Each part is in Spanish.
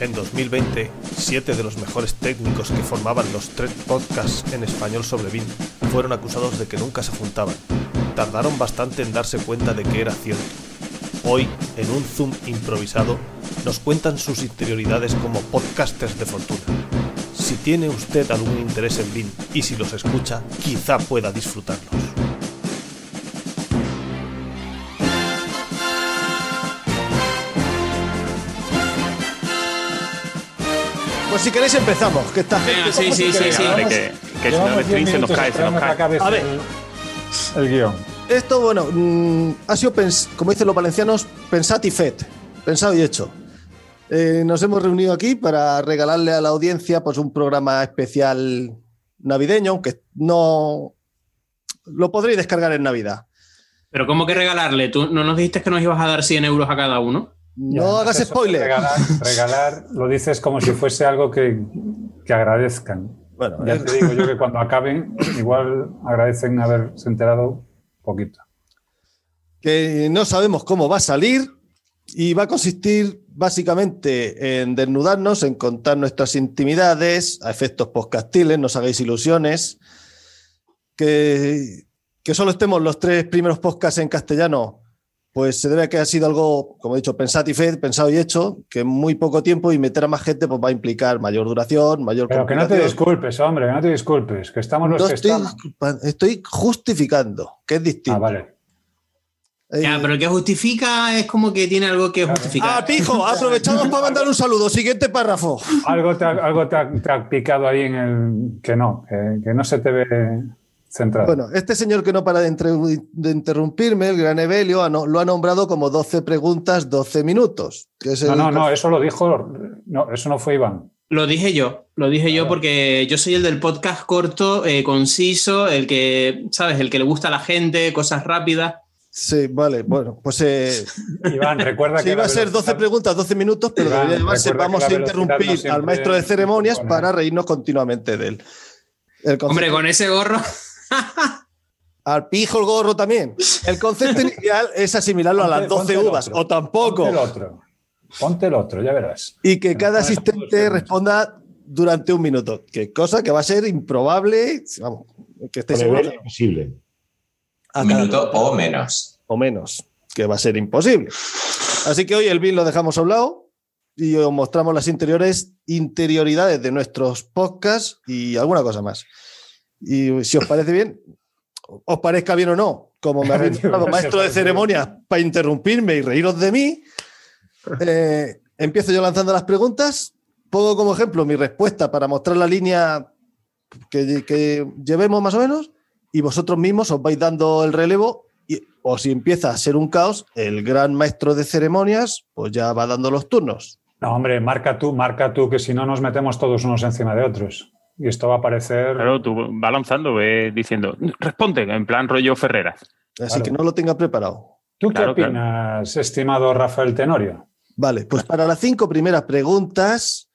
En 2020, siete de los mejores técnicos que formaban los tres podcasts en español sobre Vin fueron acusados de que nunca se juntaban. Tardaron bastante en darse cuenta de que era cierto. Hoy, en un Zoom improvisado, nos cuentan sus interioridades como podcasters de fortuna. Si tiene usted algún interés en Vin y si los escucha, quizá pueda disfrutarlos. Pues si queréis empezamos, que esta Venga, sí, sí, sí, sí. Que, que si no el stream se nos cae, se nos cae. A ver. El, el guion. Esto, bueno, mm, ha sido, pens- como dicen los valencianos, pensat y fet. Pensado y hecho. Eh, nos hemos reunido aquí para regalarle a la audiencia pues, un programa especial navideño, aunque no lo podréis descargar en Navidad. Pero ¿cómo que regalarle? ¿Tú no nos dijiste que nos ibas a dar 100 euros a cada uno? No Ya, hagas spoiler. Regalar, regalar, lo dices como si fuese algo que, que agradezcan. Bueno, Ya te digo yo que cuando acaben, igual agradecen haberse enterado poquito. que no sabemos cómo va a salir y va a consistir básicamente en desnudarnos, en contar nuestras intimidades, a efectos podcastiles, no os hagáis ilusiones, que, que solo estemos los tres primeros podcasts en castellano, pues se debe a que ha sido algo, como he dicho, pensado y fed, pensado y hecho, que en muy poco tiempo y meter a más gente pues va a implicar mayor duración, mayor Pero que no te disculpes, hombre, que no te disculpes, que estamos los No que estoy, estamos. estoy justificando, que es distinto. Ah, vale. Eh, Ya, pero el que justifica es como que tiene algo que Claro. justificar. Ah, pijo, aprovechamos para mandar un saludo. Siguiente párrafo. Algo te ha, algo te ha, te ha picado ahí en el. que no, que, que no se te ve Bueno, este señor que no para de, entre- de interrumpirme, el gran Evelio, ha no- lo ha nombrado como 12 preguntas, 12 minutos. Que es no, el- no, no, eso lo dijo. No, eso no fue Iván. Lo dije yo, lo dije yo porque yo soy el del podcast corto, eh, conciso, el que, ¿sabes? El que le gusta a la gente, cosas rápidas. Sí, vale, bueno, pues eh, Iván, recuerda sí, que. iba a ser 12 velocidad- preguntas, 12 minutos, pero Iván, debería llamarse vamos a no interrumpir al maestro de ceremonias para reírnos continuamente de él. Hombre, con ese gorro. Al pijo el gorro también. El concepto inicial es asimilarlo a las 12 ponte el uvas, otro. o tampoco. Ponte el otro. Ponte el otro, ya verás. y que cada asistente responda durante un minuto. Que cosa que va a ser improbable, vamos, que esté imposible. Un minuto o menos. o menos, que va a ser imposible. Así que hoy el BIN lo dejamos a un lado y os mostramos las interiores interioridades de nuestros podcasts y alguna cosa más. Y si os parece bien, os parezca bien o no, como me habéis nombrado maestro de ceremonias para interrumpirme y reíros de mí, eh, empiezo yo lanzando las preguntas, pongo como ejemplo mi respuesta para mostrar la línea que, que llevemos más o menos y vosotros mismos os vais dando el relevo y, o si empieza a ser un caos, el gran maestro de ceremonias pues ya va dando los turnos. No, hombre, marca tú, marca tú, que si no nos metemos todos unos encima de otros. Y esto va a parecer. Claro, tú va lanzando, ve diciendo, responde, en plan rollo Ferreras. Así Claro. que no lo tenga preparado. ¿Tú qué Claro, claro. opinas, estimado Rafael Tenorio? Vale, pues para las cinco primeras preguntas,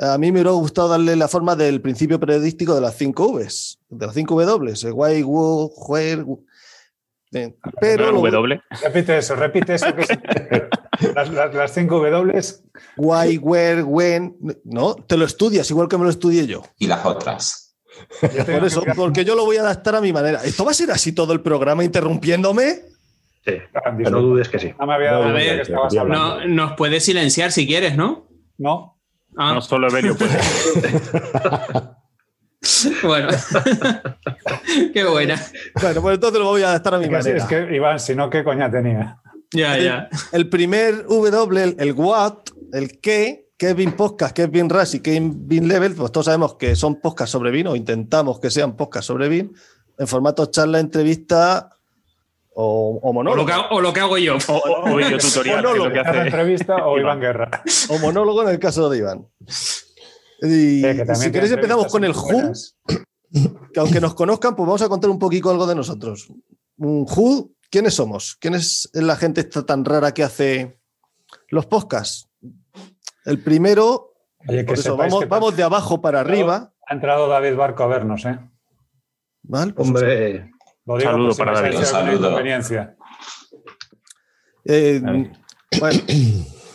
a mí me hubiera gustado darle la forma del principio periodístico de las cinco Vs, de las cinco W, eh, guay, wu, juer, wu. Eh, Pero ¿No lo- era W. Repite eso, repite eso. Que las, las- las cinco W. guay, where, when, no, te lo estudias igual que me lo estudié yo. Y las otras. Por eso, porque yo lo voy a adaptar a mi manera. ¿Esto va a ser así todo el programa interrumpiéndome? Sí, pero no dudes que sí. No me había dado A cuenta ver, que estabas ya hablando. No, nos puedes silenciar si quieres, ¿no? No, Ah, No solo Evelio puede. bueno. Qué buena. Bueno, pues entonces lo voy a adaptar a mi es que, manera. es que Iván, si no, ¿qué coña tenía? Ya, ya. El primer W, el, el what, el qué, que es Bin Podcast, que es Bin Rush y que es Bin Level, pues todos sabemos que son podcasts sobre Bin o intentamos que sean podcasts sobre Bin en formato charla, entrevista o, o O lo, monólogo. que hago, o lo que hago yo. O, o, o video tutorial, que es lo que ¿Hace entrevista o Iván. Guerra? O monólogo en el caso de Iván. Y, Eh, que si queréis empezamos con el Who, que aunque nos conozcan, pues vamos a contar un poquito algo de nosotros. Un Who, ¿quiénes somos? ¿Quién es la gente esta tan rara que hace los podcasts? El primero, Oye, por que eso, sepáis vamos, que vamos de abajo para arriba. ha entrado David Barco a vernos, ¿eh? ¿vale? Pues, Hombre, Lo digo Saludo para David. alguna Saludo. eh, bueno,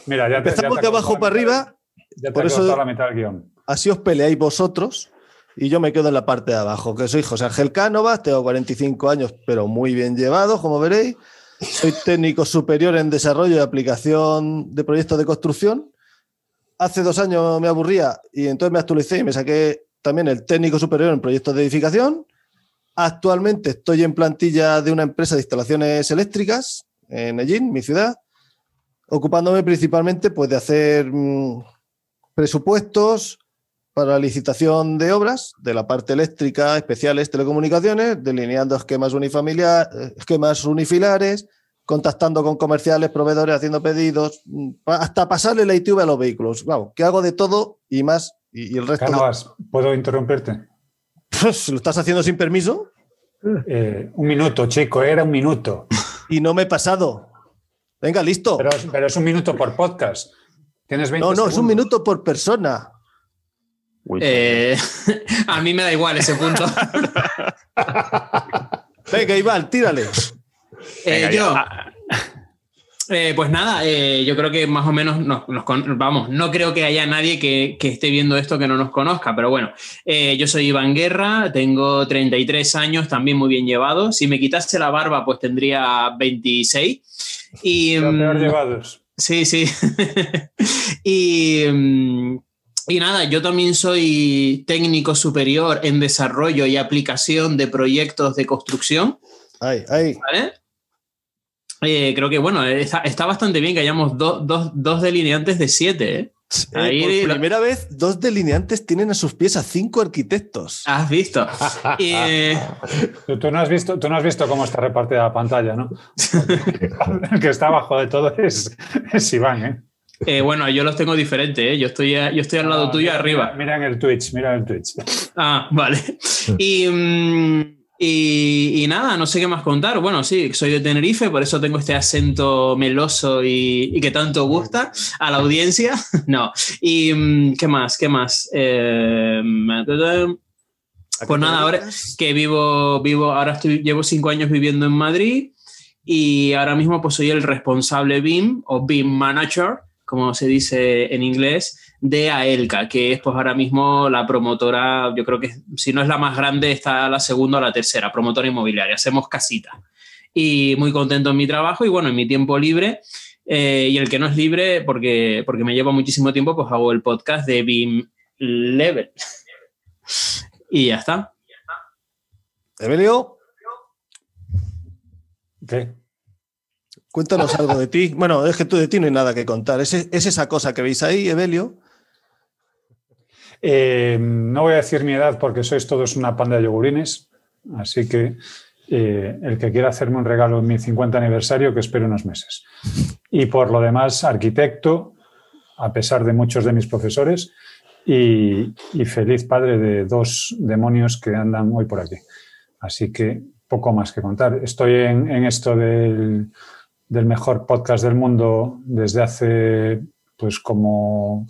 Mira, ya te, ya empezamos te de abajo para arriba Ya te Por eso- la mitad del guion. así os peleáis vosotros y yo me quedo en la parte de abajo, que soy José Ángel Cánovas, tengo 45 años, pero muy bien llevados, como veréis. Soy técnico superior en desarrollo y aplicación de proyectos de construcción. Hace dos años me aburría y entonces me actualicé y me saqué también el técnico superior en proyectos de edificación. Actualmente estoy en plantilla de una empresa de instalaciones eléctricas en Ellín, mi ciudad, ocupándome principalmente pues, de hacer mm, presupuestos para la licitación de obras de la parte eléctrica, especiales, telecomunicaciones, delineando esquemas, unifamiliar, eh, esquemas unifilares, contactando con comerciales, proveedores, haciendo pedidos, mm, hasta pasarle la ITV a los vehículos. Vamos, que hago de todo y más. Y, y el resto, Cánovas, ¿puedo interrumpirte? pues, lo estás haciendo sin permiso Eh, un minuto, chico, era un minuto. y no me he pasado. Venga, listo. Pero, pero es un minuto por podcast. Tienes 20 no, no, es un minuto por persona. Uy, Eh, a mí me da igual ese punto. Venga, Iván, tírale. Eh, venga, yo. Ah, eh, pues nada, eh, yo creo que más o menos nos, nos vamos, no creo que haya nadie que, que esté viendo esto que no nos conozca, pero bueno, eh, yo soy Iván Guerra, tengo 33 años, también muy bien llevado. Si me quitase la barba, pues tendría 26. Y, peor mm, llevados. Sí, sí. y, mm, y nada, yo también soy técnico superior en desarrollo y aplicación de proyectos de construcción, Ay, ay. ¿vale? Eh, creo que, bueno, está, está bastante bien que hayamos do- dos- dos delineantes de siete, ¿eh? Eh, Ahí por lo- primera vez, dos delineantes tienen a sus pies a cinco arquitectos. Has visto. Y, eh, Tú, tú no has visto, tú no has visto cómo está repartida la pantalla, ¿no? El que está abajo de todo es, es Iván, ¿eh? Eh, bueno, yo los tengo diferentes, ¿eh? Yo estoy, a- yo estoy al lado Ah, tuyo mira, arriba. Mira, en el Twitch, mira en el Twitch. Ah, vale. Y, mm, y, y nada, no sé qué más contar. Bueno, sí, soy de Tenerife, por eso tengo este acento meloso y, y que tanto gusta a la audiencia. No. Y mm, qué más, qué más. Eh, pues nada, ahora que vivo, vivo, ahora estoy, llevo cinco años viviendo en Madrid y ahora mismo pues soy el responsable BIM o BIM Manager, como se dice en inglés, de AELCA, que es pues ahora mismo la promotora, yo creo que si no es la más grande, está la segunda o la tercera, promotora inmobiliaria. Hacemos casita. Y muy contento en mi trabajo y bueno, en mi tiempo libre. eh, y el que no es libre, porque, porque me lleva muchísimo tiempo, pues hago el podcast de BIM Level. y ya está. Evelio, ¿Qué? Cuéntanos algo de ti. Bueno, es que tú de ti no hay nada que contar. Es, es esa cosa que veis ahí, Evelio. Eh, no voy a decir mi edad porque sois todos una panda de yogurines, así que eh, el que quiera hacerme un regalo en mi 50 aniversario, que espero unos meses. Y por lo demás, arquitecto, a pesar de muchos de mis profesores, y, feliz padre de dos demonios que andan hoy por aquí. Así que poco más que contar. Estoy en esto del, del mejor podcast del mundo desde hace pues como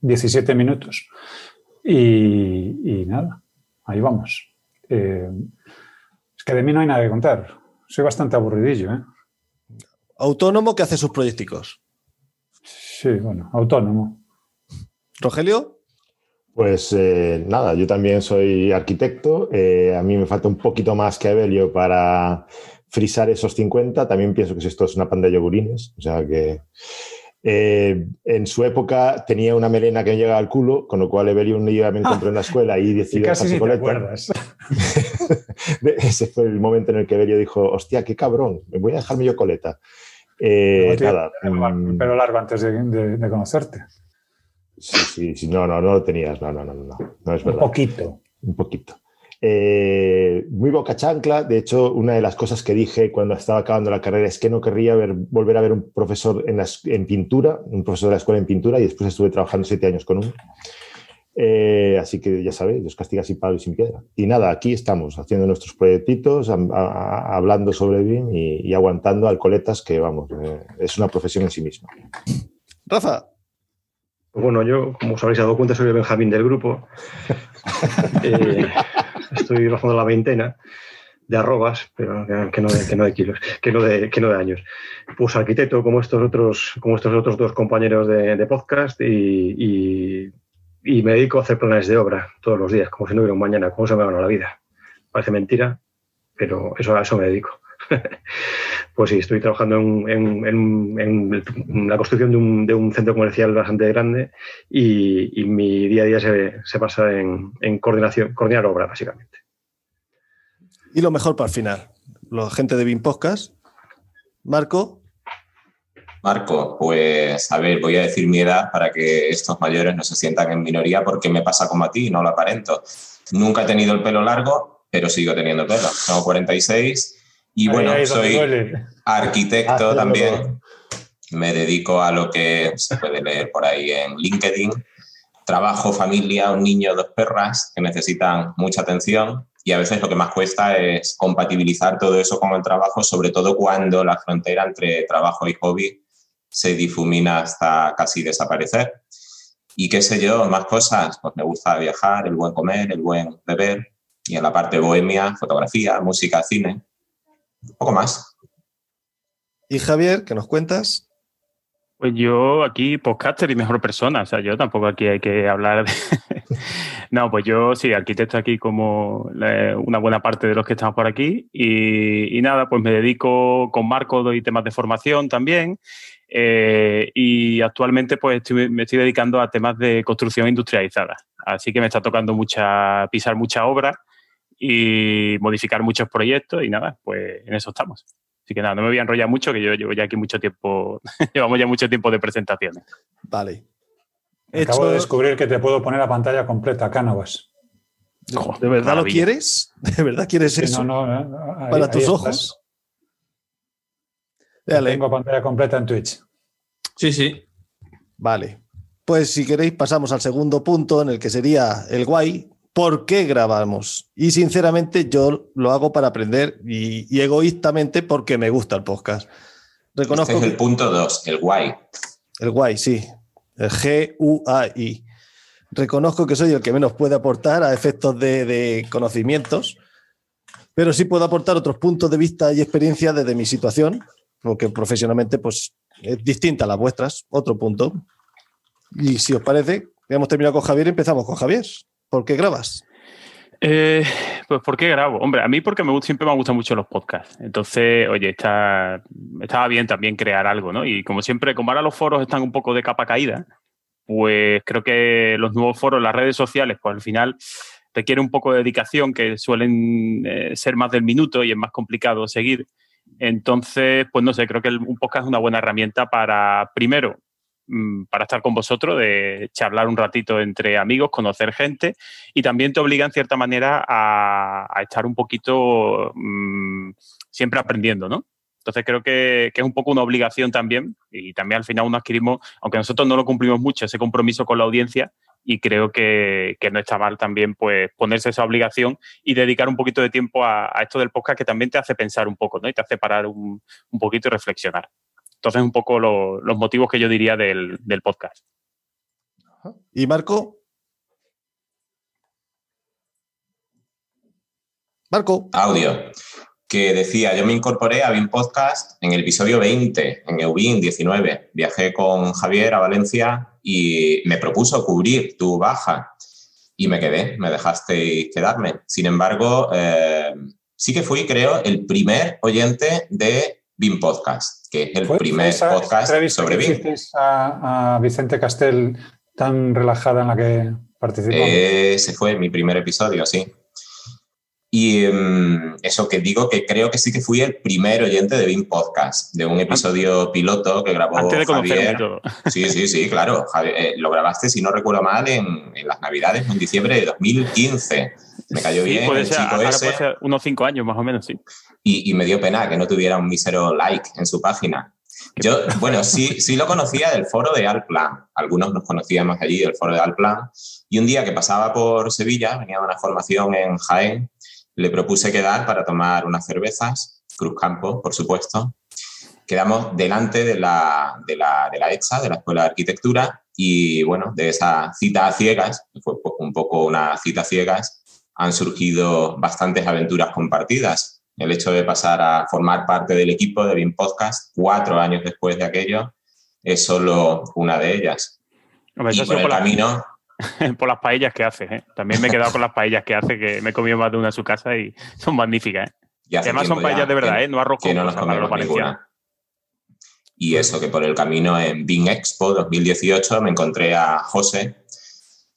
17 minutos. Y, y nada, ahí vamos. Eh, es que de mí no hay nada que contar. Soy bastante aburridillo, ¿eh? Autónomo que hace sus proyecticos. Sí, bueno, autónomo. Rogelio, Pues eh, nada, yo también soy arquitecto. eh, a mí me falta un poquito más que a Evelio para frisar esos 50. También pienso que esto es una panda de yogurines. O sea que eh, en su época tenía una melena que me llegaba al culo, con lo cual Evelio un día me encontró en la escuela y decidió casi ni te acuerdas. Ese fue el momento en el que Evelio dijo, hostia, qué cabrón, me voy a dejarme yo coleta. Eh, No, nada, mm, Pero largo antes de, de- de conocerte. sí, sí, sí, no, no, no lo tenías, no, no, no, no, no, es Un verdad. poquito. Un poquito. Eh, muy boca chancla. De hecho, una de las cosas que dije cuando estaba acabando la carrera es que no querría ver, volver a ver un profesor en, la en pintura, un profesor de la escuela en pintura, y después estuve trabajando siete años con uno. Eh, así que ya sabéis, los castiga sin palo y sin piedra. Y nada, aquí estamos haciendo nuestros proyectitos, a- a- hablando sobre BIM y, y aguantando alcoletas, que vamos, eh, es una profesión en sí misma. Rafa, bueno, yo, como os habréis dado cuenta, soy el Benjamín del grupo. Eh, estoy rozando la veintena. de arrobas, pero que, no, de, que no de kilos, que no de, que no de años. Pues arquitecto como estos otros, como estos otros dos compañeros de, podcast y, me dedico a hacer planes de obra todos los días, como si no hubiera un mañana, cómo se me gana la vida. Parece mentira, pero eso, a eso me dedico. pues sí, estoy trabajando en, en- en- en la construcción de un, de un centro comercial bastante grande y, y mi día a día se, se basa en, en coordinación, coordinar obra, básicamente. Y lo mejor para el final. La gente de BIM Podcast. Marco, Marco, pues a ver, voy a decir mi edad para que estos mayores no se sientan en minoría porque me pasa como a ti, no lo aparento. Nunca he tenido el pelo largo, pero sigo teniendo pelo. Tengo 46 y bueno, Ahí es donde soy arquitecto Hazlo. también. Me dedico a lo que se puede leer por ahí en LinkedIn. Trabajo, familia, un niño, dos perras que necesitan mucha atención y a veces lo que más cuesta es compatibilizar todo eso con el trabajo, sobre todo cuando la frontera entre trabajo y hobby se difumina hasta casi desaparecer. Y qué sé yo, más cosas, pues me gusta viajar, el buen comer, el buen beber y en la parte bohemia, fotografía, música, cine, un poco más. y Javier, ¿qué nos cuentas? Pues yo aquí, podcaster y mejor persona. O sea, yo tampoco aquí hay que hablar de... no, pues yo sí, arquitecto aquí como eh, una buena parte de los que estamos por aquí. Y, y nada, pues me dedico con Marco, doy temas de formación también. Eh, y actualmente pues estoy- me estoy dedicando a temas de construcción industrializada. Así que me está tocando mucha, pisar mucha obra y modificar muchos proyectos y nada, pues en eso estamos. Así que nada, no me voy a enrollar mucho, que yo llevo ya aquí mucho tiempo, llevamos ya mucho tiempo de presentaciones. Vale. Acabo de Hecho- descubrir que te puedo poner a pantalla completa, Cánovas. ¿De verdad lo quieres? ¿De verdad quieres Sí, eso? no, no, no, ahí- ¿Para tus ojos? Dale. Tengo pantalla completa en Twitch. Sí, sí. Vale. Pues si queréis pasamos al segundo punto en el que sería el guay. ¿Por qué grabamos? Y sinceramente yo lo hago para aprender y, y egoístamente porque me gusta el podcast. Reconozco Este es que el punto 2, el guay. el guay, sí. El G-U-A-I. Reconozco que soy el que menos puede aportar a efectos de, de conocimientos, pero sí puedo aportar otros puntos de vista y experiencia desde mi situación, porque profesionalmente pues, es distinta a las vuestras. Otro punto. Y si os parece, ya hemos terminado con Javier y empezamos con Javier. ¿Por qué grabas? Eh, pues ¿por qué grabo? Hombre, a mí porque me, siempre me han gustado mucho los podcasts. Entonces, oye, está, estaba bien también crear algo, ¿no? Y como siempre, como ahora los foros están un poco de capa caída, pues creo que los nuevos foros, las redes sociales, pues al final requiere un poco de dedicación que suelen eh, ser más del minuto y es más complicado seguir. Entonces, pues no sé, creo que el- un podcast es una buena herramienta para, primero, para estar con vosotros, de charlar un ratito entre amigos, conocer gente y también te obliga en cierta manera a, estar un poquito mm, siempre aprendiendo, ¿no? Entonces creo que, es un poco una obligación también y también al final uno adquirimos, aunque nosotros no lo cumplimos mucho, ese compromiso con la audiencia y creo que, no está mal también pues ponerse esa obligación y dedicar un poquito de tiempo a, a esto del podcast que también te hace pensar un poco, ¿no? Y te hace parar un, un poquito y reflexionar. Entonces un poco lo- los motivos que yo diría del, del podcast. ¿Y Marco? Marco. Audio. Que decía, yo me incorporé a BIM Podcast en el episodio 20, en EUBIM 19. Viajé con Javier a Valencia y me propuso cubrir tu baja y me quedé, me dejasteis quedarme. Sin embargo, eh, sí que fui, creo, el primer oyente de BIM Podcast, que es el ¿Fue- primer esa podcast sobre BIM. a, a Vicente Castel tan relajada en la que participamos? Ese fue mi primer episodio, sí. Y mm, eso que digo que creo que sí que fui el primer oyente de BIM Podcast, de un episodio piloto que grabó Antes de Javier. todo. Sí, sí, sí, claro. Javi- eh, lo grabaste, si no recuerdo mal, en, en las Navidades, en diciembre de 2015. Me cayó Sí, bien puede el ser, chico ese puede ser unos cinco años más o menos, sí. y, y me dio pena que no tuviera un mísero like en su página. Yo, bueno, sí, sí lo conocía del foro de Alplan. Algunos nos conocíamos allí del foro de Alplan. Y un día que pasaba por Sevilla, venía de una formación en Jaén, le propuse quedar para tomar unas cervezas, Cruzcampo, por supuesto. Quedamos delante de la, de la, de la EXA, de la Escuela de Arquitectura, y bueno, de esa cita a ciegas, que fue un poco una cita a ciegas, han surgido bastantes aventuras compartidas. El hecho de pasar a formar parte del equipo de BIM Podcast cuatro años después de aquello es solo una de ellas. Hombre, y por el camino, por las paellas que hace. ¿eh? También me he quedado con las paellas que hace, que me he comido más de una en su casa y son magníficas. ¿eh? y Además son paellas de verdad, que- ¿eh? no arroz con no nos para. Y eso que por el camino en BIM Expo 2018 me encontré a José.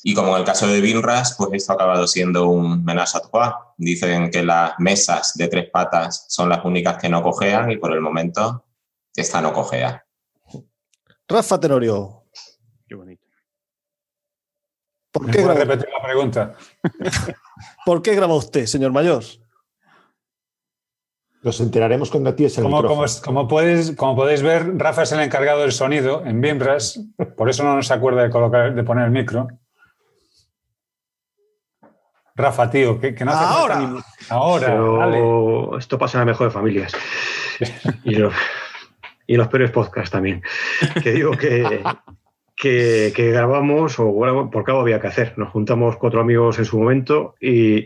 Y como en el caso de BIMRAS, pues esto ha acabado siendo un menage à trois. Dicen que las mesas de tres patas son las únicas que no cojean y por el momento esta no cojea. Rafa Tenorio. ¿Por ¿Me qué, graba, repetir la pregunta? ¿por qué graba usted, señor mayor? Nos enteraremos cuando actives el Como, micrófono. como, como puedes, como podéis ver, Rafa es el encargado del sonido en Bimbras, por eso no nos acuerda de, colocar, de poner el micro. Rafa, tío, que, que no hace Ahora. ni- Ahora, Pero dale. esto pasa en las mejores familias. Y, lo- y en los peores podcasts también. Que digo que, que, que grabamos, o grabo- porque algo había que hacer. Nos juntamos cuatro amigos en su momento y,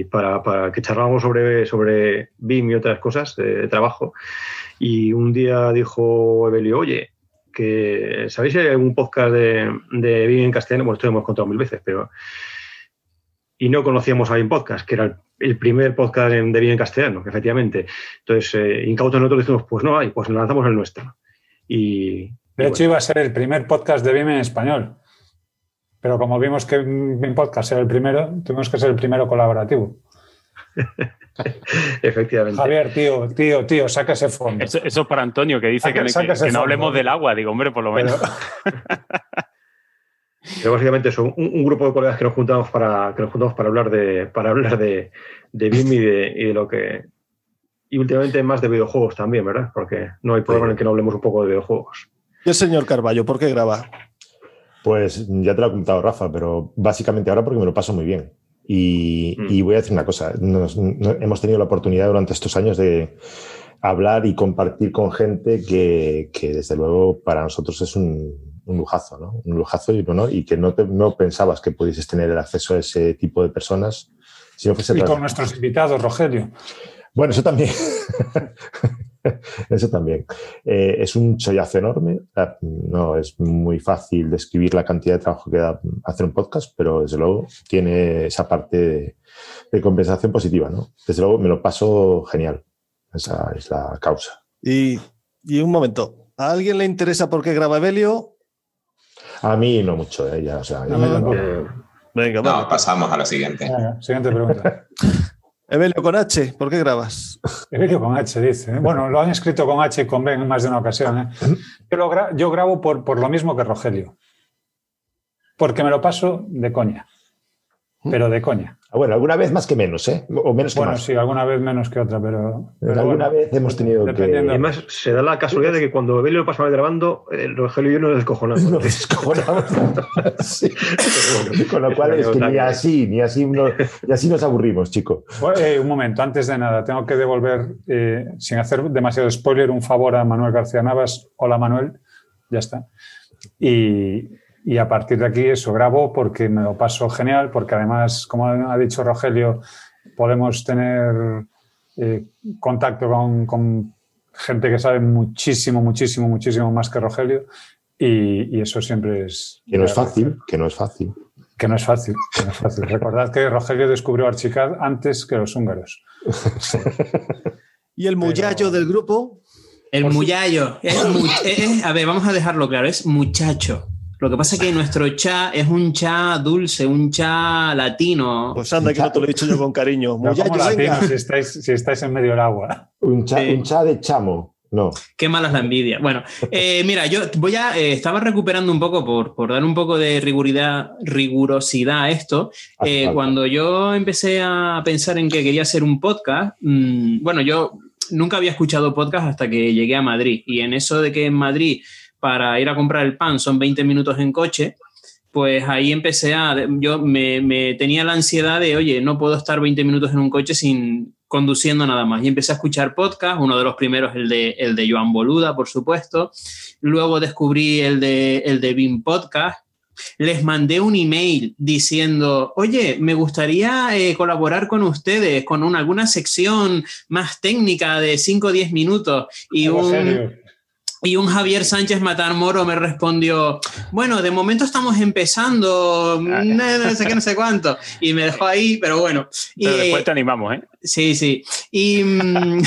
y para, para que charlábamos sobre, sobre BIM y otras cosas de, trabajo. Y un día dijo Evelio, oye, que ¿sabéis si hay algún podcast de, de BIM en castellano? Bueno, esto lo hemos contado mil veces, pero y no conocíamos a BIM Podcast, que era el, el primer podcast en- de BIM en castellano, efectivamente. Entonces, eh, incautos nosotros decimos, pues no hay, pues lanzamos el nuestro. Y, De y hecho, iba a ser el primer podcast de BIM en español. Pero como vimos que BIM Podcast era el primero, tuvimos que ser el primero colaborativo. efectivamente. Javier, tío, tío, tío, saca ese fondo. Eso, eso es para Antonio, que dice Saca- que, saca no hablemos del agua. Digo, hombre, por lo menos. Pero- Pero básicamente eso, un, un grupo de colegas que nos juntamos para, que nos juntamos para hablar de, para hablar de, de BIM y de, y de lo que. Y últimamente más de videojuegos también, ¿verdad? Porque no hay problema en que no hablemos un poco de videojuegos. Y el señor Carballo, ¿por qué graba? Pues ya te lo ha contado Rafa, pero básicamente ahora porque me lo paso muy bien. Y, Mm. y voy a decir una cosa, nos- hemos tenido la oportunidad durante estos años de hablar y compartir con gente que, que, desde luego para nosotros es un, un lujazo, ¿no? Un lujazo y un honor y que no, te- no pensabas que pudieses tener el acceso a ese tipo de personas si no fuese y con nuestros invitados, Rogelio. Bueno, eso también. eso también. Eh, es un chollazo enorme. Ah, No es muy fácil describir la cantidad de trabajo que da hacer un podcast, pero desde luego tiene esa parte de, de compensación positiva, ¿no? Desde luego me lo paso genial. Esa es la causa. Y, y un momento, ¿a alguien le interesa por qué graba Evelio? A mí no mucho, ¿eh? Ya, o sea, ya- A mí tampoco. Venga, No, vale. pasamos a la siguiente. Venga, siguiente pregunta. Evelio con H, ¿por qué grabas? Evelio con H, dice. Bueno, lo han escrito con H y con B en más de una ocasión. ¿eh? Yo, yo grabo por, por lo mismo que Rogelio. Porque me lo paso de coña. Pero de coña. Ah, Bueno, alguna vez más que menos, ¿eh? O menos que Bueno, más. sí, alguna vez menos que otra, pero. Pero alguna bueno, vez hemos tenido dependiendo. que... además, se da la casualidad de que cuando Evelio lo pasaba grabando, el Rogelio y yo nos descojonamos. Nos descojonamos. Sí. Con lo cual es que ni así, ni así, no- ni así nos aburrimos, chico. Bueno, eh, un momento, antes de nada, tengo que devolver, eh, sin hacer demasiado spoiler, un favor a Manuel García Navas. Hola, Manuel. Ya está. Y, y a partir de aquí eso grabo porque me lo paso genial, porque además, como ha dicho Rogelio, podemos tener eh, contacto con, con gente que sabe muchísimo, muchísimo, muchísimo más que Rogelio. Y, y eso siempre es... Que no es fácil, que no es fácil. Que no es fácil, que no es fácil. Recordad que Rogelio descubrió Archicad antes que los húngaros. ¿Y el muchacho del grupo? El Por su- muyallo. Es mu- es- es- a ver, vamos a dejarlo claro. Es muchacho. Lo que pasa es que nuestro cha es un cha dulce, un cha latino. Pues anda, que no te lo he dicho yo con cariño. Pero Muchacho, ¿cómo venga. latinos si estáis, si estáis en medio del agua? Un cha, Sí. un cha de chamo. No. Qué mala es la envidia. Bueno, eh, mira, yo voy a. eh, estaba recuperando un poco por, por dar un poco de riguridad, rigurosidad a esto. Eh, cuando yo empecé a pensar en que quería hacer un podcast, mm, bueno, yo nunca había escuchado podcast hasta que llegué a Madrid. Y en eso de que en Madrid, para ir a comprar el pan, son 20 minutos en coche, pues ahí empecé a. Yo me, me tenía la ansiedad de, oye, no puedo estar 20 minutos en un coche sin conduciendo nada más. Y empecé a escuchar podcast, uno de los primeros, el de, el de Joan Boluda, por supuesto. Luego descubrí el de, el de BIM Podcast. les mandé un email diciendo, oye, me gustaría eh, colaborar con ustedes con una, alguna sección más técnica de 5 o 10 minutos. Y un, y un Javier Sánchez Matar Moro me respondió, bueno, de momento estamos empezando, ah, no, sé qué, no sé cuánto. Y me dejó ahí, pero bueno. Pero después te animamos, ¿eh? Sí, sí. Y, mm,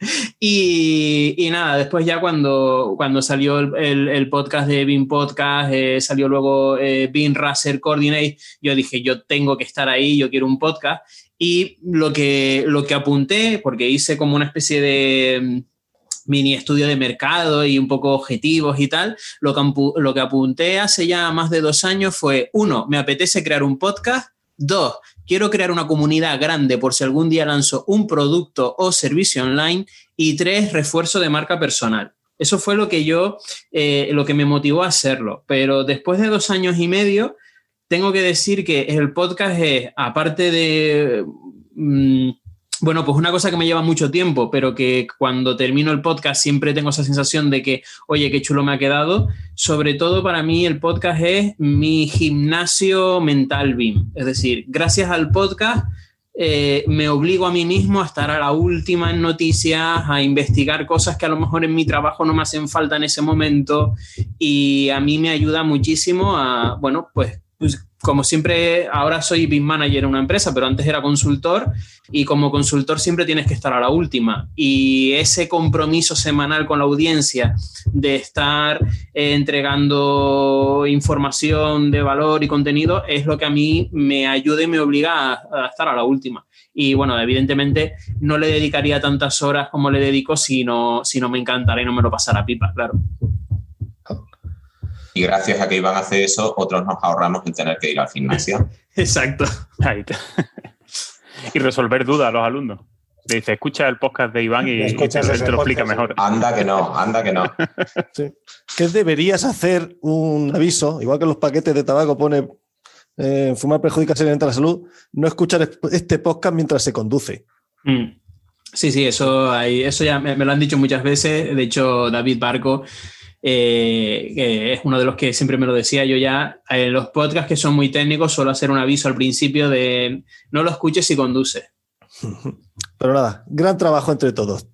y, nada, después ya cuando, cuando salió el, podcast de Bean Podcast, eh, salió luego eh, Bean Racer Coordinate, yo dije, yo tengo que estar ahí, yo quiero un podcast. Y lo que, lo que apunté, porque hice como una especie de mini estudio de mercado y un poco objetivos y tal, lo que, lo que apunté hace ya más de dos años fue, uno, me apetece crear un podcast, dos, quiero crear una comunidad grande por si algún día lanzo un producto o servicio online y tres, refuerzo de marca personal. Eso fue lo que yo, eh, lo que me motivó a hacerlo. Pero después de dos años y medio, tengo que decir que el podcast es, aparte de... Mm, bueno, pues una cosa que me lleva mucho tiempo, pero que cuando termino el podcast siempre tengo esa sensación de que, oye, qué chulo me ha quedado. Sobre todo para mí el podcast es mi gimnasio mental BIM. Es decir, gracias al podcast eh, me obligo a mí mismo a estar a la última en noticias, a investigar cosas que a lo mejor en mi trabajo no me hacen falta en ese momento y a mí me ayuda muchísimo a, bueno, pues, pues como siempre, ahora soy BIM manager en una empresa, pero antes era consultor y como consultor siempre tienes que estar a la última. Y ese compromiso semanal con la audiencia de estar eh, entregando información de valor y contenido es lo que a mí me ayuda y me obliga a, estar a la última. Y bueno, evidentemente no le dedicaría tantas horas como le dedico si no, si no me encantara y no me lo pasara pipa, claro. Y gracias a que Iván hace eso, otros nos ahorramos el tener que ir al gimnasio. Exacto. y resolver dudas a los alumnos. Le dice, escucha el podcast de Iván y, te, lo explica mejor. Anda que no, anda que no. ¿Qué deberías hacer un aviso? Igual que los paquetes de tabaco pone eh, fumar perjudica seriamente la salud, no escuchar este podcast mientras se conduce. Mm. Sí, sí, eso, eso ya me, lo han dicho muchas veces. De hecho, David Barco eh, que es uno de los que siempre me lo decía yo ya, en los podcasts que son muy técnicos suelo hacer un aviso al principio de no lo escuches si conduce. Pero nada, gran trabajo entre todos.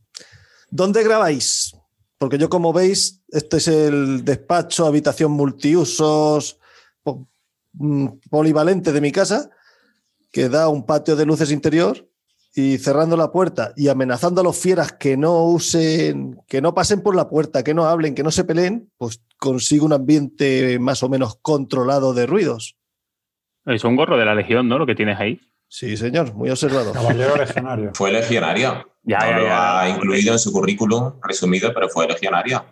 ¿Dónde grabáis? Porque yo como veis, este es el despacho, habitación multiusos, mm, polivalente de mi casa, que da un patio de luces interior y cerrando la puerta y amenazando a los fieras que no usen, que no pasen por la puerta, que no hablen, que no se peleen, pues consigo un ambiente más o menos controlado de ruidos. Es un gorro de la Legión, ¿no? Lo que tienes ahí. Sí, señor, muy observado. Caballero legionario. Fue legionario. Ya, lo ha incluido en su currículum resumido, pero fue legionario.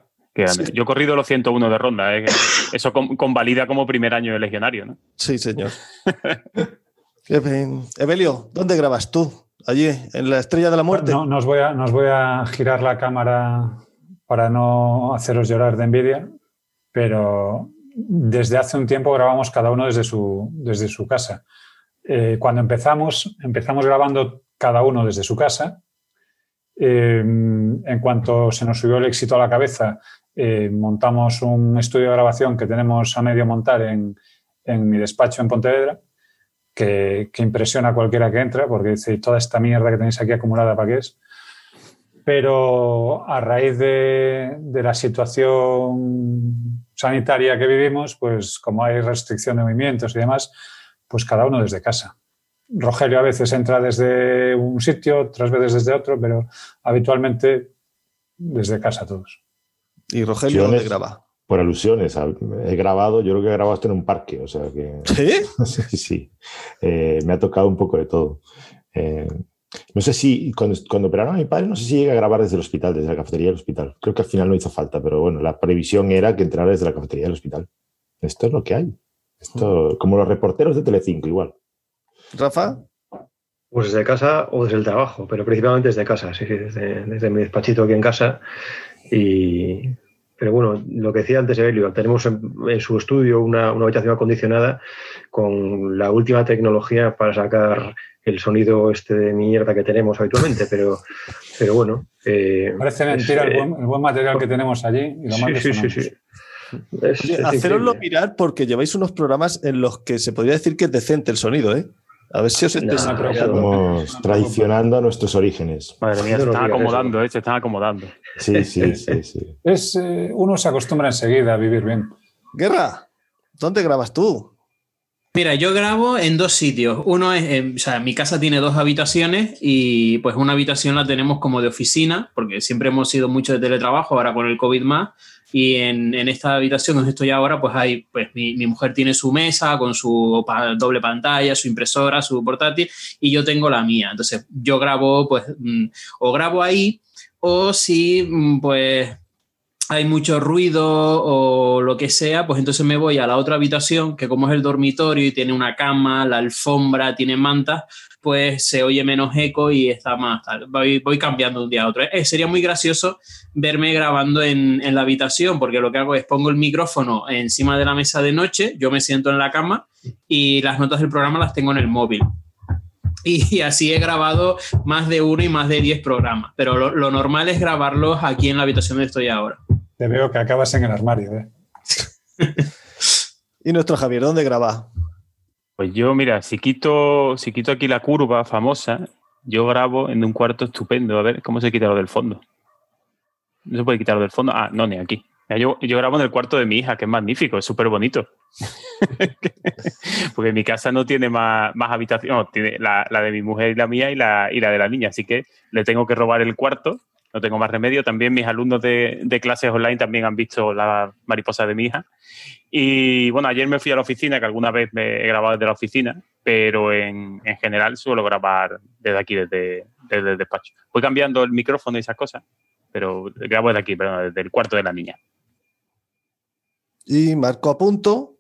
Yo he corrido los 101 de ronda. ¿eh? Eso convalida como primer año de legionario, ¿no? Sí, señor. Evelio, ¿dónde grabas tú? Allí, en la estrella de la muerte. No, os voy, a, girar la cámara para no haceros llorar de envidia, pero desde hace un tiempo grabamos cada uno desde su, desde su casa. Eh, cuando empezamos, empezamos grabando cada uno desde su casa. Eh, en cuanto se nos subió el éxito a la cabeza, eh, montamos un estudio de grabación que tenemos a medio montar en, en mi despacho en Pontevedra que, impresiona a cualquiera que entra, porque dice, toda esta mierda que tenéis aquí acumulada, ¿para qué es? Pero a raíz de, la situación sanitaria que vivimos, pues como hay restricción de movimientos y demás, pues cada uno desde casa. Rogelio a veces entra desde un sitio, otras veces desde otro, pero habitualmente desde casa todos. ¿Y Rogelio dónde graba? Por alusiones. He grabado, yo creo que he grabado esto en un parque, o sea que... ¿Sí? sí, sí. Eh, me ha tocado un poco de todo. Eh, no sé si, cuando, cuando, operaron a mi padre, no sé si llega a grabar desde el hospital, desde la cafetería del hospital. Creo que al final no hizo falta, pero bueno, la previsión era que entrara desde la cafetería del hospital. Esto es lo que hay. Esto, como los reporteros de Telecinco, igual. Rafa. Pues desde casa o desde el trabajo, pero principalmente desde casa, sí, desde, desde mi despachito aquí en casa. Y pero bueno, lo que decía antes Evelio, tenemos en, su estudio una, habitación acondicionada con la última tecnología para sacar el sonido este de mierda que tenemos habitualmente, pero, pero bueno. Eh, Parece mentira el, buen, material que tenemos allí y lo sí, sí, sí, sí, Oye, haceroslo mirar porque lleváis unos programas en los que se podría decir que es decente el sonido, ¿eh? A ver si os No, estáis Estamos traicionando a nuestros orígenes. Madre mía, No se están acomodando, ¿eh? Se están acomodando. Sí, sí, sí, sí. Es, eh, uno se acostumbra enseguida a vivir bien. Guerra, ¿dónde grabas tú? Mira, yo grabo en dos sitios. Uno es, eh, o sea, mi casa tiene dos habitaciones y pues una habitación la tenemos como de oficina, porque siempre hemos sido mucho de teletrabajo, ahora con el COVID más. Y en, en esta habitación donde estoy ahora, pues hay, pues mi, mi mujer tiene su mesa con su doble pantalla, su impresora, su portátil, y yo tengo la mía. Entonces, yo grabo, pues, mm, o grabo ahí, o si, mm, pues, hay mucho ruido o lo que sea, pues entonces me voy a la otra habitación, que como es el dormitorio y tiene una cama, la alfombra, tiene mantas, pues se oye menos eco y está más tal. Voy, voy cambiando de un día a otro. Eh, sería muy gracioso verme grabando en, en la habitación, porque lo que hago es pongo el micrófono encima de la mesa de noche, yo me siento en la cama y las notas del programa las tengo en el móvil. Y así he grabado más de uno y más de diez programas, pero lo, lo normal es grabarlos aquí en la habitación donde estoy ahora. Te veo que acabas en el armario. ¿eh? Y nuestro Javier, ¿dónde graba? Pues yo, mira, si quito, si quito aquí la curva famosa, yo grabo en un cuarto estupendo. A ver, ¿cómo se quita lo del fondo? No se puede quitar lo del fondo. Ah, no, ni aquí. Mira, Yo, yo grabo en el cuarto de mi hija, que es magnífico, es súper bonito. Porque mi casa no tiene más, más habitación, no, tiene la, la de mi mujer y la mía y la, y la de la niña, así que le tengo que robar el cuarto, no tengo más remedio. También mis alumnos de, de clases online también han visto la mariposa de mi hija. Y bueno, ayer me fui a la oficina, que alguna vez me he grabado desde la oficina, pero en, en general suelo grabar desde aquí, desde, desde el despacho. Voy cambiando el micrófono y esas cosas, pero grabo desde aquí, perdón, desde el cuarto de la niña. Y Marco a punto.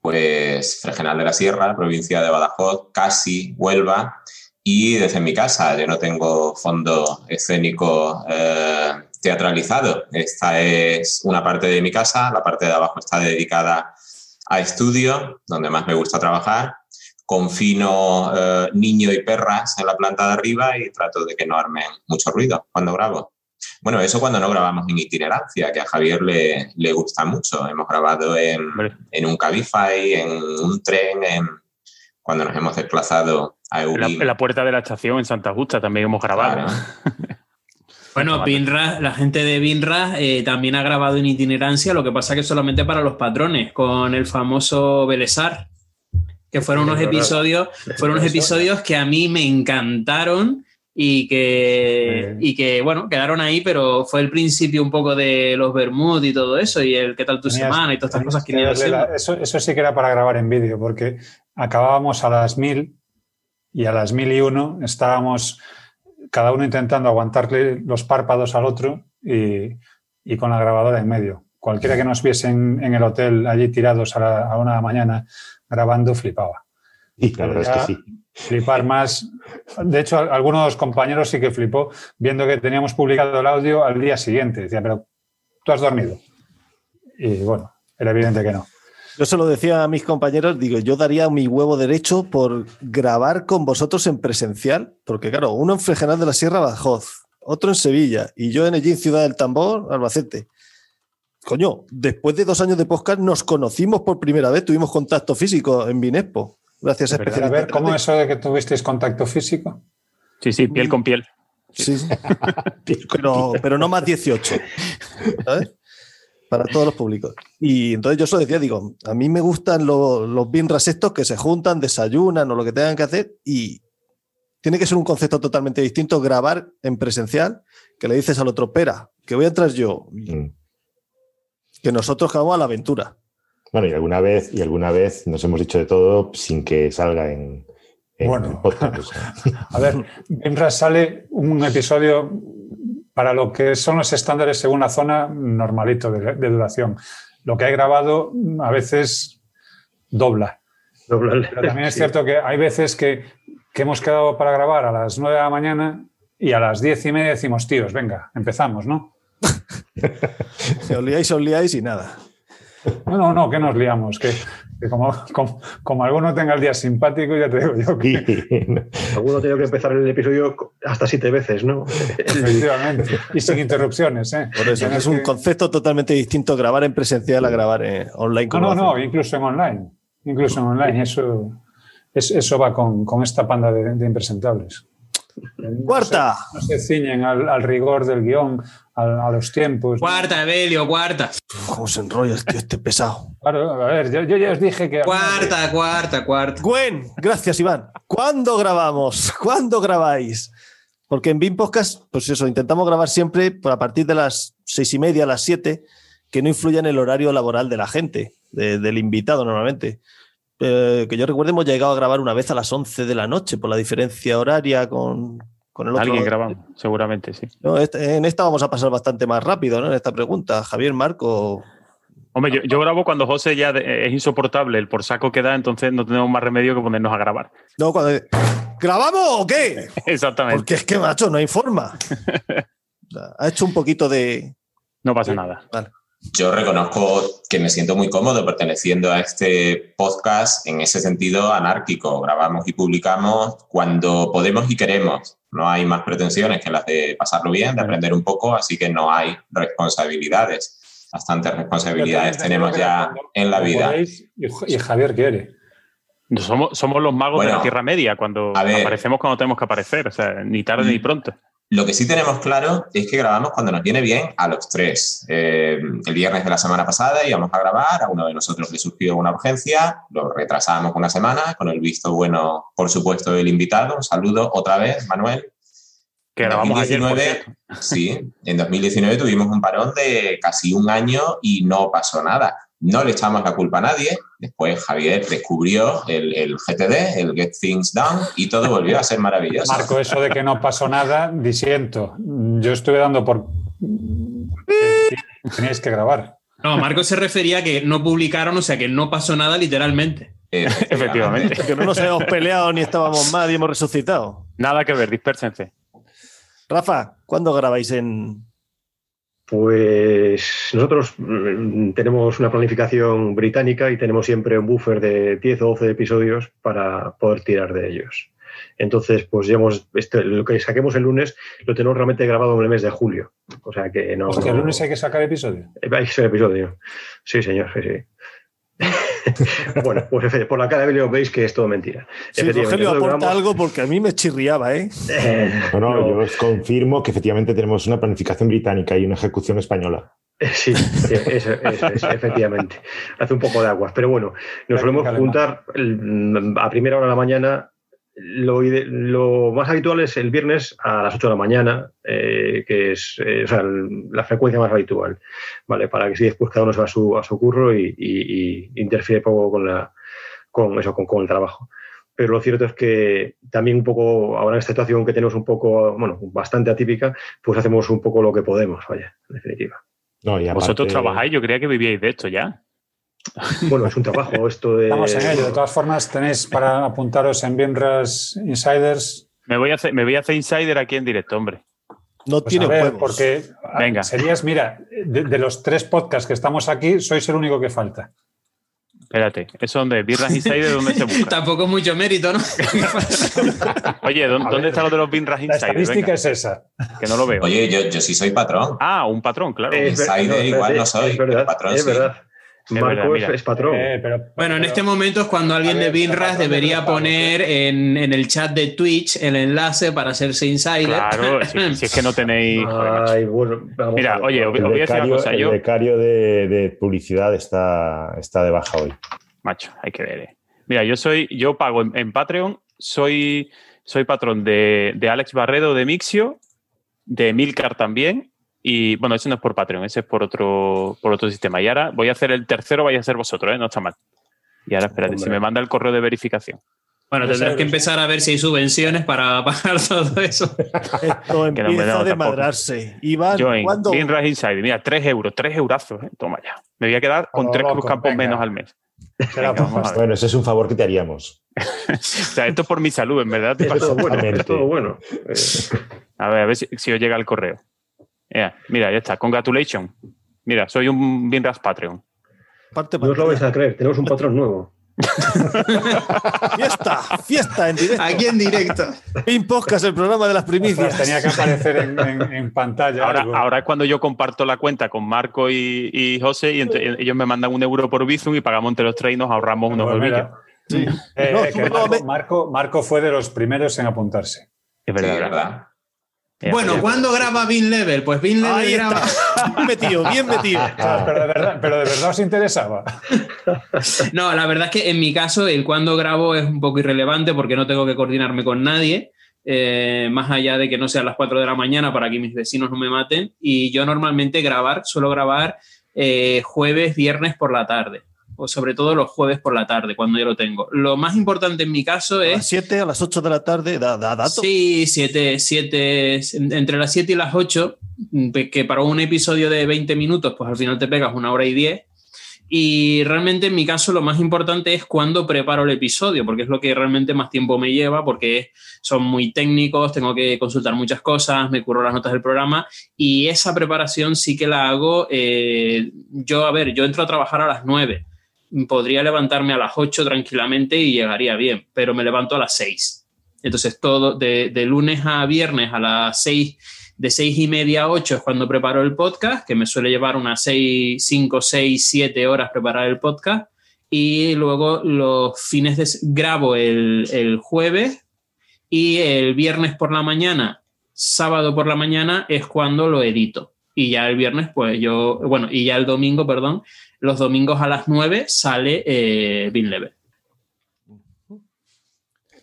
pues Fregenal de la Sierra, provincia de Badajoz, casi Huelva, y desde mi casa. Yo no tengo fondo escénico eh, teatralizado. Esta es una parte de mi casa, la parte de abajo está dedicada a estudio, donde más me gusta trabajar. Confino eh, niño y perras en la planta de arriba y trato de que no armen mucho ruido cuando grabo. Bueno, eso cuando no grabamos en itinerancia, que a Javier le, le gusta mucho. Hemos grabado en, en un Cabify, en un tren, en, cuando nos hemos desplazado a En la, Eubin. en la puerta de la estación en Santa Justa también hemos grabado. Claro. Bueno. Binra, la gente de Binra eh, también ha grabado en itinerancia, lo que pasa que solamente para los patrones, con el famoso Belesar, que fueron unos episodios, fueron unos episodios que a mí me encantaron y que, y que, bueno, quedaron ahí, pero fue el principio un poco de los Bermud y todo eso, y el qué tal tu Tenías- semana y todas estas cosas que que la- eso, eso sí que era para grabar en vídeo, porque acabábamos a las mil y a las mil y uno estábamos cada uno intentando aguantarle los párpados al otro y, y con la grabadora en medio. Cualquiera que nos viese en, en el hotel allí tirados a, la- a una de la mañana grabando flipaba. Y la verdad es que sí. Flipar más. De hecho, al- alguno de los compañeros sí que flipó viendo que teníamos publicado el audio al día siguiente. Decía, pero tú has dormido. Y bueno, era evidente que no. Yo se lo decía a mis compañeros, digo, yo daría mi huevo derecho por grabar con vosotros en presencial, porque claro, uno en Fregenal de la Sierra, Badajoz, otro en Sevilla y yo en Ellín, Ciudad del Tambor, Albacete. Coño, después de dos años de podcast nos conocimos por primera vez, tuvimos contacto físico en Vinespo, gracias a Es verdad. Pero a especial ver, ¿cómo eso de que tuvisteis contacto físico? Sí, sí, piel con piel. Sí, sí. pero, pero no más 18. ¿sabes? Para todos los públicos. Y entonces yo eso decía, digo, a mí me gustan los, los binras estos que se juntan, desayunan o lo que tengan que hacer y tiene que ser un concepto totalmente distinto grabar en presencial que le dices al otro, espera, que voy a entrar yo, Mm. que nosotros vamos a la aventura. Bueno, y alguna vez, y alguna vez nos hemos dicho de todo sin que salga en, en Bueno. podcast. o sea. A ver, mientras sale un episodio para lo que son los estándares según la zona normalito de, de duración. Lo que hay grabado a veces dobla. Pero también es Sí. cierto que hay veces que, que hemos quedado para grabar a las 9 de la mañana y a las diez y media decimos, tíos, venga, empezamos, ¿no? Os liáis, os liáis y nada. No, no, no, que nos liamos, que, Que como, como, como alguno tenga el día simpático, ya te digo yo que Sí. Alguno ha tenido que empezar el episodio hasta siete veces, ¿no? efectivamente. Y sin interrupciones, ¿eh? Por eso, es un que- concepto totalmente distinto grabar en presencial a grabar en online. No, como no, no, hacen. incluso en online. Incluso en online. Eso, es- eso va con, con esta panda de, de impresentables. Cuarta. No se ciñen al, al rigor del guion, al- a los tiempos. Cuarta, Evelio, cuarta. ¿Cómo se enrolla este, este pesado? Claro, a ver, yo, yo ya os dije que. Cuarta, cuarta, cuarta. Gwen, gracias Iván. ¿Cuándo grabamos? ¿Cuándo grabáis? Porque en BIM Podcast, pues eso, intentamos grabar siempre por a partir de las seis y media, las siete, que no influya en el horario laboral de la gente, de- del invitado normalmente. Eh, que yo recuerdo, hemos llegado a grabar una vez a las 11 de la noche por la diferencia horaria con, con el otro. Alguien grabamos, seguramente, sí. No, este- en esta vamos a pasar bastante más rápido, ¿no? En esta pregunta. Javier, Marco. Hombre, yo, yo grabo cuando José ya de- es insoportable el por saco que da, entonces no tenemos más remedio que ponernos a grabar. No, cuando. ¿Grabamos o qué? Exactamente. Porque es que, macho, no hay forma. Ha hecho un poquito de. No pasa nada. Vale. Yo reconozco que me siento muy cómodo perteneciendo a este podcast en ese sentido anárquico. Grabamos y publicamos cuando podemos y queremos. No hay más pretensiones que las de pasarlo bien, de aprender un poco, así que no hay responsabilidades. Bastantes responsabilidades tenemos ya en la vida. Y, Javier quiere. Somos, somos los magos de la Tierra Media cuando ver. aparecemos cuando tenemos que aparecer. O sea, ni tarde ni pronto. Lo que sí tenemos claro es que grabamos cuando nos viene bien a los tres. Eh, el viernes de la semana pasada íbamos a grabar, a uno de nosotros le surgió una urgencia, lo retrasamos una semana con el visto bueno, por supuesto, del invitado. Un saludo otra vez, Manuel. Que En grabamos ayer, por 2019, cierto. Sí, en 2019 tuvimos un parón de casi un año y no pasó nada. No le echamos la culpa a nadie. Después Javier descubrió el, el GTD, el Get Things Done, y todo volvió a ser maravilloso. Marco, eso de que no pasó nada, disiento. Yo estuve dando por. Teníais que grabar. No, Marco se refería a que no publicaron, o sea que no pasó nada literalmente. Efectivamente. Que no nos hemos peleado ni estábamos mal y hemos resucitado. Nada que ver, dispérsense. Rafa, ¿cuándo grabáis en.? Pues nosotros mm, tenemos una planificación británica y tenemos siempre un buffer de 10 o 12 episodios para poder tirar de ellos. Entonces, pues llevamos este, lo que saquemos el lunes lo tenemos realmente grabado en el mes de julio. O sea que no. O sea, que el lunes hay que sacar episodio. Hay que ser episodio. Sí, señor, sí, sí. bueno, pues efe- por la cara de Belio veis que es todo mentira. Efectivamente, Rogelio aporta algo porque a mí me chirriaba, ¿eh? Eh, No, no, no. yo os confirmo que efectivamente tenemos una planificación británica y una ejecución española. Sí, sí, eso, eso es, efectivamente. Hace un poco de aguas. Pero bueno, nos solemos juntar a primera hora de la mañana. Lo, más habitual es el viernes a las 8 de la mañana, eh, que es eh, o sea, el- la frecuencia más habitual, ¿vale? Para que si después cada uno se va a su, a su curro y, y- y interfiere poco con, la, con, eso, con, con el trabajo. Pero lo cierto es que también un poco, ahora en esta situación que tenemos un poco, bueno, bastante atípica, pues hacemos un poco lo que podemos, vaya, en definitiva. No, y aparte- Vosotros trabajáis, yo creía que vivíais de esto ya. Bueno, es un trabajo esto de. Estamos en ello. De todas formas, tenéis para apuntaros en Bienras Insiders. Me voy a hacer, me voy a hacer insider aquí en directo, hombre. No Pues tiene a ver, porque a- Venga. serías, mira, de, de los tres podcasts que estamos aquí, sois el único que falta. Espérate, ¿eso dónde? ¿Birras Insider dónde se busca? Tampoco mucho mérito, ¿no? Oye, ¿dó- A ¿dónde está lo de los Birras La Insider? estadística Venga, es esa. que no lo veo. Oye, yo, yo sí soy patrón. Ah, un patrón, claro. Es ver- Insider no, igual no soy, Es verdad, patrón es sí. Verdad, es, mira. es patrón. Eh, pero- Bueno, en este momento es cuando alguien de Binras debería poner en, en el chat de Twitch el enlace para hacerse insider. Claro, si, si es que no tenéis. Ay, bueno, vamos Mira, oye, El os voy a decir una becario, cosa. el Yo, becario de, de publicidad está, está de baja hoy. macho, hay que ver. eh. Mira, yo soy, yo pago en, en Patreon, soy, soy patrón de, de Alex Barredo de Mixio, de Milcar también. Y bueno, ese no es por Patreon, ese es por otro, por otro sistema. Y ahora voy a hacer el tercero, vais a ser vosotros, ¿eh? no está mal. Y ahora espérate, Hombre. si me manda el correo de verificación. Bueno, Tres tendrás que empezar a ver si hay subvenciones para pagar todo eso. Esto empieza a desmadrarse. Iván, Yo en ¿cuándo? Insider, mira, 3 euros, 3 eurazos, ¿eh? toma ya. Me voy a quedar con Como 3 loco, campos menos al mes. Venga. Bueno, ese es un favor que te haríamos. O sea, esto es por mi salud, en verdad. te todo bueno, es Exactamente. todo bueno. A ver, a ver si, si os llega el correo. Mira, ya está. Congratulations. Mira, soy un Binras Patreon. Parte No os lo vais a creer, tenemos un patrón nuevo. Fiesta, fiesta en directo. Aquí en directo. Pin Podcast, el programa de las primicias. Ostras, tenía que aparecer en, en- en pantalla. Ahora, algo. ahora es cuando yo comparto la cuenta con Marco y, y José y entre- ellos me mandan un euro por Bizum y pagamos entre los tres y nos ahorramos unos Pues bolillos. mira, Sí. eh, No, eh, Marco, me- Marco, Marco fue de los primeros en apuntarse. Es Sí, verdad. es verdad. Bueno. ¿cuándo graba Bin Level? Pues Bin Level Ahí graba. está. Bien metido, bien metido. Sea, pero, de verdad, pero de verdad os interesaba. No, la verdad es que en mi caso el cuándo grabo es un poco irrelevante porque no tengo que coordinarme con nadie, eh, más allá de que no sean las 4 de la mañana para que mis vecinos no me maten. Y yo normalmente grabar, suelo grabar eh, jueves, viernes por la tarde, o sobre todo los jueves por la tarde, cuando yo lo tengo. Lo más importante en mi caso A es las 7, a las 8 de la tarde, da, da dato. Sí, siete, siete, entre las 7 y las 8, que para un episodio de 20 minutos, pues al final te pegas una hora y 10. Y realmente en mi caso lo más importante es cuando preparo el episodio, porque es lo que realmente más tiempo me lleva, porque son muy técnicos, tengo que consultar muchas cosas, me curro las notas del programa y esa preparación sí que la hago. eh, yo, a ver, yo entro a trabajar a las 9, podría levantarme a las 8 tranquilamente y llegaría bien, pero me levanto a las 6. Entonces, todo de, lunes a viernes a las 6, de 6 y media a 8 es cuando preparo el podcast, que me suele llevar unas 6, 5, 6, 7 horas preparar el podcast. Y luego los fines de grabo el, el jueves y el viernes por la mañana, sábado por la mañana es cuando lo edito. Y ya el viernes, pues yo, bueno, y ya el domingo, perdón, los domingos a las 9 sale eh, Bill Level.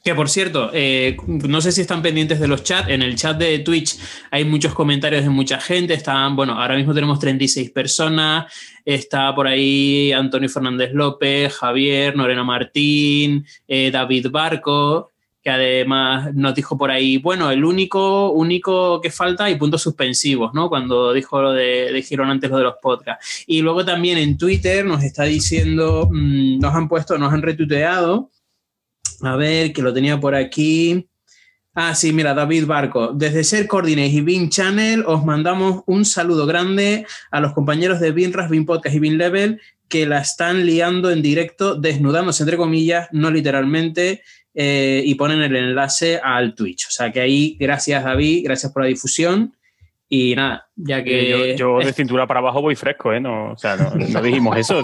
Que por cierto, eh, no sé si están pendientes de los chats. En el chat de Twitch hay muchos comentarios de mucha gente. Están, bueno, ahora mismo tenemos 36 personas. Está por ahí Antonio Fernández López, Javier, Norena Martín, eh, David Barco, que además nos dijo por ahí, bueno, el único, único que falta y puntos suspensivos, ¿no? Cuando dijo lo de, dijeron antes lo de los podcasts. Y luego también en Twitter nos está diciendo, mmm, nos han puesto, nos han retuiteado. A ver, que lo tenía por aquí. Ah, sí, mira, David Barco. Desde Ser Coordinate y Bean Channel os mandamos un saludo grande a los compañeros de Beanras, Bean Podcast y Bean Level que la están liando en directo, desnudándose entre comillas, no literalmente, eh, y ponen el enlace al Twitch. O sea que ahí, gracias David, gracias por la difusión. Y nada, ya que... Yo, yo de cintura para abajo voy fresco, ¿eh? No, o sea, no, no dijimos eso.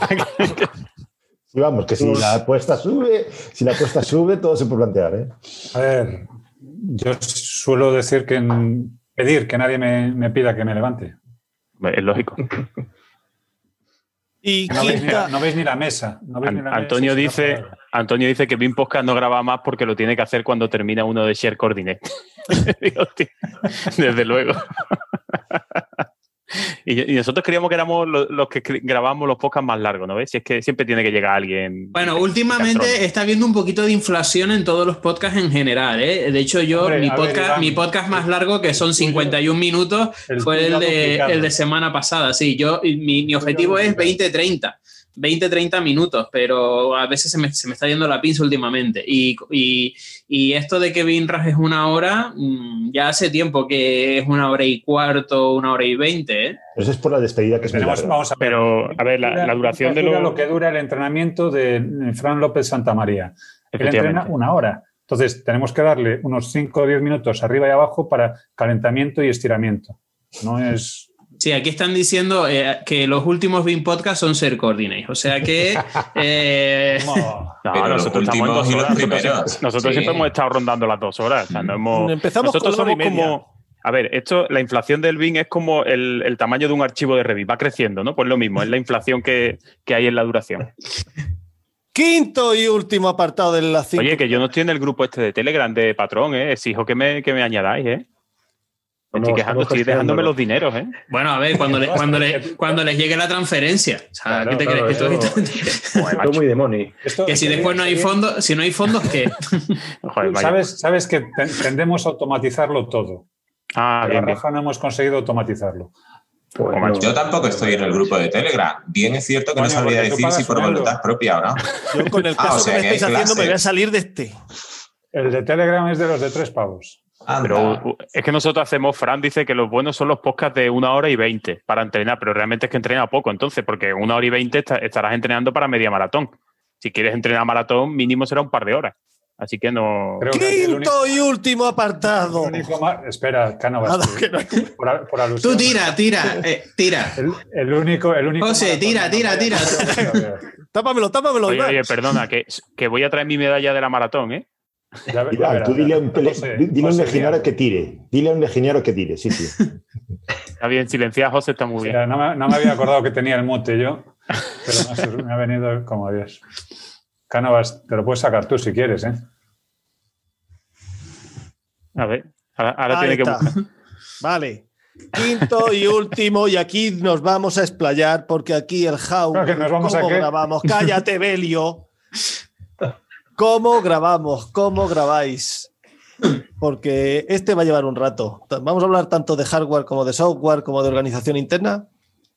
Y vamos, que si la apuesta sube, si la apuesta sube, todo se puede plantear, ¿eh? A ver, yo suelo decir que pedir que nadie me, me pida que me levante. Es lógico. Y No veis, ni la, no veis ni la mesa. no veis ni la Antonio mesa, dice, Antonio dice que Vin Podcast no graba más porque lo tiene que hacer cuando termina uno de Share Coordinate. Desde luego. Y, nosotros creíamos que éramos los, que grabamos los podcasts más largos, ¿no ves? Si es que siempre tiene que llegar alguien. Bueno, últimamente está habiendo un poquito de inflación en todos los podcasts en general, ¿eh? De hecho, yo, mi, podcast, mi podcast más largo, que son 51 minutos, fue el de, el de, semana pasada, sí. Yo, mi, mi objetivo es 20-30. 20, 30 minutos, pero a veces se me, se me está yendo la pinza últimamente. Y, esto de que Binraj es una hora, mm, ya hace tiempo que es una hora y cuarto, una hora y veinte. ¿eh? Eso es por la despedida que tenemos. Vamos a ver, pero, a ver, la, duración de lo... lo... que dura el entrenamiento de eh, Fran López Santamaría. Él entrena una hora. Entonces, tenemos que darle unos 5 o 10 minutos arriba y abajo para calentamiento y estiramiento. No es Sí, aquí están diciendo eh, que los últimos BIM podcasts son ser coordinates. O sea que. eh, No, Pero nosotros estamos en últimos dos y los horas. Nosotros, primeros. siempre, nosotros Sí. siempre hemos estado rondando las dos horas. O sea, no hemos, Empezamos nosotros con la y somos media. como. A ver, esto, la inflación del BIN es como el, el tamaño de un archivo de Revit, va creciendo, ¿no? Pues lo mismo, es la inflación que, que hay en la duración. quinto y último apartado de las cinco. Oye, que yo no estoy en el grupo este de Telegram de patrón, ¿eh? Exijo que me, que me añadáis, ¿eh? No, estoy quejando, estamos estoy dejándome los dineros, ¿eh? bueno, a ver, cuando, le- cuando, le- cuando les llegue la transferencia. O sea, Claro, ¿qué te claro, crees que tú- Todo muy de money. Esto- Que si después no hay fondos, si no hay fondos, ¿qué? Joder. ¿Sabes, sabes que ten- tendemos a automatizarlo todo. Ah, La bien, bien. raja no hemos conseguido automatizarlo. Pues no. Yo tampoco estoy en el grupo de Telegram. Bien es cierto que no Coño, sabría decir si por voluntad propia o no. Yo con el Ah, caso o sea que me estáis haciendo me voy a salir de este. El de Telegram es de los de tres pavos. Anda. Pero es que nosotros hacemos, Fran dice que los buenos son los podcasts de una hora y veinte para entrenar, pero realmente es que entrena poco entonces, porque una hora y veinte esta- estarás entrenando para media maratón. Si quieres entrenar maratón, mínimo será un par de horas. Así que no. Creo que aquí el único, Quinto y último apartado. Espera, Cánovas. Nada, que no- por, a- por alusión. Tú tira, tira, eh, tira. El, el único, el único. José, tira, tira, tira. Tápamelo, tápamelo. Oye, oye, perdona, que, que voy a traer mi medalla de la maratón, ¿eh? Ya, verás, tú dile a un, ya. pele- José, dile a un José, legionario mira, que tire. Dile a un legionario que tire, sí, sí. Está bien, silenciar José está muy bien. mira, no, me, no me había acordado que tenía el mute yo, pero me ha, sur- me ha venido como Dios. Cánovas, te lo puedes sacar tú si quieres, ¿eh? A ver, ahora, tiene que buscar. Vale. Quinto y último, y aquí nos vamos a explayar porque aquí el how. Que nos vamos a grabamos? Cállate, Belio. ¿Cómo grabamos? ¿Cómo grabáis? Porque este va a llevar un rato. Vamos a hablar tanto de hardware como de software, como de organización interna.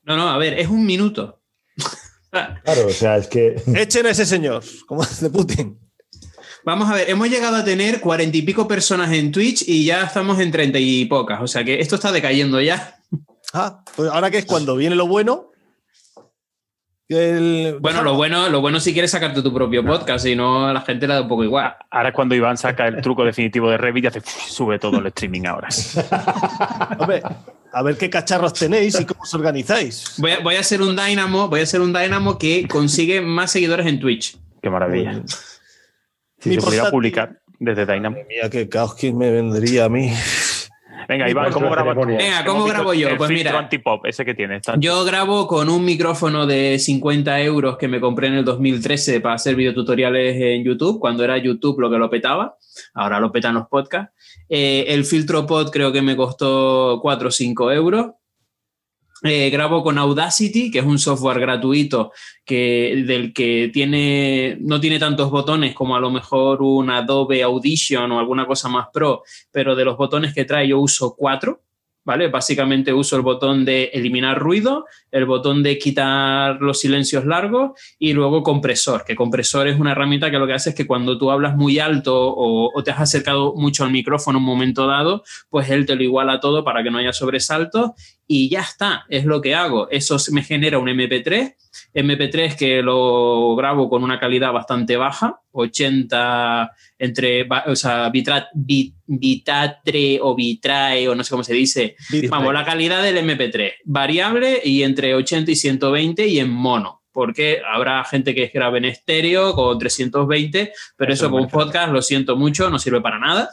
No, no, a ver, es un minuto. Claro, o sea, es que. Echen a ese señor, como de Putin. Vamos a ver, hemos llegado a tener cuarenta y pico personas en Twitch y ya estamos en treinta y pocas. O sea que esto está decayendo ya. Ah, pues ahora que es cuando viene lo bueno. El- Bueno, lo bueno, lo bueno si quieres sacarte tu propio podcast, si no a la gente le da un poco igual. Ahora es cuando Iván saca el truco definitivo de Revit y hace sube todo el streaming ahora. Hombre, a ver qué cacharros tenéis y cómo os organizáis. Voy a, voy a hacer un Dynamo, voy a hacer un Dynamo que consigue más seguidores en Twitch. Qué maravilla. Si Mi se pudiera publicar desde Dynamo. Madre mía, qué caos que me vendría a mí. Venga, Iván, ¿cómo Nuestra grabas tú? Venga, ¿cómo grabo yo? el Pues mira, antipop, ese que tienes. yo grabo con un micrófono de 50 euros que me compré en el 2013 para hacer videotutoriales en YouTube, cuando era YouTube lo que lo petaba. Ahora lo petan los podcasts. Eh, el filtro pod creo que me costó 4 o 5 euros. Eh, grabo con Audacity, que es un software gratuito que, del que tiene, no tiene tantos botones como a lo mejor un Adobe Audition o alguna cosa más pro, pero de los botones que trae yo uso cuatro. ¿Vale? Básicamente uso el botón de eliminar ruido, el botón de quitar los silencios largos y luego compresor, que compresor es una herramienta que lo que hace es que cuando tú hablas muy alto o, o te has acercado mucho al micrófono en un momento dado, pues él te lo iguala todo para que no haya sobresaltos y ya está, es lo que hago. Eso me genera un MP3, MP3 que lo grabo con una calidad bastante baja, 80 entre, o sea, bit- bitatre o bitrae o no sé cómo se dice. Vamos, la calidad del MP3, variable y entre 80 y 120 y en mono. Porque habrá gente que grabe en estéreo con 320, pero Eso eso con podcast, lo siento mucho, no sirve para nada.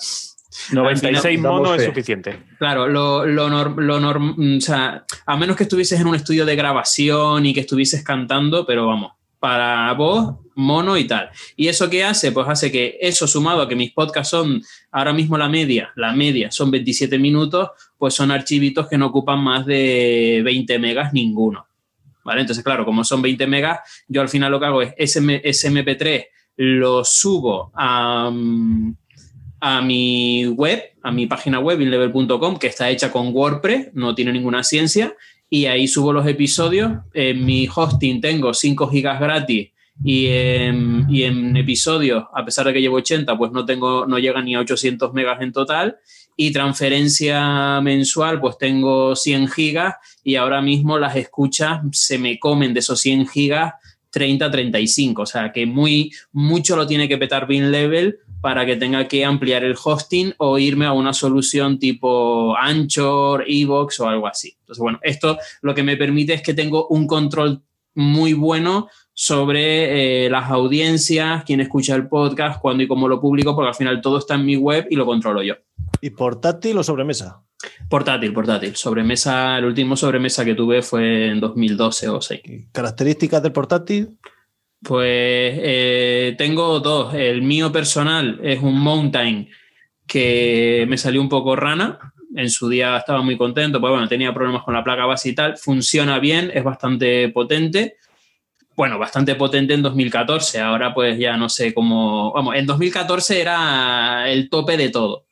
96 damos monos es suficiente. Claro, lo, lo, norm- lo norm- mm, o sea, a menos que estuvieses en un estudio de grabación y que estuvieses cantando, pero vamos, para voz, mono y tal. ¿Y eso qué hace? Pues hace que eso sumado a que mis podcasts son ahora mismo la media, la media son 27 minutos, pues son archivitos que no ocupan más de 20 megas ninguno. ¿Vale? Entonces, claro, como son 20 megas, yo al final lo que hago es ese MP3 lo subo a, mm, a mi web, a mi página web, inlevel.com, que está hecha con WordPress, no tiene ninguna ciencia, y ahí subo los episodios. En mi hosting tengo 5 gigas gratis y en, y en episodios, a pesar de que llevo 80, pues no, tengo, no llega ni a 800 megas en total. Y transferencia mensual, pues tengo 100 gigas y ahora mismo las escuchas se me comen de esos 100 gigas 30, 35. O sea que muy, mucho lo tiene que petar Level para que tenga que ampliar el hosting o irme a una solución tipo Anchor, Evox o algo así. Entonces, bueno, esto lo que me permite es que tengo un control muy bueno sobre eh, las audiencias, quién escucha el podcast, cuándo y cómo lo publico, porque al final todo está en mi web y lo controlo yo. ¿Y portátil o sobremesa? Portátil, portátil. Sobremesa, el último sobremesa que tuve fue en 2012 o 6. ¿Características del portátil? Pues eh, tengo dos. El mío personal es un Mountain que me salió un poco rana. En su día estaba muy contento, pues bueno, tenía problemas con la placa base y tal. Funciona bien, es bastante potente. Bueno, bastante potente en 2014. Ahora pues ya no sé cómo... Vamos, en 2014 era el tope de todo.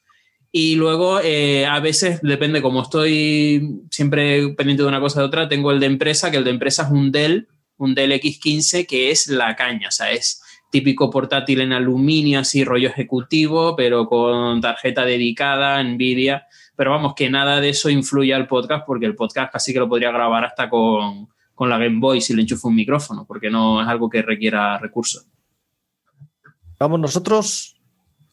Y luego, eh, a veces, depende, como estoy siempre pendiente de una cosa de otra, tengo el de empresa, que el de empresa es un Dell, un Dell X15, que es la caña, o sea, es típico portátil en aluminio, así rollo ejecutivo, pero con tarjeta dedicada, Nvidia. Pero vamos, que nada de eso influye al podcast, porque el podcast casi que lo podría grabar hasta con, con la Game Boy si le enchufo un micrófono, porque no es algo que requiera recursos. Vamos nosotros.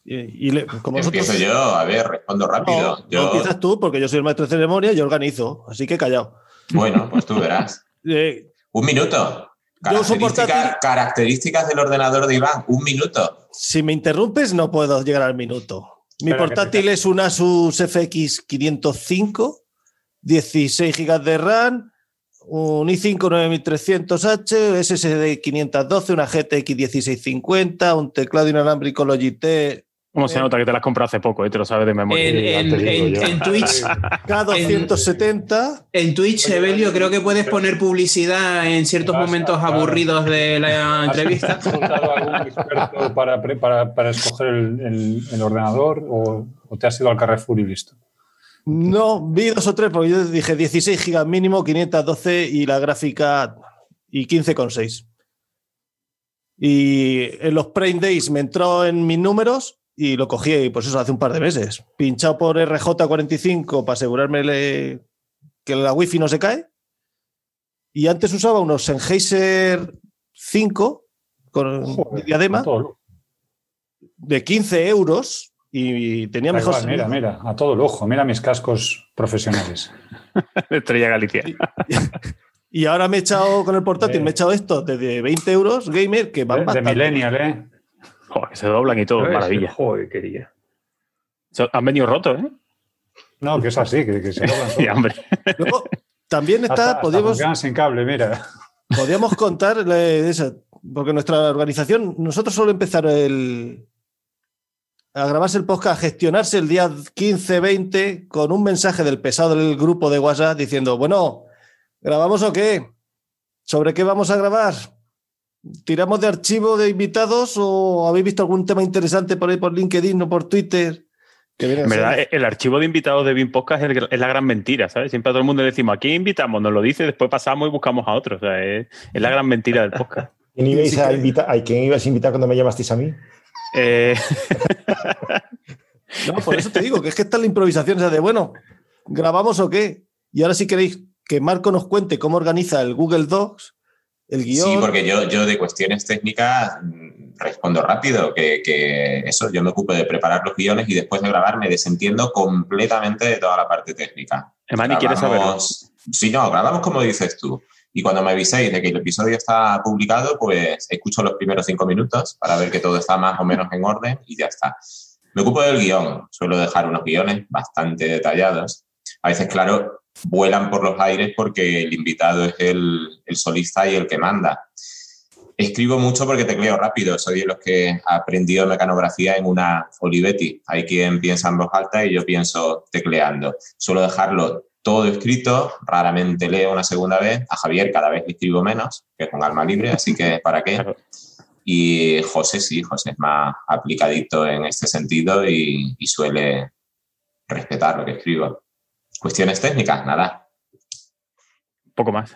Y, y le- como Empiezo nosotros- yo, a ver, respondo rápido. No, empiezas tú, porque yo soy el maestro de ceremonia y yo organizo, así que callado. bueno, pues tú verás. Eh, Un minuto. Uso Características, del ordenador de Iván, un minuto. si me interrumpes, no puedo llegar al minuto. Mi que portátil es un Asus FX 505, 16 GB de RAM, un i5 9300H, SSD 512, una GTX 1650, un teclado inalámbrico Logitech ¿Cómo se Eh. nota que te la has comprado hace poco? eh? Te lo sabes de memoria. En, Twitch, K270. en Twitch, Evelio, creo que puedes poner publicidad en ciertos Vas momentos claro. aburridos de la entrevista. ¿Has consultado a algún experto para, pre- para, para escoger el, el- el ordenador o, o te has ido al Carrefour y listo? No, vi dos o tres, porque yo dije 16 GB mínimo, 512 y la gráfica y 15,6. Y en los Prime Days me entró en mis números y lo cogí, pues eso, hace un par de meses. Pinchado por RJ45 para asegurarme le- que la wifi no se cae. Y antes usaba unos Sennheiser 5 con Joder, diadema de 15 euros y tenía mejor igual, mira, mira, a todo lujo. Mira mis cascos profesionales. Estrella Galicia. Y ahora me he echado con el portátil, Eh. me he echado esto de 20 euros gamer que van De, de. Millennial, ¿eh? Joder, que se doblan y todo, ¿Sabes? maravilla. Joder, quería. So- Han venido rotos, ¿eh? No, que es así, que, que se doblan solos. Y hambre. Luego, también Hasta- está, hasta podíamos, funcionan sin cable, mira. podíamos contar esa, porque nuestra organización, nosotros solo empezar el a grabarse el podcast, a gestionarse el día 15, 20 con un mensaje del pesado del grupo de WhatsApp diciendo, bueno, ¿grabamos o qué? ¿Sobre qué vamos a grabar? ¿Tiramos de archivo de invitados o habéis visto algún tema interesante por ahí por LinkedIn o por Twitter? En verdad, el archivo de invitados de Bean Podcast es, el- es la gran mentira, ¿sabes? Siempre a todo el mundo le decimos, ¿a quién invitamos? Nos lo dice, después pasamos y buscamos a otro. O sea, es, es la gran mentira del podcast. ¿Quién ibais Sí a que- invitar? ¿A quién ibas a invitar cuando me llamasteis a mí? Eh, No, por eso te digo que es que está la improvisación, o sea, de bueno, ¿grabamos o qué? Y ahora si queréis que Marco nos cuente cómo organiza el Google Docs, el guion. Sí, porque yo, yo de cuestiones técnicas mm, respondo rápido, que, que eso, yo me ocupo de preparar los guiones y después de grabar me desentiendo completamente de toda la parte técnica. Emani, ¿quieres saberlo? Sí, no, grabamos como dices tú. Y cuando me aviséis de que el episodio está publicado, pues escucho los primeros cinco minutos para ver que todo está más o menos en orden y ya está. Me ocupo del guion. Suelo dejar unos guiones bastante detallados. A veces, claro, vuelan por los aires porque el invitado es el, el solista y el que manda. Escribo mucho porque tecleo rápido. Soy de los que ha aprendido mecanografía en una Olivetti. Hay quien piensa en voz alta y yo pienso tecleando. Suelo dejarlo todo escrito, raramente leo una segunda vez. A Javier cada vez le escribo menos, que es un alma libre, así que ¿para qué? Y José sí, José es más aplicadito en este sentido y, y suele respetar lo que escribo. Cuestiones técnicas, nada. poco más.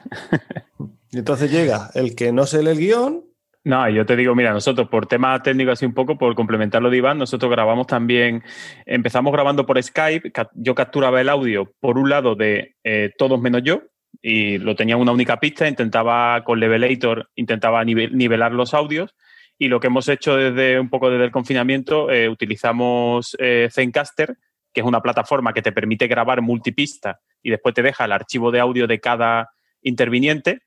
Y entonces llega el que no se lee el guion. No, yo te digo, mira, nosotros por tema técnico así un poco, por complementar lo de Iván, nosotros grabamos también, empezamos grabando por Skype, yo capturaba el audio por un lado de eh, todos menos yo y lo tenía en una única pista, intentaba con Levelator, intentaba nive- nivelar los audios y lo que hemos hecho desde un poco desde el confinamiento, eh, utilizamos eh, Zencaster, que es una plataforma que te permite grabar multipista y después te deja el archivo de audio de cada interviniente.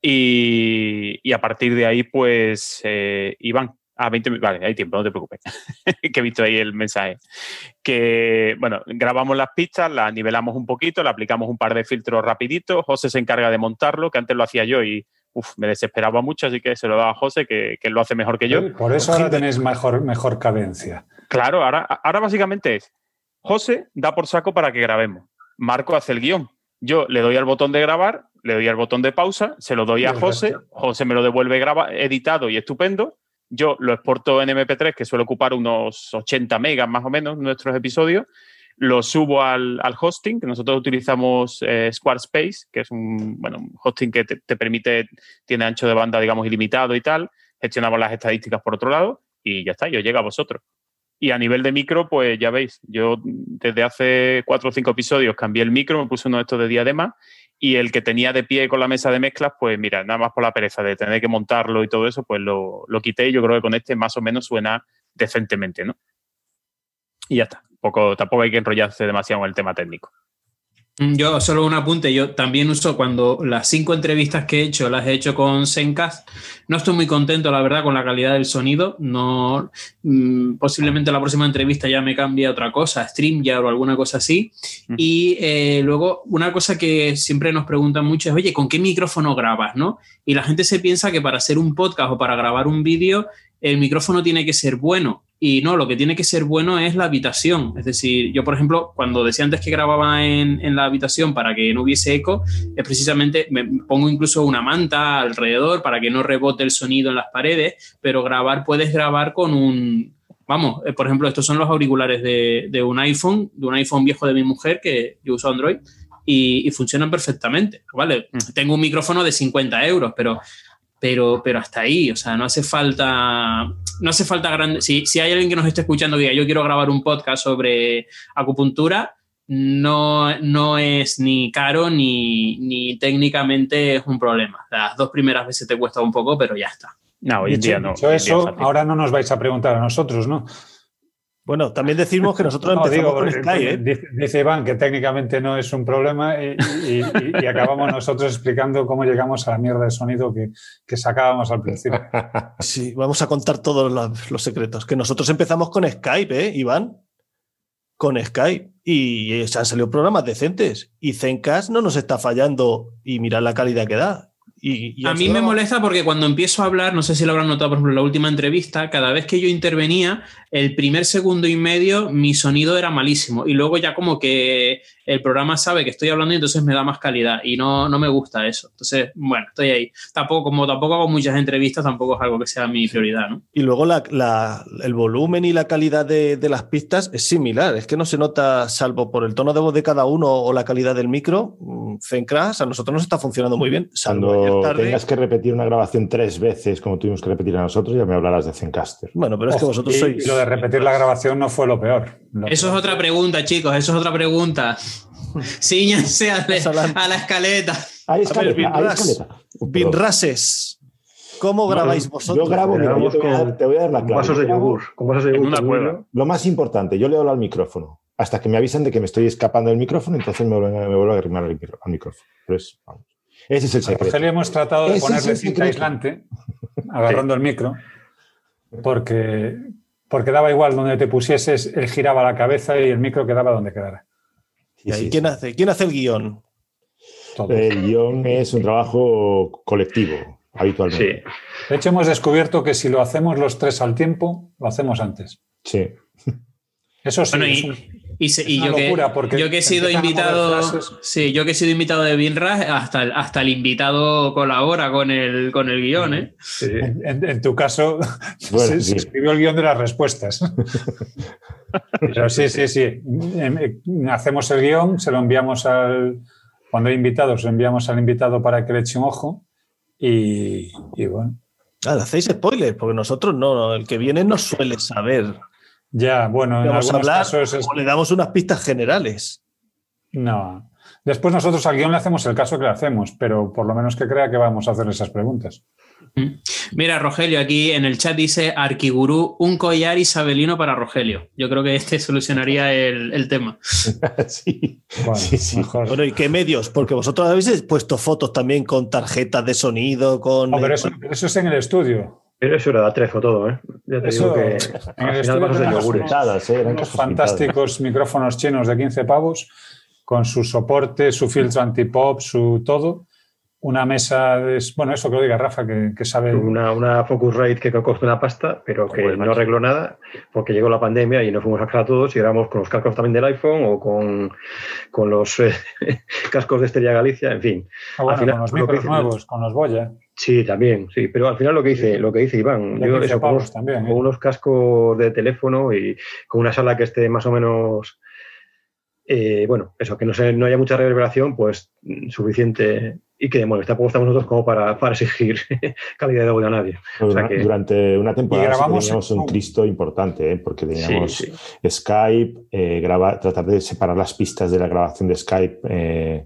Y, y a partir de ahí, pues, eh, Iván, a 20 minutos, vale, hay tiempo, no te preocupes, que he visto ahí el mensaje. Que, bueno, grabamos las pistas, las nivelamos un poquito, le aplicamos un par de filtros rapiditos, José se encarga de montarlo, que antes lo hacía yo y uf, me desesperaba mucho, así que se lo daba a José, que, que lo hace mejor que yo. Por eso ahora tenéis mejor, mejor cadencia. Claro, ahora, ahora básicamente es, José da por saco para que grabemos, Marco hace el guion, yo le doy al botón de grabar, le doy al botón de pausa, se lo doy a José. José me lo devuelve graba, editado y estupendo, yo lo exporto en MP3, que suele ocupar unos 80 megas más o menos nuestros episodios, lo subo al, al hosting, que nosotros utilizamos eh, Squarespace, que es un, bueno, un hosting que te, te permite, tiene ancho de banda, digamos, ilimitado y tal, gestionamos las estadísticas por otro lado y ya está, yo llega a vosotros. Y a nivel de micro, pues ya veis, yo desde hace cuatro o cinco episodios cambié el micro, me puse uno de estos de diadema y el que tenía de pie con la mesa de mezclas, pues mira, nada más por la pereza de tener que montarlo y todo eso, pues lo, lo quité y yo creo que con este más o menos suena decentemente, ¿no? Y ya está. Poco, tampoco hay que enrollarse demasiado en el tema técnico. Mm, yo solo un apunte, yo también uso cuando las cinco entrevistas que he hecho las he hecho con Zencast, no estoy muy contento la verdad con la calidad del sonido, no mm, posiblemente la próxima entrevista ya me cambie a otra cosa, StreamYard o alguna cosa así. Mm. Y eh, luego una cosa que siempre nos preguntan mucho es, oye, ¿con qué micrófono grabas? ¿no? Y la gente se piensa que para hacer un podcast o para grabar un vídeo el micrófono tiene que ser bueno. Y no, lo que tiene que ser bueno es la habitación. Es decir, yo, por ejemplo, cuando decía antes que grababa en, en la habitación para que no hubiese eco, es precisamente, me pongo incluso una manta alrededor para que no rebote el sonido en las paredes, pero grabar puedes grabar con un, vamos, eh, por ejemplo, estos son los auriculares de, de un iPhone, de un iPhone viejo de mi mujer, que yo uso Android, y, y funcionan perfectamente. ¿vale? Tengo un micrófono de 50 euros, pero pero, pero hasta ahí, o sea, no hace falta, no hace falta grande, si, si hay alguien que nos esté escuchando que diga, yo quiero grabar un podcast sobre acupuntura, no, no es ni caro ni, ni técnicamente es un problema. Las dos primeras veces te cuesta un poco, pero ya está. No, hoy en Dicho, día no. dicho eso, ahora no nos vais a preguntar a nosotros, ¿no? Bueno, también decimos que nosotros No, empezamos digo, con Sky, ¿eh? dice, dice Iván que técnicamente no es un problema y, y- y- y acabamos nosotros explicando cómo llegamos a la mierda de sonido que, que sacábamos al principio. Sí, vamos a contar todos los, los secretos. Que nosotros empezamos con Skype, ¿eh, Iván? Con Skype. Y se han salido programas decentes. Y Zencast no nos está fallando. Y mirad la calidad que da. Y, y A mí me molesta porque cuando empiezo a hablar, no sé si lo habrán notado, por ejemplo, en la última entrevista, cada vez que yo intervenía, el primer segundo y medio mi sonido era malísimo. Y luego ya como que el programa sabe que estoy hablando y entonces me da más calidad. Y no, no me gusta eso. Entonces, bueno, estoy ahí. Tampoco, como tampoco hago muchas entrevistas, tampoco es algo que sea mi prioridad, ¿no? Y luego la- la- el volumen y la calidad de, de las pistas es similar. Es que no se nota, salvo por el tono de voz de cada uno o la calidad del micro, mm, Zencast a nosotros nos está funcionando muy bien. Salvo Cuando tarde. tengas que repetir una grabación tres veces, como tuvimos que repetir a nosotros, ya me hablarás de Zencaster. Bueno, pero es que Ojo, vosotros sois. y lo de repetir la grabación no fue lo peor. Lo Eso es otra pregunta, chicos. Eso es otra pregunta. Cíñanse a, a la escaleta. Hay ver, escaleta, hay Binras. escaleta. Binrases. ¿Cómo grabáis Yo vosotros? grabo, mira, yo te voy, a dar, con- te voy a dar la Con clave. vasos Yo de yogur. Con vasos de En yogur. una. Lo más importante, yo le hablo al micrófono. Hasta que me avisan de que me estoy escapando del micrófono, entonces me vuelvo, me vuelvo a arrimar al, micrófono. Pero es- vamos. Ese es el A secreto. Rogelio hemos tratado de ponerle cinta aislante, agarrando el micro, porque, porque daba igual donde te pusieses, él giraba la cabeza y el micro quedaba donde quedara. ¿Y ahí sí, ¿quién, hace, ¿Quién hace el guion? El guion es un trabajo colectivo, habitualmente. Sí. De hecho, hemos descubierto que si lo hacemos los tres al tiempo, lo hacemos antes. Sí. Eso sí, Bueno, es y, un- y se- es y una yo, que, locura, yo que he sido invitado, sí, yo que he sido invitado de Binras, hasta el, hasta el invitado colabora con el, con el guion, ¿eh? Sí. en, en- en tu caso, Bueno, se, escribió el guion de las respuestas. Pero sí, sí, sí. Em, eh, Hacemos el guion, se lo enviamos al. Cuando hay invitados, lo enviamos al invitado para que le eche un ojo. Y, y bueno, Ah, hacéis spoilers, porque nosotros no, el que viene no suele saber. Ya, bueno, en Vamos a algunos hablar casos es- o le damos unas pistas generales. No. Después nosotros al guion le hacemos el caso que le hacemos, pero por lo menos que crea que vamos a hacer esas preguntas. Mira, Rogelio, aquí en el chat dice Arquigurú, un collar isabelino para Rogelio. Yo creo que este solucionaría el, el tema. sí. Bueno, Sí, sí. mejor. Bueno, ¿y qué medios? Porque vosotros habéis puesto fotos también con tarjetas de sonido, con. No, pero eso, pero eso es en el estudio. Pero eso era de atrezo todo, ¿eh? Ya te Eso, digo que en el al final de yogures. ¿eh? Eran unos fantásticos micrófonos chinos de 15 pavos con su soporte, su filtro antipop, su todo. Una mesa, de, bueno, eso que lo diga Rafa, que, que sabe. Una, una Focusrite que costó una pasta, pero que Joder, no arregló nada porque llegó la pandemia y nos fuimos a casa todos y éramos con los cascos también del iPhone o con, con los eh, cascos de Esteria Galicia, en fin. Ah, bueno, al final, con los lo que micros nuevos, con los Boya. Sí, también, sí, pero al final lo que dice, lo que dice Iván, yo 15 eso, con, unos, también. ¿eh? con unos cascos de teléfono y con una sala que esté más o menos, eh, bueno, eso, que no, se, no haya mucha reverberación, pues mm, suficiente y que bueno, tampoco estamos nosotros como para, para exigir calidad de audio a nadie. Pues O sea una- que- Durante una temporada sí grabamos teníamos en un Zoom. Cristo importante, ¿eh? porque teníamos Sí, Skype, eh, graba- tratar de separar las pistas de la grabación de Skype eh,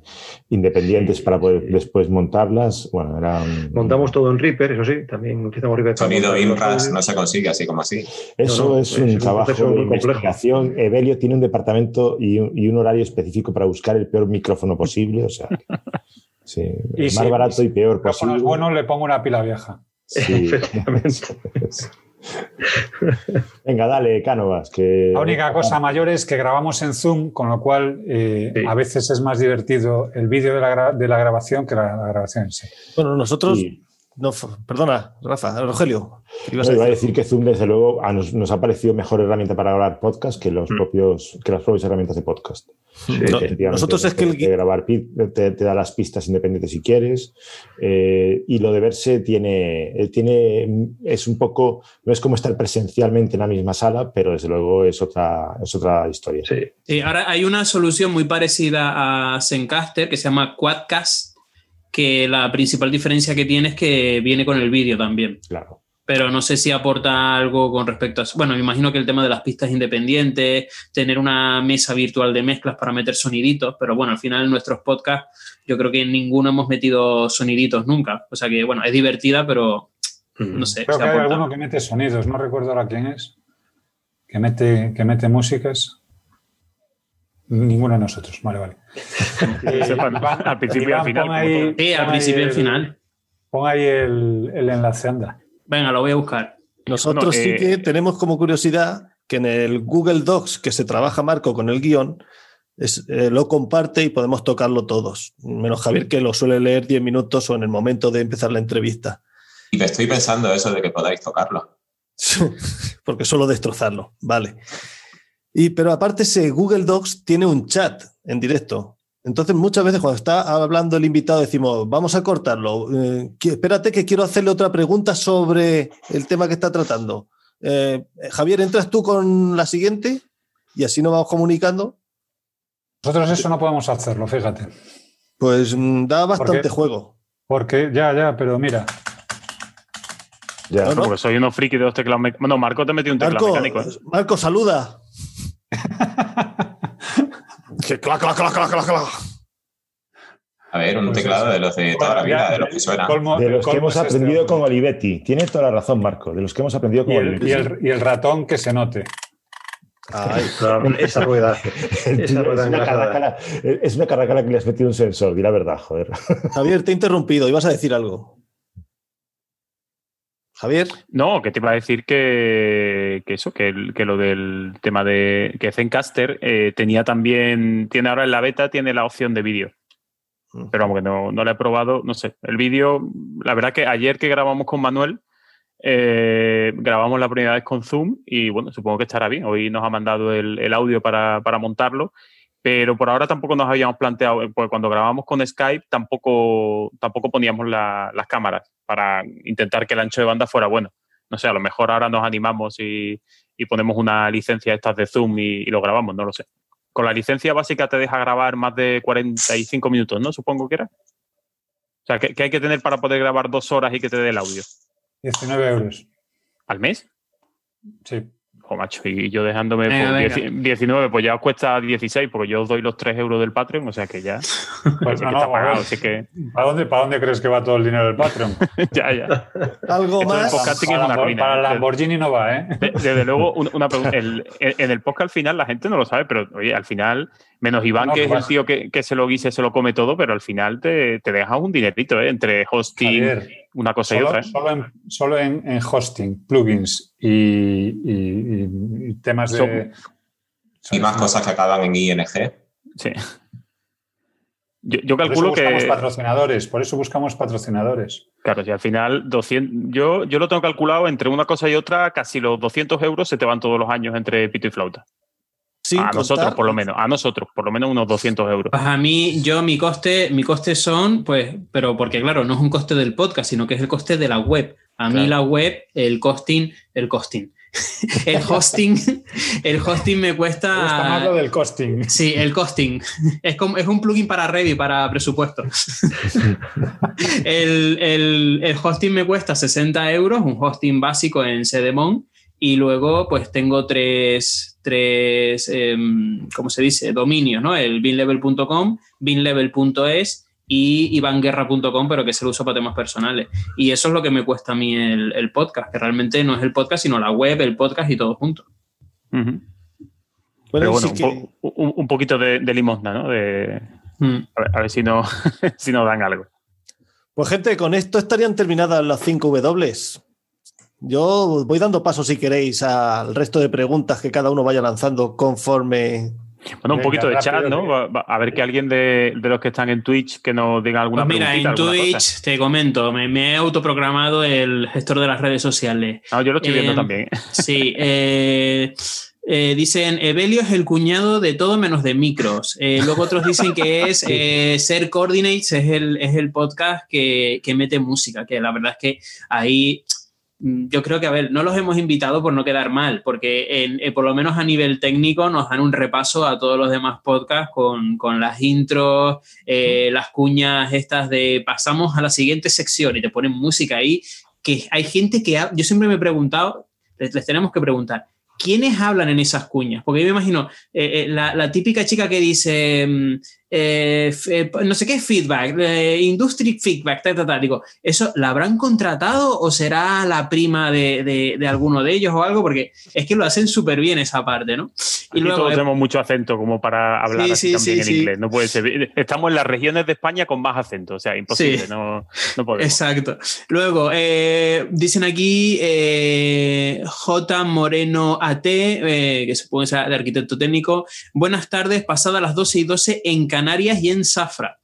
independientes Sí, para poder sí. después montarlas. Bueno, era un- Montamos todo en Reaper, eso sí, también utilizamos Reaper. para Sonido audios. no se consigue así como así. Eso No, no, es es un un trabajo proceso de complejo. investigación. Evelio tiene un departamento y un, y un horario específico para buscar el peor micrófono posible. O sea, sí, Y más barato y peor micrófono posible. es bueno, le pongo una pila vieja. Sí. Venga, dale, Cánovas. Que... La única cosa mayor es que grabamos en Zoom, con lo cual eh, Sí. a veces es más divertido el vídeo de la, gra- de la grabación que la, la grabación en sí. Bueno, nosotros. Sí. No, perdona, Rafa, Rogelio. ¿qué ibas No, a iba a decir? que Zoom, desde luego, a nos, nos ha parecido mejor herramienta para grabar podcast que, los Mm. propios, que las propias herramientas de podcast. No, Efectivamente, nosotros es que el de grabar te da las pistas independientes si quieres. eh, y lo de verse tiene, eh, tiene, es un poco, no es como estar presencialmente en la misma sala, pero desde luego es otra, es otra historia. Sí, Sí, ahora hay una solución muy parecida a Zencaster que se llama Quadcast, que la principal diferencia que tiene es que viene con el vídeo también. Claro. Pero no sé si aporta algo con respecto a... Bueno, me imagino que el tema de las pistas independientes, tener una mesa virtual de mezclas para meter soniditos, pero bueno, al final en nuestros podcasts yo creo que en ninguno hemos metido soniditos nunca. O sea que, bueno, es divertida, pero no sé. Creo si que hay alguno que mete sonidos, no recuerdo ahora quién es, que mete, que mete músicas. Ninguno de nosotros, vale, vale. Que sepan, Iván- al principio y al final. pon ahí-. Sí, al principio y al el- final. Pon ahí el, el enlace, anda. Venga, lo voy a buscar. Nosotros Bueno, sí eh, que tenemos como curiosidad que en el Google Docs que se trabaja Marco con el guion, es, eh, lo comparte y podemos tocarlo todos. Menos Javier que lo suele leer 10 minutos o en el momento de empezar la entrevista. Y me estoy pensando eso de que podáis tocarlo. Porque solo destrozarlo. Vale. Y, pero aparte, ese Google Docs tiene un chat en directo. Entonces, muchas veces cuando está hablando el invitado, decimos, vamos a cortarlo. Eh, espérate que quiero hacerle otra pregunta sobre el tema que está tratando. Eh, Javier, ¿entras tú con la siguiente? Y así nos vamos comunicando. Nosotros eso no podemos hacerlo, fíjate. Pues mm, da bastante juego. Porque ya, ya, pero mira, Ya. No, no. Porque soy unos friki de los teclados mecánicos. Bueno, Marco te metió un teclado Marco, mecánico. ¿eh? Marco, saluda. Que clac, clac, clac, clac, clac, clac. A ver, un Pues teclado eso. de los de toda la vida, ya, de los que colmo- De los que hemos es este aprendido hombre. con Olivetti. Tiene toda la razón, Marco. De los que hemos aprendido Y con el, Olivetti. y el- y el ratón que se note. Ay, claro, esa rueda. Esa rueda es, una carracala, es una que le has metido un sensor, di la verdad, joder. Javier, te he interrumpido. Ibas a decir algo. Javier. No, que te iba a decir que, que eso, que, el- que lo del tema de que Zencaster eh, tenía también, tiene ahora en la beta, tiene la opción de vídeo. Mm. Pero vamos, que no, no lo he probado, no sé. El vídeo, la verdad que ayer que grabamos con Manuel, eh, grabamos la primera vez con Zoom y bueno, supongo que estará bien. Hoy nos ha mandado el, el audio para, para montarlo, pero por ahora tampoco nos habíamos planteado, porque cuando grabamos con Skype tampoco, tampoco poníamos la- las cámaras para intentar que el ancho de banda fuera bueno. No sé, a lo mejor ahora nos animamos y, y ponemos una licencia estas de Zoom y, y lo grabamos, no lo sé. Con la licencia básica te deja grabar más de 45 minutos, ¿no? Supongo que era. O sea, ¿qué, qué hay que tener para poder grabar dos horas y que te dé el audio? 19 euros. ¿Al mes? Sí. Jo, macho, y yo dejándome Venga, por venga. 10 19, pues ya os cuesta 16, porque yo os doy los 3 euros del Patreon, o sea que ya. Pues no, que está pagado, así que ¿Para dónde, ¿Para dónde crees que va todo el dinero del Patreon? ya, ya. ¿Algo Esto más? podcasting es para, una Lambor- ruina. para el ¿eh? Lamborghini no va, ¿eh? De- Desde luego, un- una pregunta. El- en en el podcast al final la gente no lo sabe, pero oye, al final, menos Iván, No, que es el tío que, que se lo guise, se lo come todo, pero al final te, te deja un dinerito, ¿eh? Entre hosting, Javier, una cosa y otra. ¿eh? solo en, solo en- en hosting, plugins y, y- y- y temas de... Y más cosas que acaban en ING. Sí. Yo, yo Por eso calculo buscamos que. patrocinadores, por eso buscamos patrocinadores. Claro, si al final 200, yo, yo lo tengo calculado entre una cosa y otra, casi los 200 euros se te van todos los años entre pito y flauta. Sin a nosotros, por lo menos. A nosotros, por lo menos unos 200 euros. Pues a mí, yo, mi coste, mi coste son, pues, pero porque claro, no es un coste del podcast, sino que es el coste de la web. A mí la web, el costing, el costing. el hosting, el hosting me cuesta. Está más lo del costing. Sí, el costing. Es, como, es un plugin para Revit, para presupuesto. el, el, el, hosting me cuesta 60 euros, un hosting básico en CDMON. Y luego, pues tengo tres, tres eh, ¿cómo se dice? Dominios, ¿no? El binlevel.com, binlevel.es y ivanguerra.com, pero que se lo uso para temas personales. Y eso es lo que me cuesta a mí el, el, podcast, que realmente no es el podcast, sino la web, el podcast y todo junto. Uh -huh. Pero bueno, que... un, un, un, poquito de, de, limosna, ¿no? De, mm. a, ver, a, ver, si, no, si nos dan algo. Pues gente, con esto estarían terminadas las 5 W. Yo voy dando paso, si queréis, al resto de preguntas que cada uno vaya lanzando conforme bueno, un Venga, poquito de chat, ¿no? A ver que alguien de, de, los que están en Twitch que nos diga alguna pues Mira, en Twitch cosa. te comento, me, me, he autoprogramado el gestor de las redes sociales. No, yo lo estoy viendo eh, también. Sí, eh, eh, dicen, Evelio es el cuñado de todo menos de micros. Eh, luego otros dicen que es eh, Ser Coordinates, es el, es el podcast que, que, mete música, que la verdad es que ahí yo creo que, a ver, no los hemos invitado por no quedar mal, porque eh, por lo menos a nivel técnico nos dan un repaso a todos los demás podcasts con, con las intros, eh, las cuñas estas de pasamos a la siguiente sección y te ponen música ahí, que hay gente que, yo siempre me he preguntado, les, tenemos que preguntar, ¿quiénes hablan en esas cuñas? Porque yo me imagino eh, la, la, típica chica que dice, mm, eh, eh, no sé qué feedback, eh, industry feedback, ta, ta, ta. digo, ¿eso la habrán contratado o será la prima de, de, de alguno de ellos o algo? Porque es que lo hacen súper bien esa parte, ¿no? Y luego, todos tenemos mucho acento como para hablar sí, así sí, también sí, en inglés. No puede ser. Estamos en las regiones de España con más acento, o sea, imposible, no, no podemos. Exacto. Luego, eh, dicen aquí eh, J. Moreno AT, eh, que se puede ser de arquitecto técnico. Buenas tardes, pasadas las 12 y 12 en Canadá Canarias y en Zafra.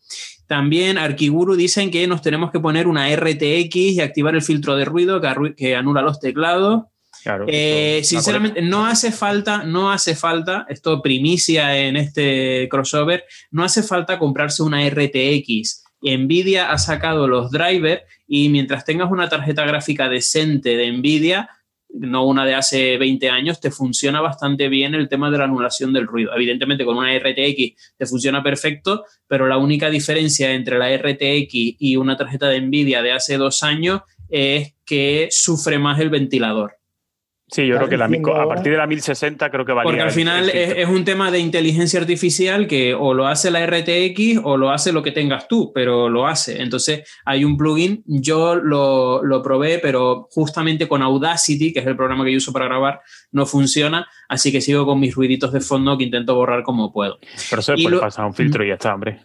También Arquiguru dicen que nos tenemos que poner una RTX y activar el filtro de ruido que, que anula los teclados. Claro, eh, sinceramente, no hace falta, no hace falta, esto primicia en este crossover, no hace falta comprarse una RTX. Nvidia ha sacado los drivers y mientras tengas una tarjeta gráfica decente de Nvidia, no una de hace 20 años, te funciona bastante bien el tema de la anulación del ruido. Evidentemente, con una RTX te funciona perfecto, pero la única diferencia entre la RTX y una tarjeta de Nvidia de hace dos años es que sufre más el ventilador. Sí, yo creo que la, a partir de la 1060 creo que valía. Porque al final es, es, un tema de inteligencia artificial que o lo hace la RTX o lo hace lo que tengas tú, pero lo hace. Entonces hay un plugin, yo lo, lo probé, pero justamente con Audacity, que es el programa que yo uso para grabar, no funciona, así que sigo con mis ruiditos de fondo que intento borrar como puedo. Pero eso después lo... pasa un filtro y ya está, hombre.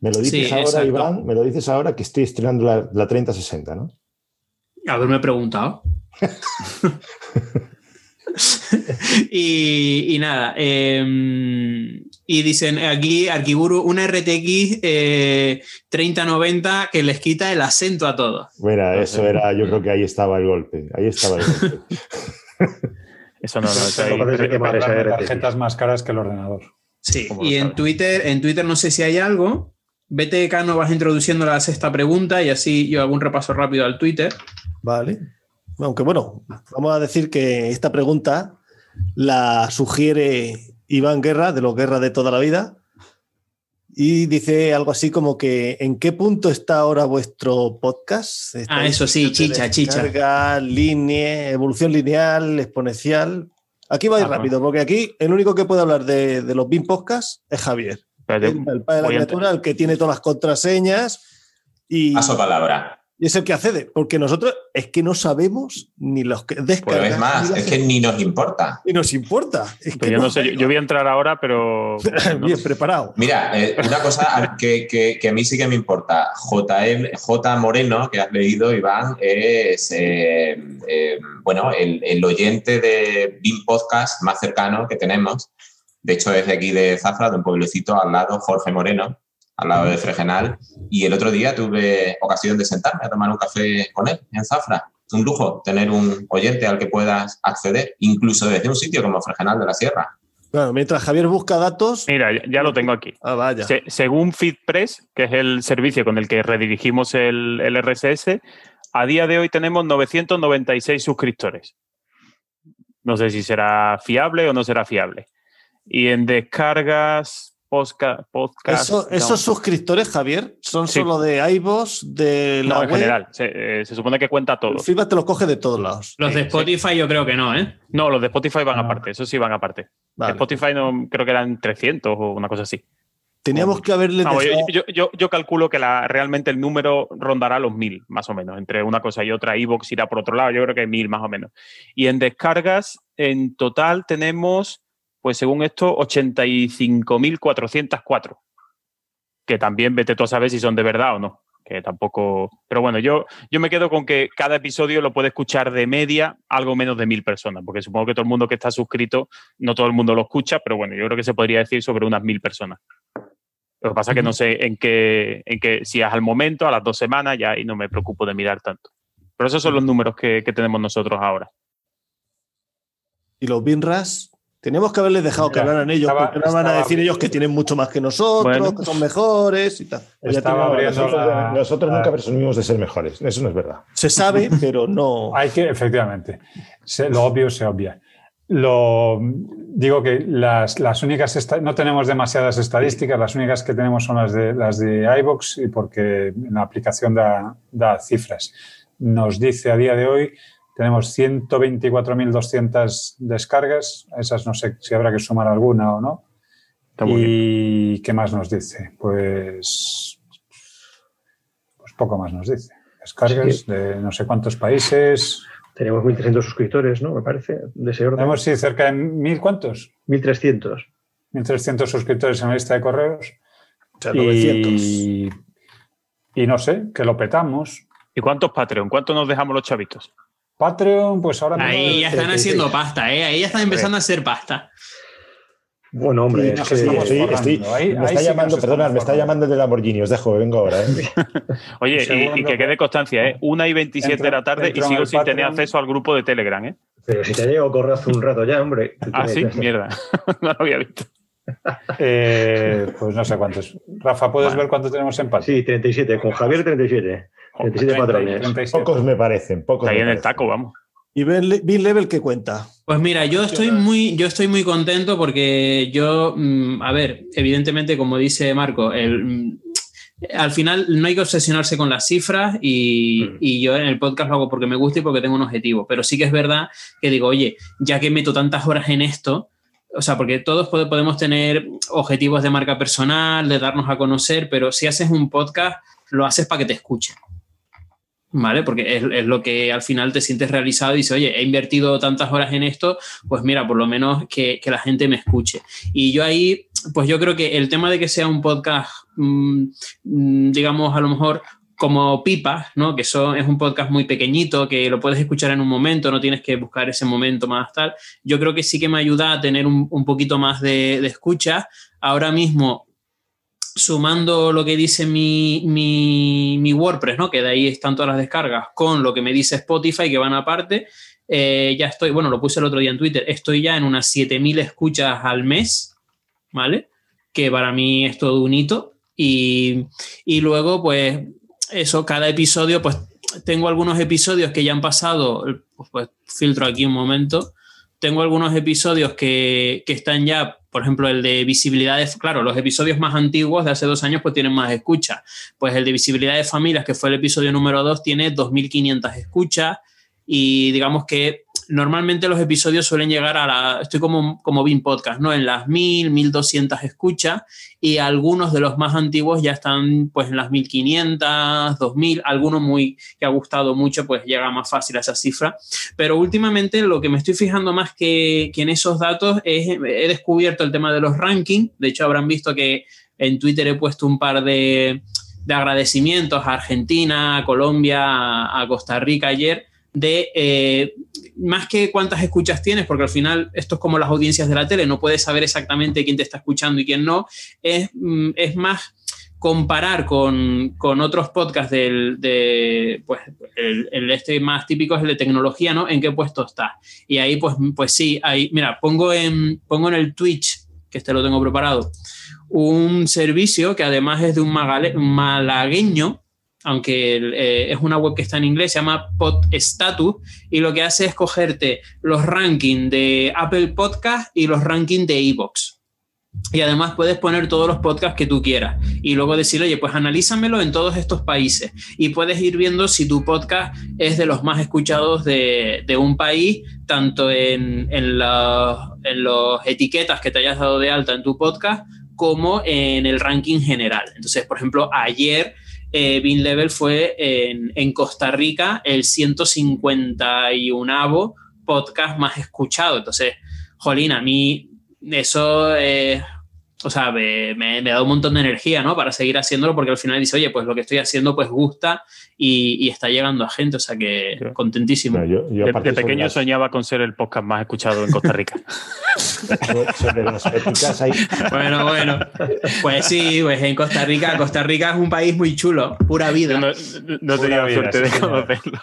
Me lo dices sí, ahora, exacto. Iván, me lo dices ahora que estoy estrenando la, la 3060, ¿no? Haberme preguntado. y, y, nada, eh, y dicen aquí, Arquiburu, una RTX eh, 3090 que les quita el acento a todos. Mira, eso era, yo creo que ahí estaba el golpe. Ahí estaba el golpe. eso no, no, eso RTX. tarjetas más caras que el ordenador. Sí, y en Twitter, en Twitter no sé si hay algo. Vete, Cano, vas introduciendo la sexta pregunta y así yo hago un repaso rápido al Twitter. Vale. Aunque bueno, vamos a decir que esta pregunta la sugiere Iván Guerra, de los Guerra de toda la vida, y dice algo así como que ¿en qué punto está ahora vuestro podcast? Ah, eso sí, chicha, chicha. Línea, evolución lineal, exponencial. Aquí va a ir ah, rápido, porque aquí el único que puede hablar de, de los BIM Podcasts es Javier. Pero, el, el padre de la criatura, el que tiene todas las contraseñas. Y, Paso palabra y es el que accede, porque nosotros es que no sabemos ni los que descargan. Pues es más, es que ni nos importa. Ni nos importa. Es que yo no, no sé, yo, yo, voy a entrar ahora, pero. Bien preparado. Mira, eh, una cosa que, que, que, a mí sí que me importa. JM, J. Moreno, que has leído, Iván, es eh, eh, bueno, el, el, oyente de BIM Podcast más cercano que tenemos. De hecho, es de aquí de Zafra, de un pueblecito al lado, Jorge Moreno al lado de Fregenal. Y el otro día tuve ocasión de sentarme a tomar un café con él en Zafra. Un lujo tener un oyente al que puedas acceder, incluso desde un sitio como Fregenal de la Sierra. Bueno, mientras Javier busca datos. Mira, ya, ya lo tengo aquí. Ah, vaya. Se, según FeedPress, que es el servicio con el que redirigimos el, el RSS, a día de hoy tenemos 996 suscriptores. No sé si será fiable o no será fiable. Y en descargas, podcast. podcast Eso- no. esos suscriptores, Javier, son Sí. solo de iVoox, de la No, en web. general. Se, eh, se supone que cuenta todo. El feedback te lo coge de todos lados. Los de Sí, Spotify yo creo que no, ¿eh? No, los de Spotify van Ah. aparte. Eso sí van aparte. Vale. Spotify no, creo que eran 300 o una cosa así. Teníamos que haberle yo, dejado- yo- yo- yo calculo que la, realmente el número rondará los mil, más o menos. Entre una cosa y otra, Evox irá por otro lado, yo creo que mil más o menos. Y en descargas, en total tenemos, pues según esto, 85.404. Que también vete tú a saber si son de verdad o no. Que tampoco. Pero bueno, yo, yo me quedo con que cada episodio lo puede escuchar de media algo menos de mil personas, porque supongo que todo el mundo que está suscrito, no todo el mundo lo escucha, pero bueno, yo creo que se podría decir sobre unas mil personas. Lo que pasa es que no sé en qué, en qué, si es al momento, a las dos semanas, ya y no me preocupo de mirar tanto. Pero esos son los números que, que tenemos nosotros ahora. Y los Binras, teníamos que haberles dejado que hablaran ellos, estaba- porque no van a decir ellos que tienen mucho más que nosotros, Bueno. que son mejores y tal. Nosotros, la- nosotros la- nunca presumimos de ser mejores. Eso no es verdad. Se sabe, pero no. Hay que, efectivamente, se- lo obvio se obvia. Lo, digo que las, las únicas, esta- no tenemos demasiadas estadísticas, las únicas que tenemos son las de, las de iVox y porque la aplicación da, da cifras. Nos dice a día de hoy, tenemos 124.200 descargas, esas no sé si habrá que sumar alguna o no. Está muy bien. ¿Y qué más nos dice? Pues, pues poco más nos dice. Descargas Sí. de no sé cuántos países. Tenemos 1.300 suscriptores, ¿no? Me parece, de ese orden. Tenemos sí, cerca de mil, ¿cuántos? 1.300. 1.300 suscriptores en la lista de correos. O sea, 900. Y, y no sé, que lo petamos. ¿Y cuántos Patreon? ¿Cuántos nos dejamos los chavitos? Patreon, pues ahora mismo- Ahí ya están 36. haciendo pasta, ¿eh? Ahí ya están empezando a hacer pasta. Bueno, hombre, Sí, es nos que estamos Estoy- forrando. estoy- Ahí- me ahí está sí llamando, perdona, me está llamando el de Lamborghini. Os dejo, vengo ahora. ¿eh? Oye, y- que quede constancia, ¿eh? Una y 27 de la tarde y sigo sin tener acceso al grupo de Telegram, ¿eh? Pero si te llega a correr hace un rato ya, hombre. ¿Qué Ah, sí, mierda. no lo había visto. Eh, pues no sé cuántos. Rafa, ¿puedes ver cuánto tenemos en Patreon? Sí, 37. Con Javier, 37. 37 patrones. 37. Pocos me parecen, pocos. Está ahí me en el parecen. taco, vamos. ¿Y Ben Bill Level qué cuenta? Pues mira, yo estoy muy, yo estoy muy contento porque yo, mm, a ver, evidentemente, como dice Marco, el, mm, al final no hay que obsesionarse con las cifras y, Mm. y yo en el podcast lo hago porque me gusta y porque tengo un objetivo. Pero sí que es verdad que digo, oye, ya que meto tantas horas en esto, o sea, porque todos pode- podemos tener objetivos de marca personal, de darnos a conocer, pero si haces un podcast, lo haces para que te escuchen. ¿Vale? Porque es, es lo que al final te sientes realizado y dices, oye, he invertido tantas horas en esto, pues mira, por lo menos que, que la gente me escuche. Y yo ahí, pues yo creo que el tema de que sea un podcast, mm, mm, digamos, a lo mejor como Pipa, ¿no? Que son, es un podcast muy pequeñito, que lo puedes escuchar en un momento, no tienes que buscar ese momento más tal. Yo creo que sí que me ayuda a tener un, un poquito más de, de escucha. Ahora mismo, sumando lo que dice mi, mi, mi WordPress, ¿no? Que de ahí están todas las descargas, con lo que me dice Spotify, que van aparte, eh, ya estoy, bueno, lo puse el otro día en Twitter, estoy ya en unas 7000 escuchas al mes, ¿vale? Que para mí es todo un hito. Y, y luego, pues, eso, cada episodio, pues, tengo algunos episodios que ya han pasado, pues, pues, filtro aquí un momento. Tengo algunos episodios que, que están ya, por ejemplo, el de visibilidad de, claro, los episodios más antiguos de hace dos años pues tienen más escuchas. Pues el de visibilidad de familias, que fue el episodio número dos, tiene 2.500 escuchas y digamos que normalmente los episodios suelen llegar a la, estoy como, como Bean Podcast, ¿no? En las 1000, 1200 escuchas y algunos de los más antiguos ya están pues en las 1500, 2000, alguno muy que ha gustado mucho pues llega más fácil a esa cifra. Pero últimamente lo que me estoy fijando más que, que en esos datos es, he descubierto el tema de los rankings, de hecho habrán visto que en Twitter he puesto un par de, de agradecimientos a Argentina, a Colombia, a, a Costa Rica ayer de eh, más que cuántas escuchas tienes, porque al final esto es como las audiencias de la tele, no puedes saber exactamente quién te está escuchando y quién no, es, mm, es más comparar con, con otros podcasts del, de, pues, el, este más típico es el de tecnología, ¿no? ¿En qué puesto está? Y ahí, pues, pues sí, ahí, mira, pongo en, pongo en el Twitch, que este lo tengo preparado, un servicio que además es de un malagueño, aunque eh, es una web que está en inglés, se llama PodStatus, y lo que hace es cogerte los rankings de Apple Podcast y los rankings de Evox. Y además puedes poner todos los podcasts que tú quieras. Y luego decir, oye, pues analízamelo en todos estos países. Y puedes ir viendo si tu podcast es de los más escuchados de, de un país, tanto en, las en los etiquetas que te hayas dado de alta en tu podcast, como en el ranking general. Entonces, por ejemplo, ayer eh, Bean Level fue en, en Costa Rica el 151 podcast más escuchado. Entonces, jolín, a mí eso, eh, o sea, me, me, me, da un montón de energía, ¿no? Para seguir haciéndolo, porque al final dice, oye, pues lo que estoy haciendo, pues gusta y, y está llegando a gente, o sea que Sí. contentísimo. Yo, yo De, pequeño las- soñaba con ser el podcast más escuchado en Costa Rica. sobre las éticas hay, Bueno, bueno, pues sí, pues en Costa Rica, Costa Rica es un país muy chulo, pura vida. No, no tenía suerte de conocerlo.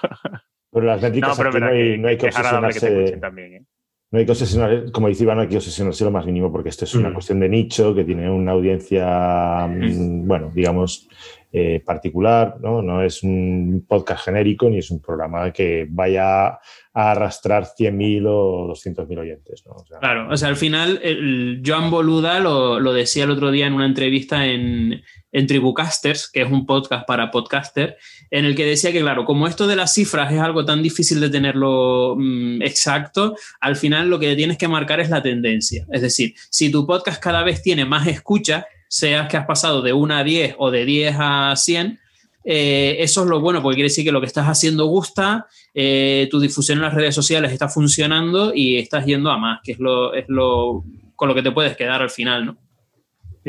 pero las No, métricas pero es aquí no hay, que, no hay que que te obsesionarse. escuchen también. ¿eh? No hay que obsesionar, como dice Iván, no hay que obsesionarse lo más mínimo, porque esto es una Mm. cuestión de nicho que tiene una audiencia, mm, bueno, digamos, eh, particular, ¿no? No es un podcast genérico ni es un programa que vaya a arrastrar 100.000 o 200.000 oyentes, ¿no? O sea, Claro, o sea, al final, el Joan Boluda lo, lo decía el otro día en una entrevista en, en Tribucasters, que es un podcast para podcaster, en el que decía que, claro, como esto de las cifras es algo tan difícil de tenerlo mm, exacto, al final lo que tienes que marcar es la tendencia. Es decir, si tu podcast cada vez tiene más escuchas, seas que has pasado de 1 a 10 o de 10 a 100, eh, eso es lo bueno, porque quiere decir que lo que estás haciendo gusta, eh, tu difusión en las redes sociales está funcionando y estás yendo a más, que es lo, es lo con lo que te puedes quedar al final, ¿no?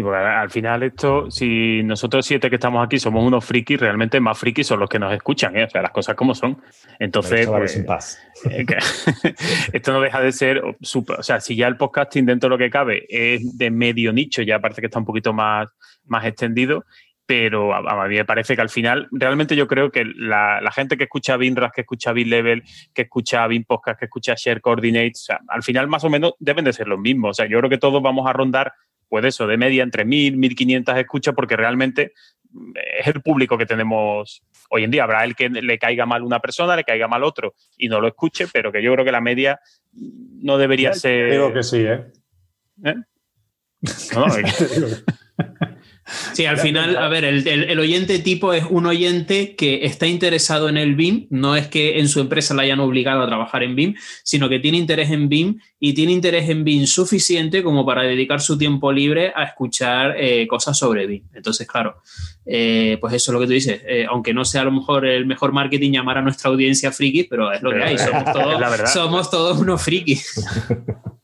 Y porque al al final esto, si nosotros siete que estamos aquí somos unos frikis, realmente más frikis son los que nos escuchan, ¿eh? o sea, las cosas como son. Entonces, pues, paz. eh, esto no deja de ser súper, o sea, si ya el podcasting dentro de lo que cabe es de medio nicho, ya parece que está un poquito más, más extendido, pero a, mí me parece que al final, realmente yo creo que la, la gente que escucha Binras, que escucha Level, que escucha Bin Podcast, que escucha Share Coordinates, o sea, al final más o menos deben de ser los mismos. O sea, yo creo que todos vamos a rondar, pues eso, de media entre 1.000, 1.500 escuchas, porque realmente mm, es el público que tenemos hoy en día. Habrá el que le caiga mal una persona, le caiga mal otro y no lo escuche, pero que yo creo que la media no debería ser... Digo que sí, ¿eh? ¿Eh? No, no, Sí, al final, a ver, el, el- el oyente tipo es un oyente que está interesado en el BIM, no es que en su empresa la hayan obligado a trabajar en BIM, sino que tiene interés en BIM y tiene interés en BIM suficiente como para dedicar su tiempo libre a escuchar eh, cosas sobre BIM. Entonces, claro, eh, pues eso es lo que tú dices, eh, aunque no sea a lo mejor el mejor marketing llamar a nuestra audiencia friki, pero es lo que Pero hay, somos todos, es la verdad. somos todos unos frikis.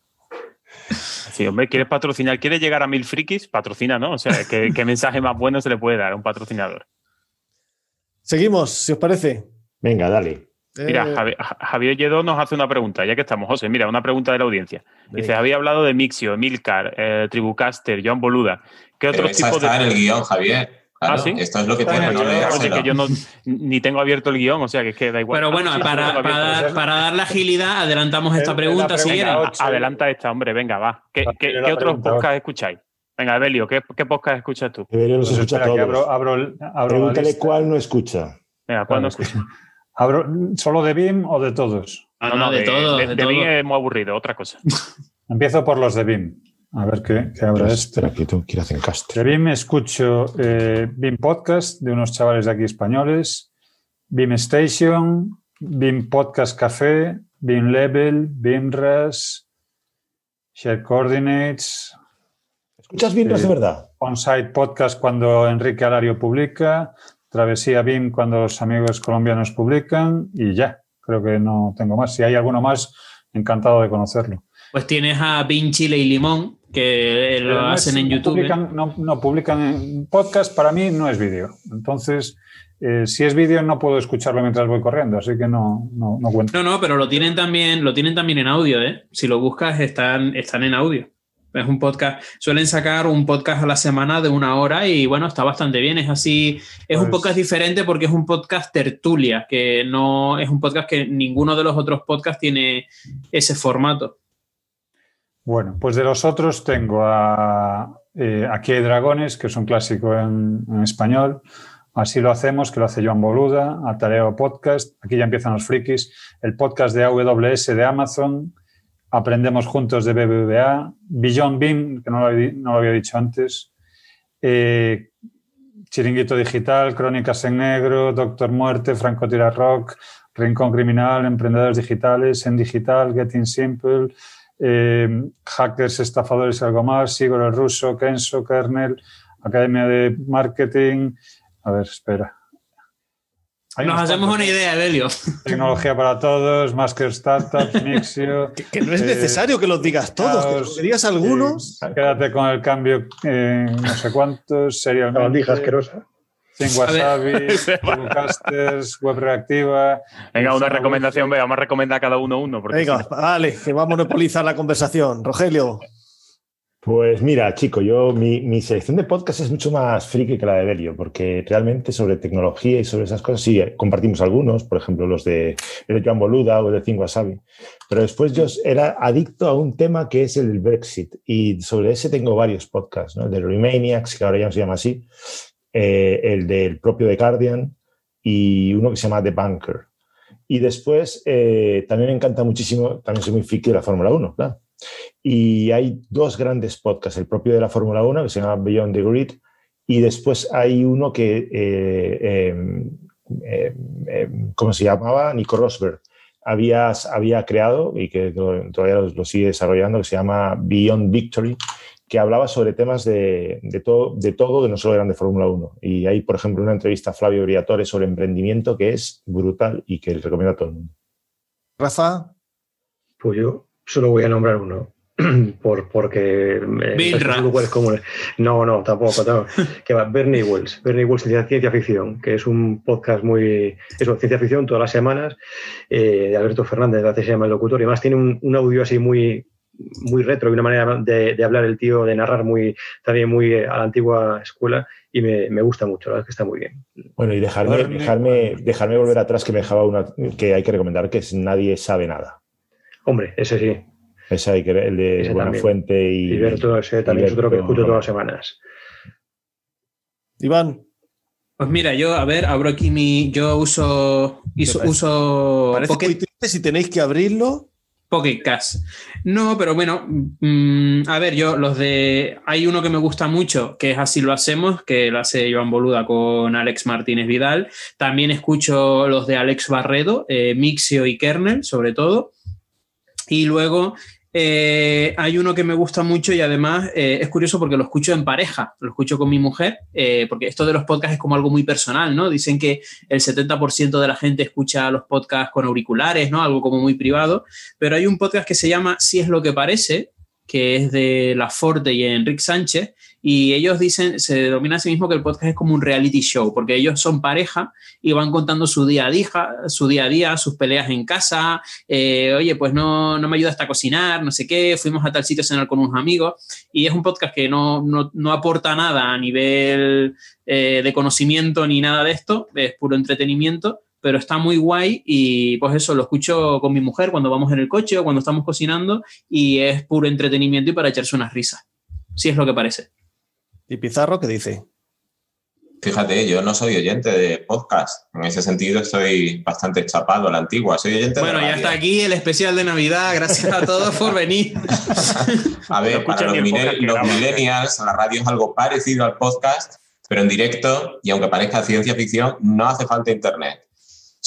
Sí, hombre, ¿quieres patrocinar? ¿Quieres llegar a mil frikis? Patrocina, ¿no? O sea, ¿qué, qué mensaje más bueno se le puede dar a un patrocinador? Seguimos, si os parece. Venga, dale. Mira, Eh, Javi- Ja- Javier Lledó nos hace una pregunta, ya que estamos. José, mira, una pregunta de la audiencia. Dice, venga. había hablado de Mixio, Emilcar, eh, Tribucaster, Joan Boluda. ¿Qué otros tipos está de...? en el guion, Javier. Claro, Ah, ¿sí? Esto es lo que tiene, no. Oye, que yo no, ni tengo abierto el guion, o sea, que es que da igual. Pero bueno, Ah, sí, para, dar, para dar la agilidad, adelantamos esta pregunta, si quieren. Adelanta esta, hombre, venga, va. ¿Qué, otros podcasts escucháis? Venga, Evelio, ¿qué, qué podcast escuchas tú? Debería los Pues escucha todos. abro, abro, el- abro la Pregúntale cuál no escucha. Venga, ¿cuándo Claro, escuchas? abro- ¿Solo de BIM o de todos? Ah, no, de todo, De, de de todo. mí es muy aburrido, otra cosa. Empiezo por los de BIM. A ver qué, qué habrá este. Que tengo que ir a Zencastre. BIM escucho eh, BIM Podcast de unos chavales de aquí españoles, BIM Station, BIM Podcast Café, BIM Level, BIMRAS, Share Coordinates, ¿Escuchas bien, Sí. de verdad? On-Site Podcast cuando Enrique Alario publica, Travesía BIM cuando los amigos colombianos publican y ya, creo que no tengo más. Si hay alguno más, encantado de conocerlo. Pues tienes a Bin Chile y Limón, que lo Pero no hacen en YouTube. Publican, no, no publican en podcast, para mí no es vídeo. Entonces, eh, si es vídeo no puedo escucharlo mientras voy corriendo, así que no, no, no cuento. No, no, pero lo tienen también, lo tienen también en audio, ¿eh? Si lo buscas, están, están en audio. Es un podcast. Suelen sacar un podcast a la semana de una hora y bueno, está bastante bien. Es así. Es un Pues- podcast diferente porque es un podcast tertulia, que no es un podcast que ninguno de los otros podcasts tiene ese formato. Bueno, pues de los otros tengo a eh, Aquí hay dragones, que es un clásico en, español, Así lo hacemos, que lo hace Joan Boluda, Atareo Podcast. Aquí ya empiezan los frikis. El podcast de AWS de Amazon. Aprendemos juntos de BBVA. Beyond Beam, que no lo, había- no lo había dicho antes. Eh, Chiringuito Digital, Crónicas en Negro, Doctor Muerte, Franco Tira Rock, Rincón Criminal, Emprendedores Digitales, En Digital, Getting Simple, eh, Hackers, Estafadores y algo más, Sigor el Ruso, Kenso, Kernel, Academia de Marketing. A ver, espera. Hay Nos hacemos una idea, Evelio. Tecnología para todos, Masker Startups, Mixio. Que, que no es Eh, necesario que los digas todos, que digas algunos. eh, quédate con el cambio en no sé cuántos, La bandija serialmente. asquerosa. Sin Wasabi, Web Reactiva. Venga, una recomendación, venga, vamos a recomendar a cada uno uno. Porque Venga, no- vale, que va a monopolizar la conversación. Rogelio, Pues mira, chico, yo mi, mi selección de podcast es mucho más friki que la de Belio, porque realmente sobre tecnología y sobre esas cosas sí eh, compartimos algunos, por ejemplo los de, el de Joan Boluda o el de Cinco Wasabi, pero después yo era adicto a un tema que es el Brexit y sobre ese tengo varios podcasts, ¿no? el de Remaniacs, que ahora ya no se llama así, eh, el del propio The Guardian y uno que se llama The Bunker. Y después eh, también me encanta muchísimo, también soy muy friki de la Fórmula 1, claro. Y hay dos grandes podcasts, el propio de la Fórmula 1, que se llama Beyond the Grid, y después hay uno que, eh, eh, eh, eh, ¿cómo se llamaba? Nico Rosberg. Había, había creado y que todavía lo, lo, sigue desarrollando, que se llama Beyond Victory, que hablaba sobre temas de, de, todo, de todo, que no solo eran de Fórmula 1. Y hay, por ejemplo, una entrevista a Flavio Briatore sobre emprendimiento que es brutal y que les recomiendo a todo el mundo. Rafa. Pues yo solo voy a nombrar uno. Por, porque Wells como no no tampoco no. que va Bernie Wells Bernie Wells ciencia ficción que es un podcast muy eso ciencia ficción todas las semanas eh, de Alberto Fernández hace se llama el locutor y además tiene un, un audio así muy muy retro y una manera de, de, hablar el tío de narrar muy también muy a la antigua escuela y me, me gusta mucho la verdad es que está muy bien bueno y dejarme dejarme dejarme volver atrás que me dejaba una que hay que recomendar que es nadie sabe nada hombre ese sí ese hay que el de Ese Buenafuente y, y ese también es otro que escucho todas las semanas. Iván. Pues mira, yo, a ver, abro aquí mi. Yo uso. uso, parece, uso parece Pocket, muy triste si tenéis que abrirlo. Pocket Cast. No, pero bueno, mmm, a ver, yo los de. Hay uno que me gusta mucho, que es Así lo hacemos, que lo hace Joan Boluda con Alex Martínez Vidal. También escucho los de Alex Barredo, eh, Mixio y Kernel, sobre todo. Y luego eh, hay uno que me gusta mucho y además eh, es curioso porque lo escucho en pareja, lo escucho con mi mujer, eh, porque esto de los podcasts es como algo muy personal, ¿no? Dicen que el 70% de la gente escucha los podcasts con auriculares, ¿no? Algo como muy privado, pero hay un podcast que se llama Si es lo que parece, que es de La Forte y Enrique Sánchez, y ellos dicen, se denomina a sí mismo que el podcast es como un reality show, porque ellos son pareja y van contando su día a día, su día a día, sus peleas en casa, eh, oye, pues no, no me ayudaste a cocinar, no sé qué, fuimos a tal sitio a cenar con unos amigos, y es un podcast que no, no, no aporta nada a nivel eh, de conocimiento ni nada de esto, es puro entretenimiento, pero está muy guay y pues eso lo escucho con mi mujer cuando vamos en el coche o cuando estamos cocinando y es puro entretenimiento y para echarse unas risas. Si es lo que parece. ¿Y Pizarro qué dice? Fíjate, yo no soy oyente de podcast. En ese sentido estoy bastante chapado a la antigua. Soy oyente bueno, de ya está aquí el especial de Navidad. Gracias a todos por venir. a ver, para los, mine los millennials, la radio es algo parecido al podcast, pero en directo, y aunque parezca ciencia ficción, no hace falta internet.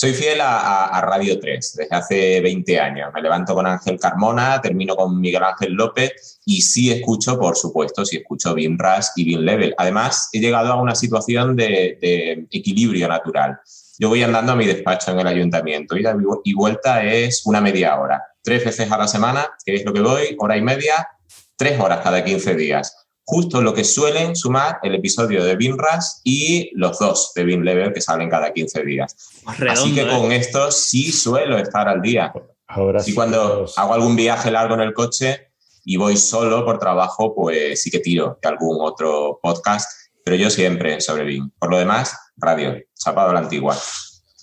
Soy fiel a, Radio 3 desde hace 20 años. Me levanto con Ángel Carmona, termino con Miguel Ángel López y sí escucho, por supuesto, sí escucho Beam Rush y Beam Level. Además, he llegado a una situación de, de equilibrio natural. Yo voy andando a mi despacho en el ayuntamiento y, y vuelta es una media hora. Tres veces a la semana, que es lo que voy, hora y media, tres horas cada 15 días justo lo que suelen sumar el episodio de Binras y los dos de Bin Level que salen cada 15 días. Redondo, Así que con eh. esto sí suelo estar al día. Ahora sí, cuando los... hago algún viaje largo en el coche y voy solo por trabajo, pues sí que tiro de algún otro podcast, pero yo siempre sobre Bin. Por lo demás, radio, chapado a la antigua.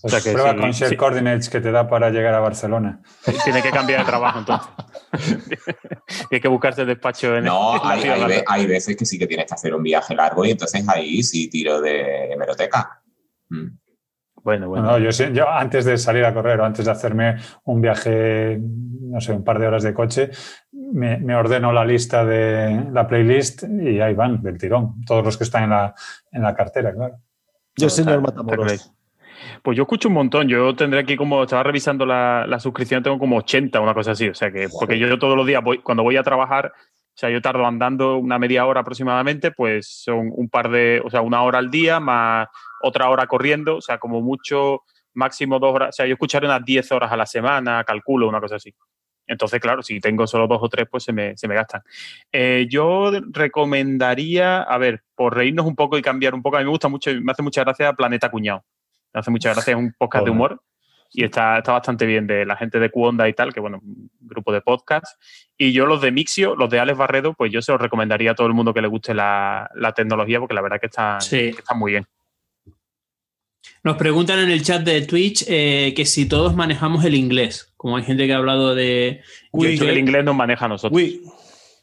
Pues o sea que prueba con Share. Coordinates que te da para llegar a Barcelona. Tiene que cambiar de trabajo entonces. Hay que buscarse el despacho en No, en hay, hay, hay, veces que sí que tienes que hacer un viaje largo y entonces ahí sí tiro de hemeroteca. Mm. Bueno, bueno. No, yo, antes de salir a correr o antes de hacerme un viaje, no sé, un par de horas de coche, me, me ordeno la lista de la playlist y ahí van, del tirón. Todos los que están en la, en la cartera, claro. Yo, señor está Matamoros. Pues yo escucho un montón. Yo tendré aquí como, estaba revisando la, la suscripción, tengo como 80, una cosa así. O sea que, porque yo todos los días voy, cuando voy a trabajar, o sea, yo tardo andando una media hora aproximadamente, pues son un par de, o sea, una hora al día más otra hora corriendo, o sea, como mucho, máximo dos horas. O sea, yo escucharé unas 10 horas a la semana, calculo, una cosa así. Entonces, claro, si tengo solo dos o tres, pues se me, se me gastan. Eh, yo recomendaría, a ver, por reírnos un poco y cambiar un poco, a mí me gusta mucho, me hace mucha gracia Planeta Cuñado. Me hace mucha gracia, es un podcast de humor y está, está bastante bien de la gente de Cuonda y tal, que bueno, grupo de podcast. Y yo los de Mixio, los de Alex Barredo, pues yo se los recomendaría a todo el mundo que le guste la, la tecnología, porque la verdad que está, Sí. que está muy bien. Nos preguntan en el chat de Twitch eh, que si todos manejamos el inglés, como hay gente que ha hablado de... Yo yo- he que el inglés nos maneja a nosotros. Uy,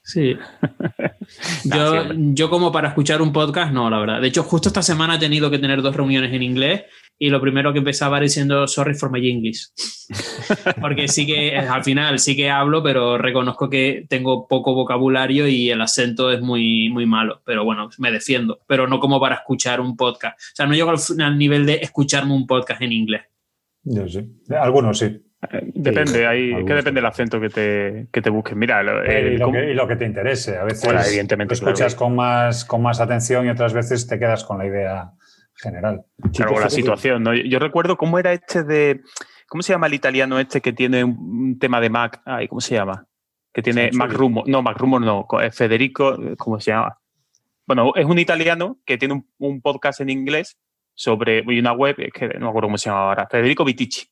Sí. Yo, yo como para escuchar un podcast, no, la verdad. De hecho, justo esta semana he tenido que tener dos reuniones en inglés y lo primero que empezaba diciendo sorry for my English. Porque sí que eh, al final sí que hablo, pero reconozco que tengo poco vocabulario y el acento es muy, muy malo. Pero bueno, me defiendo, pero no como para escuchar un podcast. O sea, no llego al, al nivel de escucharme un podcast en inglés. Yo sí. Algunos sí. Eh, Depende, hay, es que depende del acento que te, que te busques. Mira, Eh, el- y, lo ¿cómo- que, y lo que te interese. A veces Bueno, evidentemente, lo escuchas claro. con, más, con más atención y otras veces te quedas con la idea general. Claro, la situación, ¿no? Yo recuerdo cómo era este de. ¿Cómo se llama el italiano este que tiene un, tema de Mac? Ay, ¿cómo se llama? Que tiene. Mac Rumor. No, Mac Rumor no. eh, Federico, eh, ¿cómo se llama? Bueno, es un italiano que tiene un, un podcast en inglés sobre y una web, es que no me acuerdo cómo se llama ahora, Federico Vitici.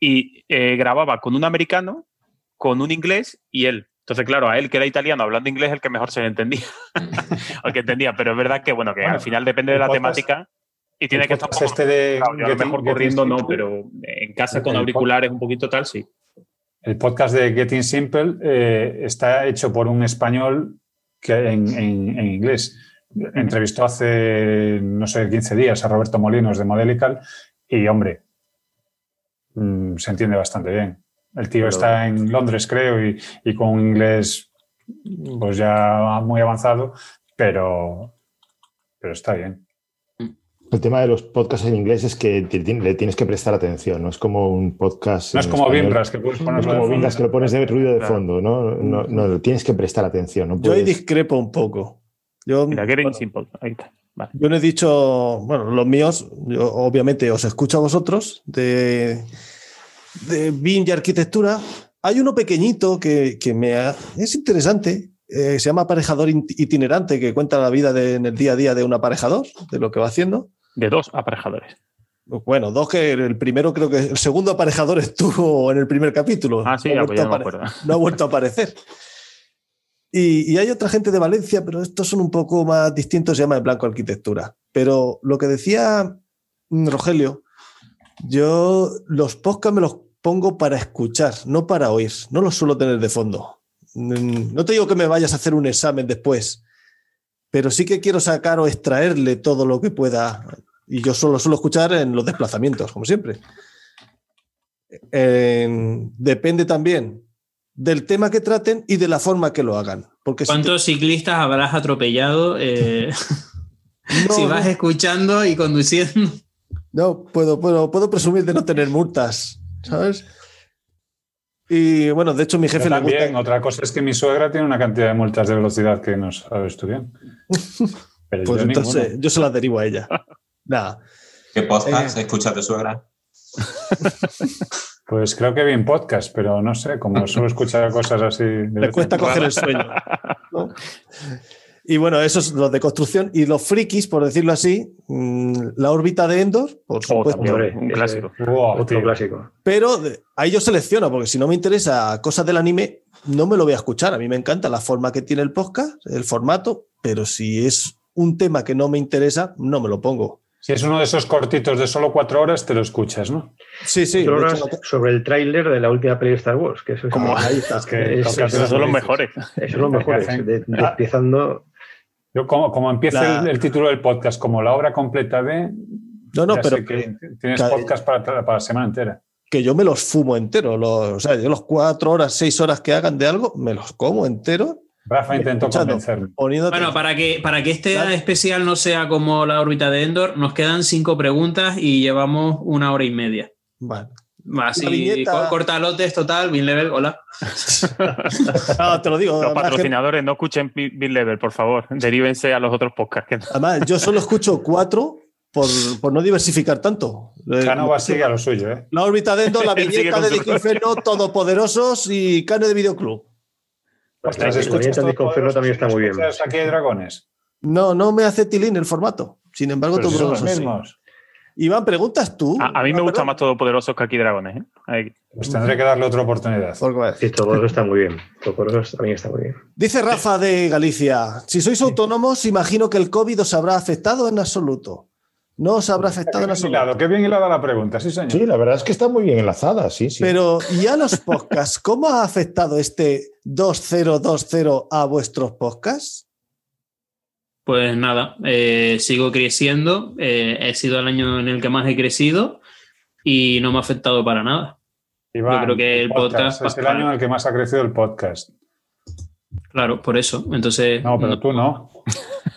Y eh, grababa con un americano, con un inglés y él. Entonces, claro, a él que era italiano hablando inglés, el que mejor se le entendía. o el que entendía, pero es verdad que, bueno, que Bueno, al final depende de la podcast- temática y tiene El que estar este de Claro, yo a lo Getting- mejor Getting corriendo no, Simple, pero en casa con auriculares un poquito tal, sí. El podcast de Getting Simple eh, está hecho por un español que en, en- en inglés. Entrevistó hace, no sé, 15 días a Roberto Molinos de Modelical y, hombre, mm, se entiende bastante bien. El tío Pero- está en Londres, creo, y, y con un inglés pues ya muy avanzado, pero, pero está bien. El tema de los podcasts en inglés es que le tienes que prestar atención, no es como un podcast. No es como. Bimbras, que puedes No es como. Bimbras que lo pones de ruido de Claro. fondo, ¿no? No, no, no, tienes que prestar atención. No yo ahí discrepo un poco. Yo, Mira, bueno, Simple. Ahí está. Vale. yo no he dicho, bueno, los míos, yo obviamente os escucho a vosotros de, de BIM y arquitectura. Hay uno pequeñito que, que me ha- es interesante, eh, se llama aparejador itinerante, que cuenta la vida de- en el día a día de un aparejador, de lo que va haciendo. De dos aparejadores. Bueno, dos que el primero creo que el segundo aparejador estuvo en el primer capítulo. Ah, sí, No ha ah, pues vuelto ya no a me no ha vuelto a aparecer. Y, y hay otra gente de Valencia, pero estos son un poco más distintos, se llama de Blanco Arquitectura. Pero lo que decía mm, Rogelio, yo los podcasts me los pongo para escuchar, no para oír. No los suelo tener de fondo. Mm, No te digo que me vayas a hacer un examen después, pero sí que quiero sacar o extraerle todo lo que pueda. Y yo solo suelo escuchar en los desplazamientos, como siempre. En- depende también del tema que traten y de la forma que lo hagan. Porque si te- ¿Cuántos ciclistas habrás atropellado eh, no, si no, vas escuchando y conduciendo? no, puedo, puedo, puedo presumir de no tener multas, ¿sabes? Y bueno, de hecho mi jefe Yo le también, gusta. otra cosa es que mi suegra tiene una cantidad de multas de velocidad que no sabes tú bien. Pero Pues yo entonces yo se las derivo a ella. Nada. ¿Qué podcast Eh. escuchas de suegra? Pues creo que bien podcast, pero no sé, como suelo escuchar cosas así. en cuesta coger el sueño. ¿no? Y bueno, eso es los de construcción. Y los frikis, por decirlo así, mm, la órbita de Endor, por Oh, supuesto. también, Hombre, un ese- clásico. Wow, Otro tío. clásico. Pero ahí yo selecciono, porque si no me interesa cosas del anime, no me lo voy a escuchar. A mí me encanta la forma que tiene el podcast, el formato, pero si es un tema que no me interesa, no me lo pongo. Si es uno de esos cortitos de solo cuatro horas, te lo escuchas, ¿no? Sí, sí. Cuatro de horas hecho, no- sobre el tráiler de la última peli de Star Wars. Que eso es, Como ahí está. Es que Eso- Esos son los mejores. eso es lo mejor. que hacen- de- de- Ah. Empezando. Yo, como, como empieza La- el, el título del podcast como la obra completa de. No, no, Ya pero sé que tienes cada- podcast para, para la semana entera. que yo me los fumo entero. Los, o sea, yo los cuatro horas, seis horas que hagan de algo, me los como entero. Rafa intentó convencerme. Bueno, para que, para que este especial no sea como la órbita de Endor, nos quedan cinco preguntas y llevamos una hora y media. Vale. Así, La viñeta- co- cortalotes total, bin level, hola. No, te lo digo. Los además, que- patrocinadores no escuchen Bill Bill Level, por favor. Derívense a los otros podcasts. que además, yo solo escucho cuatro por, por no diversificar tanto. Eh, Canova sigue a lo suyo, ¿eh? La órbita dentro, la Él sigue viñeta de Dick Inferno, Todopoderosos y Cane de Videoclub. Ostras, la escuchas todo también está muy bien. Aquí hay dragones. No, no me hace tilín el formato. Sin embargo, son los Todopoderosos mismos. Iván, ¿preguntas tú? A, a mí me Ah, gusta perdón. más Todopoderosos que aquí Dragones. ¿eh? Ahí. Pues tendré que darle otra oportunidad. Sí, todo eso está muy bien. Todo eso también está muy bien. Dice Rafa de Galicia, si sois autónomos, imagino que el COVID os habrá afectado en absoluto. No os habrá afectado Qué en bien absoluto. qué bien hilada la pregunta, sí, señor. Sí, la verdad es que está muy bien enlazada, sí, sí. Pero, ¿y a los podcasts? ¿Cómo ha afectado este 2020 a vuestros podcasts? Pues nada, eh, sigo creciendo. eh, he sido el año en el que más he crecido y no me ha afectado para nada. Iván, Yo creo que el podcast- es el año en el que más ha crecido el podcast. Claro, por eso. Entonces, No, pero tú no.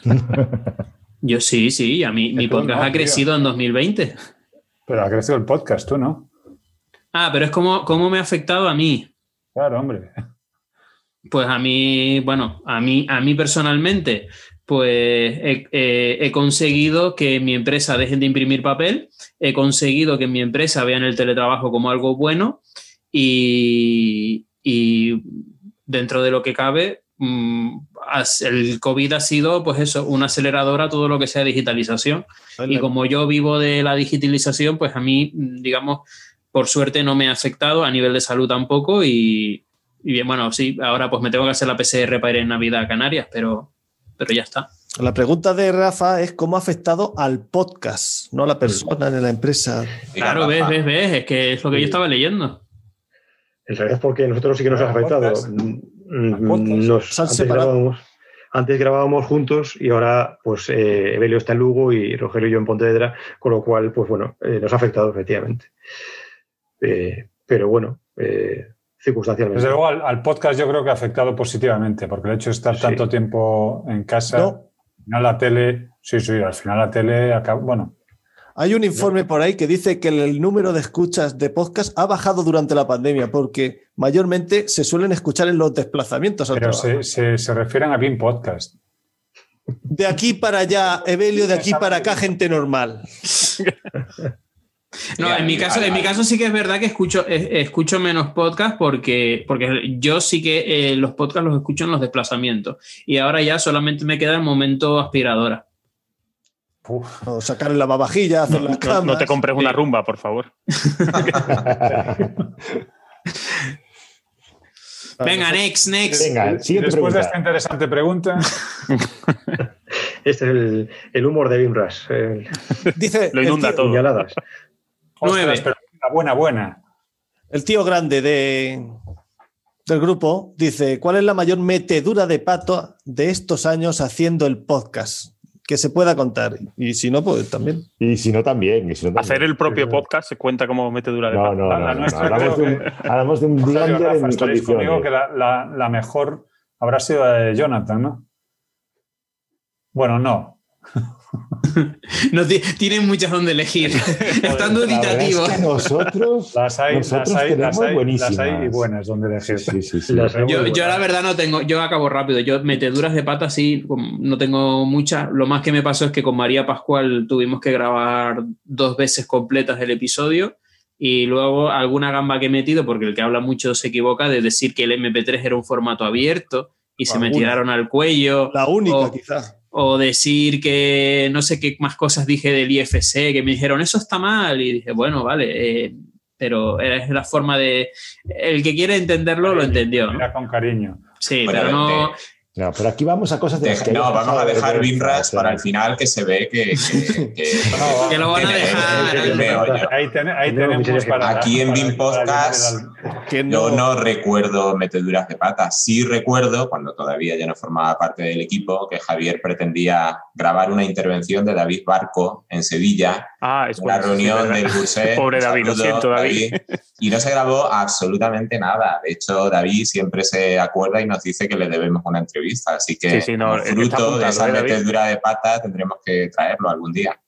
yo sí, sí, a mí mi podcast no, ha tío. crecido en 2020. Pero ha crecido el podcast, tú no. Ah, pero es como cómo me ha afectado a mí. Claro, hombre. Pues a mí, bueno, a mí, a mí personalmente, pues he, conseguido que mi empresa dejen de imprimir papel, he conseguido que en mi empresa vean el teletrabajo como algo bueno y, y dentro de lo que cabe, mm, el COVID ha sido, pues eso, una aceleradora a todo lo que sea digitalización. Y como yo vivo de la digitalización, pues a mí, mm, digamos, por suerte no me ha afectado, a nivel de salud tampoco. Y, y bien, bueno, sí, ahora pues me tengo que hacer la PCR para ir en Navidad a Canarias, pero, pero ya está. La pregunta de Rafa es cómo ha afectado al podcast, no a la persona en la empresa. Claro, ves, ves, ves, es que es lo que yo estaba leyendo. En realidad es porque nosotros sí que nos ha afectado. Nos, Se han antes, grabábamos, antes grabábamos juntos y ahora pues eh, Evelio está en Lugo y Rogelio y yo en Pontevedra, con lo cual pues bueno, eh, nos ha afectado efectivamente. Eh, pero bueno, eh, circunstancialmente. Desde luego al, al podcast yo creo que ha afectado positivamente, porque el hecho de estar Sí. tanto tiempo en casa, No. al final la tele, sí, sí, al final la tele acaba, bueno, Hay un informe por ahí que dice que el número de escuchas de podcast ha bajado durante la pandemia porque mayormente se suelen escuchar en los desplazamientos. pero se, se, se refieren a Bean Podcast. De aquí para allá, Evelio, de aquí para acá, gente normal. No, en mi caso, en mi caso sí que es verdad que escucho, escucho menos podcast porque, porque yo sí que eh, los podcasts los escucho en los desplazamientos. Y ahora ya solamente me queda el momento aspiradora. Uf, O sacar el lavavajillas, hacer las No, camas. no te compres una rumba, por favor. Venga, next, next. Venga, siguiente Después de esta interesante pregunta, Este es el, el humor de Bim Rush. el- Dice Lo inunda tío, todo. puñaladas. Nueve. ostras, pero una buena, buena. el tío grande de, del grupo dice: ¿Cuál es la mayor metedura de pato de estos años haciendo el podcast? Que se pueda contar. Y si no, pues también. Y si no, también. y si no, también. Hacer el propio podcast se cuenta como metedura de No, pata. no, no. no, Hablamos, de un, hablamos de un Rafa, en mis conmigo que la, la- la mejor habrá sido la de Jonathan, ¿no? Bueno, no. No ti- tienen muchas donde elegir. Están La verdad es que nosotros, Las hay, nosotros las hay, las hay, buenísimas. las hay y buenas donde elegir. Sí, sí, sí. Yo, yo la verdad no tengo, yo acabo rápido. Yo meteduras de pata sí, no tengo muchas. Lo más que me pasó es que con María Pascual tuvimos que grabar dos veces completas el episodio y luego alguna gamba que he metido, porque el que habla mucho se equivoca, de decir que el MP3 era un formato abierto y se me tiraron al cuello. La única, Oh. quizá. O decir que no sé qué más cosas dije del IFC, que me dijeron, eso está mal. Y dije, bueno, vale, eh, pero es la forma de... El que quiere entenderlo lo entendió. ¿no? Mira con cariño. Sí, Bueno, pero no... No, pero aquí vamos a cosas de las que no, vamos a dejar sea, para el final que se ve que, que- que- Que lo van a dejar. que- que- que veo yo. Ahí, ten- ahí No, tenemos miserias que- para. Aquí en para Podcast, el- Yo no, no recuerdo meteduras de pata. Sí recuerdo, cuando todavía ya no formaba parte del equipo, que Javier pretendía grabar una intervención de David Barco en Sevilla Ah, es la bueno, sí, reunión verdad. del Bursé. Pobre David, lo saludo, siento, David. Y no se grabó absolutamente nada. De hecho, David siempre se acuerda y nos dice que le debemos una entrevista. Así que, Sí, sí, no, fruto apuntado, de esa ¿eh, David? metedura de pata, tendremos que traerlo algún día.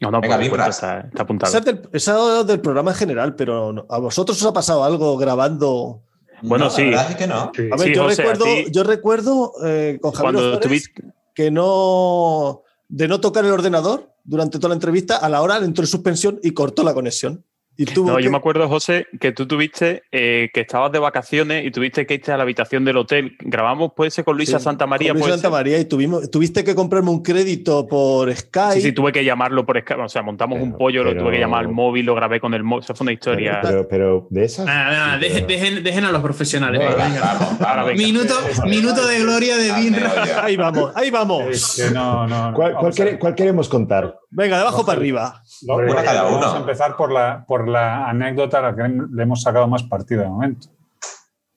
No, no, Venga, por supuesto, Birras. está, está apuntado. Esa es del, esa es del programa en general, pero ¿a vosotros os ha pasado algo grabando? Bueno, No, sí. La verdad es que no. Sí. A ver, Sí, yo, José, a recuerdo, ti- yo recuerdo eh, con Javier Cuando Ozores tuviste. que no de no tocar el ordenador durante toda la entrevista, a la hora entró en suspensión y cortó la conexión. Y tuvo No, que- yo me acuerdo, José, que tú tuviste eh, que estabas de vacaciones y tuviste que irte a la habitación del hotel. Grabamos, puede ser con Luisa Sí, Santa María. con Luis puede Santa ser? María y tuvimos, tuviste que comprarme un crédito por Skype. Sí, sí, tuve que llamarlo por Skype. O sea, montamos un Pero- pollo, lo tuve que llamar al móvil, lo grabé con el móvil. Eso fue una historia. Pero, pero de esas. Nada, nada, Sí, dejen, pero- dejen- dejen a los profesionales. Venga, va, Venga, venga. vamos, vamos. venga. Minuto, minuto de gloria de olla. Ahí vamos, ahí vamos. Es que no, no, no. ¿Cuál, quere- queremos contar? Venga, de abajo para arriba. Vamos a empezar por la, por la anécdota a la que le hemos sacado más partido de momento.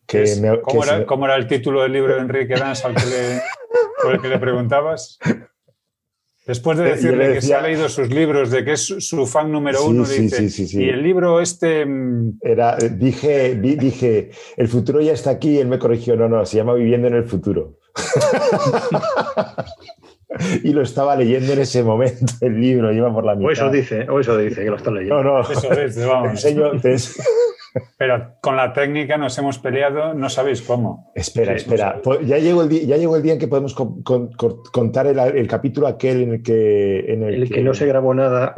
Que Es- me- ¿Cómo, que era, se- cómo era el título del libro de Enrique Dans al que le, por el que le preguntabas? Después de Eh, decirle le que se ha leído sus libros, de que es su, fan número uno, sí, dice, sí, sí, sí. y el libro este... mm, Era, dije, di- dije, el futuro ya está aquí y él me corrigió, no, no, se llama Viviendo en el futuro. y lo estaba leyendo en ese momento, el libro, iba por la mitad. O eso dice, o eso dice, que lo están leyendo. No, no, Eso es, te vamos. enseño, te ens- Pero con la técnica nos hemos peleado, no sabéis cómo. Espera, Sí, espera. Po- Ya llegó, el día, ya llegó el día en que podemos con- con- con- contar el, el capítulo aquel en el que... En el, El que no se grabó nada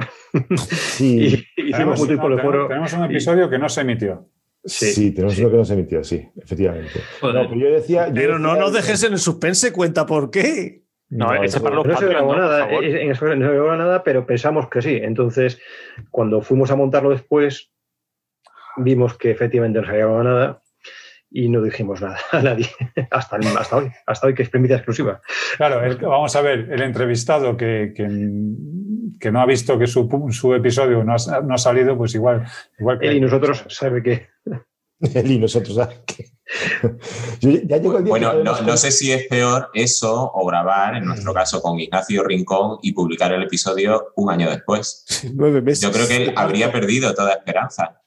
Sí, y hicimos Tenemos, un tipo no, de foro. tenemos- tenemos un episodio que no se emitió. sí, Sí, tenemos sí. uno que no se emitió, sí, efectivamente. Joder. No, pero yo decía... yo Pero no decía- nos dejes en el suspense, cuenta por qué. No, ese eso- para los No se grabó ¿no? Nada, eh, en eso no se grabó nada, pero pensamos que sí. Entonces, cuando fuimos a montarlo después, vimos que efectivamente no se había grabado nada y no dijimos nada a nadie hasta, hasta hoy, hasta hoy que es primicia exclusiva. Claro, el- vamos a ver, el entrevistado que, que, que no ha visto que su, episodio no ha, no ha salido, pues igual, igual que Él y nosotros sabe que Él y nosotros. ¿sabes qué? Yo- ya llegó el día Bueno, que no, sé si es peor eso o grabar, en nuestro caso, con Ignacio Rincón y publicar el episodio un año después. Nueve meses. Yo creo que él habría perdido toda esperanza.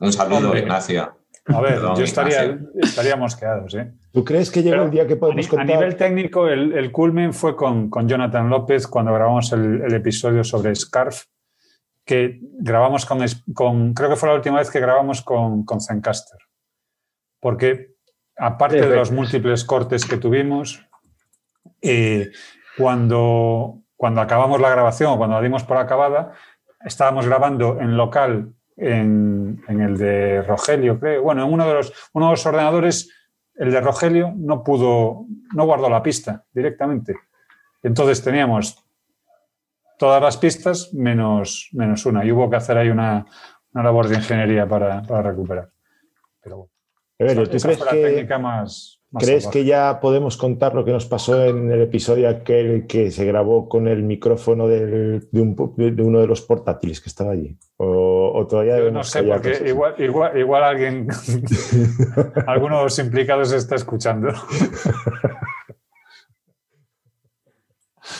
Un saludo, Hombre. Ignacio. A ver, Perdón, yo estaría, Ignacio. estaríamos quedados. ¿eh? ¿Tú crees que llegó Pero el día que podemos ni- a contar? nivel técnico, el, el culmen fue con, con Jonathan López cuando grabamos el, el episodio sobre Scarf, que grabamos con, con- creo que fue la última vez que grabamos con, con Zencaster. Porque aparte de los múltiples cortes que tuvimos, eh, cuando, cuando acabamos la grabación o cuando la dimos por acabada, estábamos grabando en local en, en el de Rogelio, creo. Bueno, en uno de los, uno de los ordenadores, el de Rogelio, no pudo, no guardó la pista directamente. Entonces teníamos todas las pistas menos, menos una. Y hubo que hacer ahí una, una labor de ingeniería para, para recuperar. Pero bueno, Evelio, ¿tú esa crees fue la que, técnica más. más crees salvaje. que ya podemos contar lo que nos pasó en el episodio aquel que se grabó con el micrófono del- de, un de uno de los portátiles que estaba allí? ¿O, o todavía Yo no sé, porque igual, igual, igual alguien, alguno de los implicados está escuchando.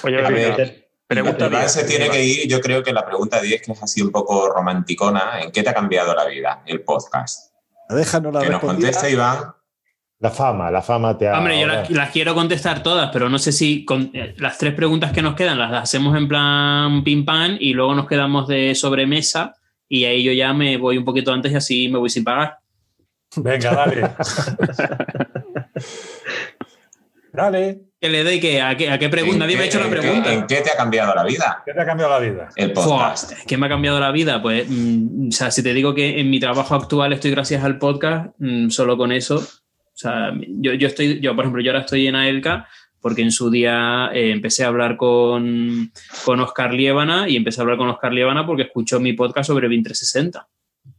Oye, pregunta Iván se tiene que ir. Yo creo que la pregunta 10, que es así un poco romanticona, ¿en qué te ha cambiado la vida el podcast? Déjanos la Que nos conteste Iván. La fama, la fama te ha... Hombre, yo las quiero contestar todas, pero no sé si con, eh, las tres preguntas que nos quedan las hacemos en plan pim pam y luego nos quedamos de sobremesa y ahí yo ya me voy un poquito antes y así me voy sin pagar. Venga, dale. dale. ¿Qué le doy? ¿Qué? ¿A qué, a qué pregunta? ¿En Nadie me ha qué- hecho la en qué- pregunta. ¿En qué te ha cambiado la vida ¿Qué te ha cambiado la vida? el Fua, podcast? ¿Qué me ha cambiado la vida? Pues, mm, o sea, si te digo que en mi trabajo actual estoy gracias al podcast, mm, solo con eso. O sea, yo, yo estoy, yo, por ejemplo, yo ahora estoy en AELCA porque en su día eh, empecé a hablar con, con Oscar Liébana y empecé a hablar con Oscar Liébana porque escuchó mi podcast sobre 2060.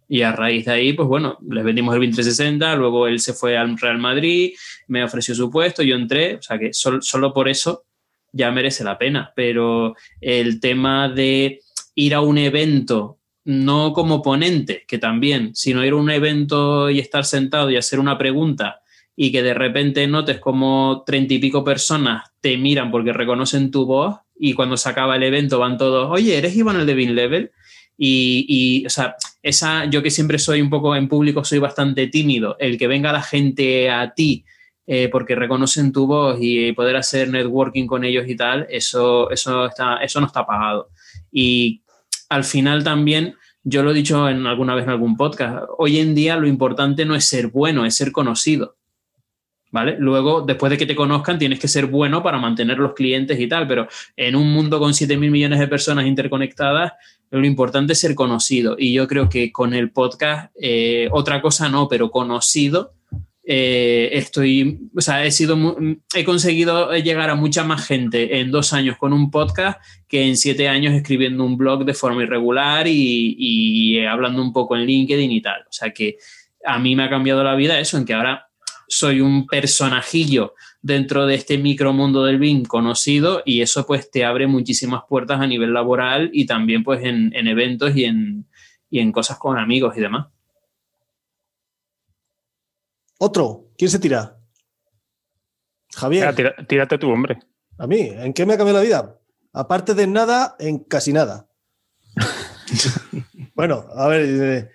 Y a raíz de ahí, pues bueno, les vendimos el 2060, luego él se fue al Real Madrid, me ofreció su puesto, yo entré, o sea que sol- solo por eso ya merece la pena. Pero el tema de ir a un evento, no como ponente, que también, sino ir a un evento y estar sentado y hacer una pregunta y que de repente notes como treinta y pico personas te miran porque reconocen tu voz, y cuando se acaba el evento van todos, oye, ¿eres Iván el de Bin Level? Y, y, o sea, esa, yo que siempre soy un poco en público, soy bastante tímido, el que venga la gente a ti eh, porque reconocen tu voz y poder hacer networking con ellos y tal, eso, eso, está, eso no está pagado. Y al final también, yo lo he dicho en alguna vez en algún podcast, hoy en día lo importante no es ser bueno, es ser conocido. ¿Vale? Luego, después de que te conozcan, tienes que ser bueno para mantener los clientes y tal, pero en un mundo con 7 mil millones de personas interconectadas, lo importante es ser conocido. Y yo creo que con el podcast, eh, otra cosa no, pero conocido, eh, estoy, o sea, he sido, he conseguido llegar a mucha más gente en dos años con un podcast que en siete años escribiendo un blog de forma irregular y, hablando un poco en LinkedIn y tal. O sea que a mí me ha cambiado la vida eso, en que ahora soy un personajillo dentro de este micromundo del BIM conocido y eso pues te abre muchísimas puertas a nivel laboral y también pues en, en eventos y en, y en cosas con amigos y demás. Otro, ¿quién se tira? Javier. Tira- tírate tu hombre. A mí, ¿en qué me ha cambiado la vida? Aparte de nada, en casi nada. bueno, a ver, eh,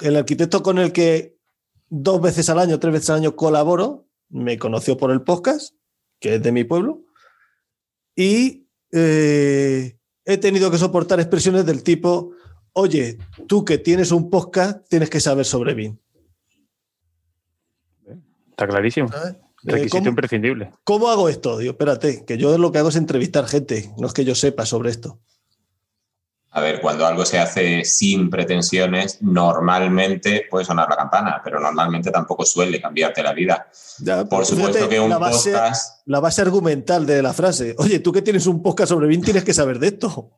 el arquitecto con el que dos veces al año, tres veces al año colaboro, me conoció por el podcast, que es de mi pueblo, y eh, he tenido que soportar expresiones del tipo, oye, tú que tienes un podcast, tienes que saber sobre BIM. Está clarísimo. ¿sabes? Eh, Requisito ¿cómo- imprescindible. ¿Cómo hago esto? Digo, espérate, que yo lo que hago es entrevistar gente, no es que yo sepa sobre esto. A ver, cuando algo se hace sin pretensiones, normalmente puede sonar la campana, pero normalmente tampoco suele cambiarte la vida. Ya, Por supuesto fíjate, que un la base, podcast, la base argumental de la frase. Oye, tú que tienes un podcast sobre BIM tienes que saber de esto.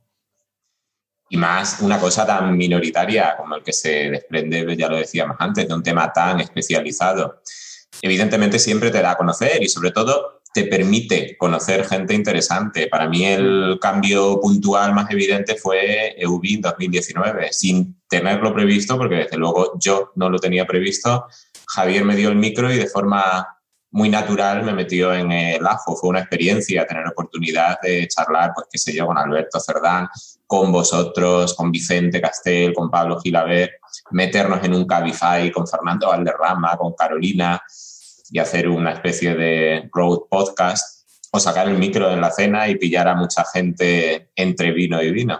y más una cosa tan minoritaria como el que se desprende, ya lo decíamos antes, de un tema tan especializado, evidentemente siempre te da a conocer y sobre todo te permite conocer gente interesante. Para mí el cambio puntual más evidente fue EUBIN 2019, sin tenerlo previsto, porque desde luego yo no lo tenía previsto. Javier me dio el micro y de forma muy natural me metió en el ajo. Fue una experiencia tener oportunidad de charlar, pues qué sé yo, con Alberto Cerdán, con vosotros, con Vicente Castel, con Pablo Gilaber, meternos en un Cabify con Fernando Valderrama, con Carolina y hacer una especie de road podcast o sacar el micro en la cena y pillar a mucha gente entre vino y vino.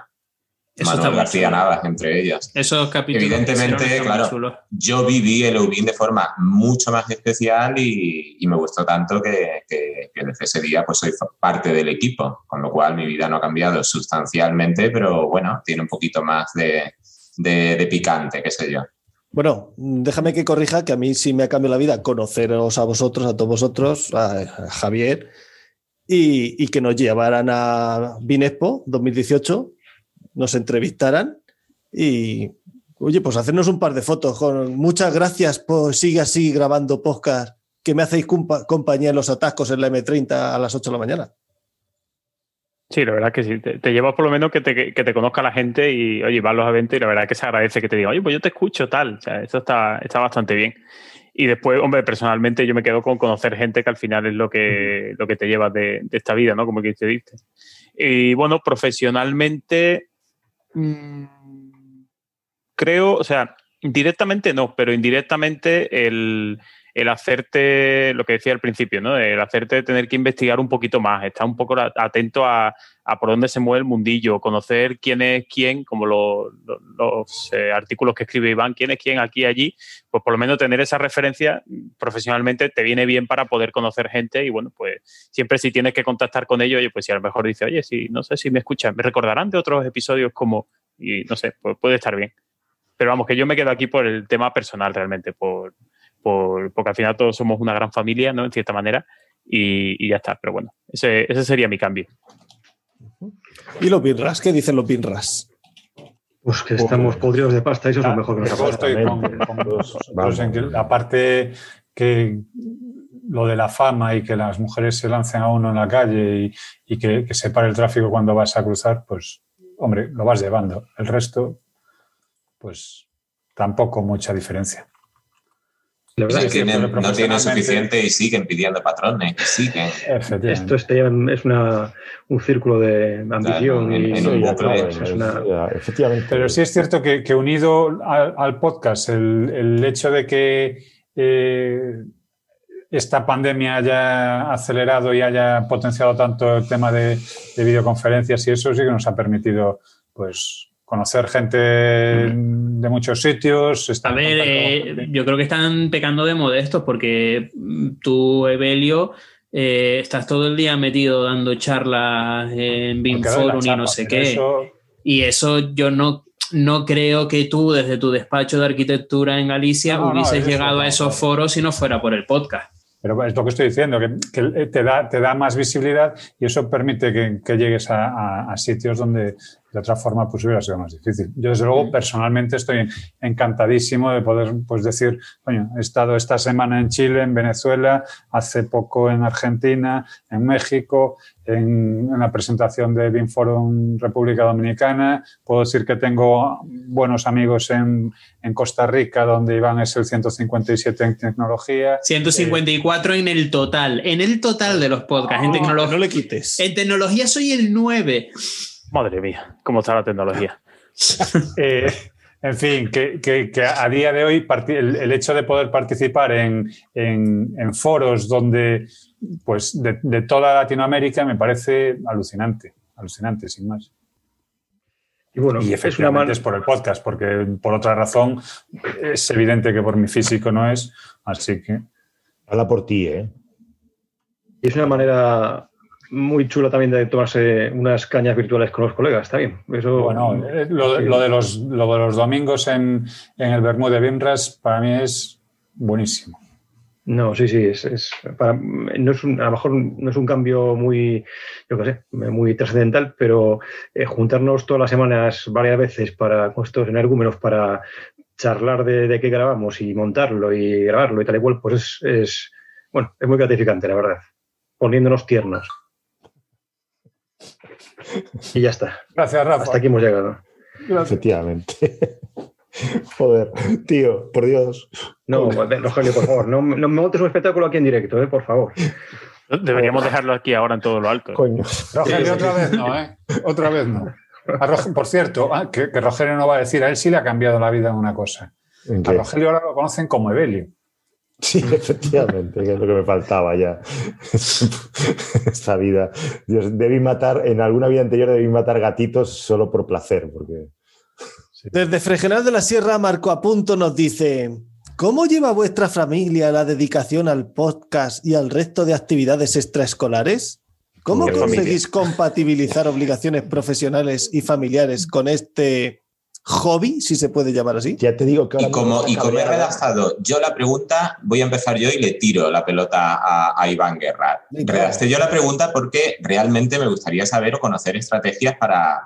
Eso Manuel García. Navas entre ellos. Esos capítulos. Evidentemente, claro. Yo viví el Eubin de forma mucho más especial y, y me gustó tanto que, que- que desde ese día pues soy parte del equipo, con lo cual mi vida no ha cambiado sustancialmente, pero bueno, tiene un poquito más de, de- de picante, qué sé yo. Bueno, déjame que corrija que a mí sí me ha cambiado la vida conoceros a vosotros, a todos vosotros, a, Javier, y, que nos llevaran a Binespo 2018, nos entrevistaran y, oye, pues hacernos un par de fotos. Con, muchas gracias por sigue así grabando podcast, que me hacéis compa- compañía en los atascos en la M30 a las 8 de la mañana. Sí, la verdad que sí. Te, te llevas por lo menos que te, que te conozca la gente y, oye, vas a los eventos y la verdad que se agradece que te diga, oye, pues yo te escucho tal. O sea, eso está, está bastante bien. Y después, hombre, personalmente yo me quedo con conocer gente que al final es lo que, lo que te llevas de, de esta vida, ¿no? Como que te diste. Y bueno, profesionalmente, mm, creo, o sea, directamente no, pero indirectamente el, el hacerte, lo que decía al principio, ¿no? El hacerte tener que investigar un poquito más, estar un poco atento a, por dónde se mueve el mundillo, conocer quién es quién, como lo- lo- los eh, artículos que escribe Iván, quién es quién aquí y allí, pues por lo menos tener esa referencia profesionalmente te viene bien para poder conocer gente y bueno, pues siempre si tienes que contactar con ellos, oye, pues si a lo mejor dice, oye, si no sé si me escuchan, me recordarán de otros episodios como, y no sé, pues puede estar bien. Pero vamos, que yo me quedo aquí por el tema personal realmente, por, por- porque al final todos somos una gran familia, ¿no? En cierta manera, y, y ya está. Pero bueno, ese, ese sería mi cambio. ¿Y los binras? ¿Qué dicen los binras? Pues que estamos podridos de pasta, eso es lo Ah, mejor que nos ha yo pasado. estoy con, con vosotros en que la parte que lo de la fama y que las mujeres se lancen a uno en la calle y, y que, que se pare el tráfico cuando vas a cruzar, pues, hombre, lo vas llevando. El resto, pues, tampoco mucha diferencia. La verdad Sí, es que tienen- no tienen suficiente y siguen pidiendo patrones, siguen. Esto es, es una, un círculo de ambición Claro, en- y en un y- bucle, claro, eso es una- Ya, efectivamente. Pero sí es cierto que, que unido al, al podcast, el, el hecho de que eh, esta pandemia haya acelerado y haya potenciado tanto el tema de, de videoconferencias y eso sí que nos ha permitido pues conocer gente de muchos sitios. A estar ver, eh, yo creo que están pecando de modestos porque mm, tú, Evelio, eh, estás todo el día metido dando charlas en BIM Forum y no sé qué. eso- Y eso yo no, no creo que tú, desde tu despacho de arquitectura en Galicia, No, hubieses llegado a esos no. foros si no fuera por el podcast. Pero es lo que estoy diciendo, que, que te, da, te da más visibilidad y eso permite que, que llegues a, a- a sitios donde de otra forma pues hubiera sido más difícil. Yo, desde luego, personalmente estoy encantadísimo de poder pues, decir, coño, he estado esta semana en Chile, en Venezuela, hace poco en Argentina, en México, en, en la presentación de BIM Forum República Dominicana. Puedo decir que tengo buenos amigos en, en Costa Rica, donde Iván es el 157 en tecnología. 154 en el total, en el total de los podcasts. en, No, tecnología no le quites. en tecnología soy el 9. Madre mía, cómo está la tecnología. Eh, en fin, que, que- que a día de hoy el, el hecho de poder participar en, en- en foros donde, pues, de, de toda Latinoamérica me parece alucinante, alucinante, sin más. y bueno, Y es una efectivamente man- es por el podcast, porque por otra razón es evidente que por mi físico no es, así que Habla por ti, ¿eh? y es una manera muy chula también de tomarse unas cañas virtuales con los colegas, está bien. Eso, bueno, eh, lo, lo de los, lo de los domingos en, en el Bermú de Bimras para mí es buenísimo. No, sí, sí, es, es para- no es un- a lo mejor no es un cambio muy, yo qué sé, muy trascendental, pero eh, juntarnos todas las semanas varias veces para con estos energúmenos para charlar de, de qué grabamos y montarlo y grabarlo y tal y cual, pues es, es bueno, es muy gratificante, la verdad, poniéndonos tiernos. Y ya está, Gracias, Rafa. hasta aquí hemos llegado. Efectivamente. Joder, tío, por Dios. No, Rogelio, por favor, no, no me montes un espectáculo aquí en directo, eh, por favor. Deberíamos dejarlo aquí ahora en todo lo alto. Coño. Rogelio, otra vez no, ¿eh? Otra vez no. Por cierto, ah, que, que Rogelio no va a decir, a él sí le ha cambiado la vida en una cosa. ¿En A? Rogelio ahora lo conocen como Evelio. Sí, efectivamente, que es lo que me faltaba ya. Esta vida. Dios, debí matar, en alguna vida anterior debí matar gatitos solo por placer, porque. Desde Fregenal de la Sierra, Marco Apunto nos dice: ¿Cómo lleva vuestra familia la dedicación al podcast y al resto de actividades extraescolares? ¿Cómo conseguís compatibilizar obligaciones profesionales y familiares con este hobby, si se puede llamar así? Ya te digo que ahora Y como, y como he redactado yo la pregunta, voy a empezar yo y le tiro la pelota a, a Iván Guerra. Redacté yo la pregunta porque realmente me gustaría saber o conocer estrategias para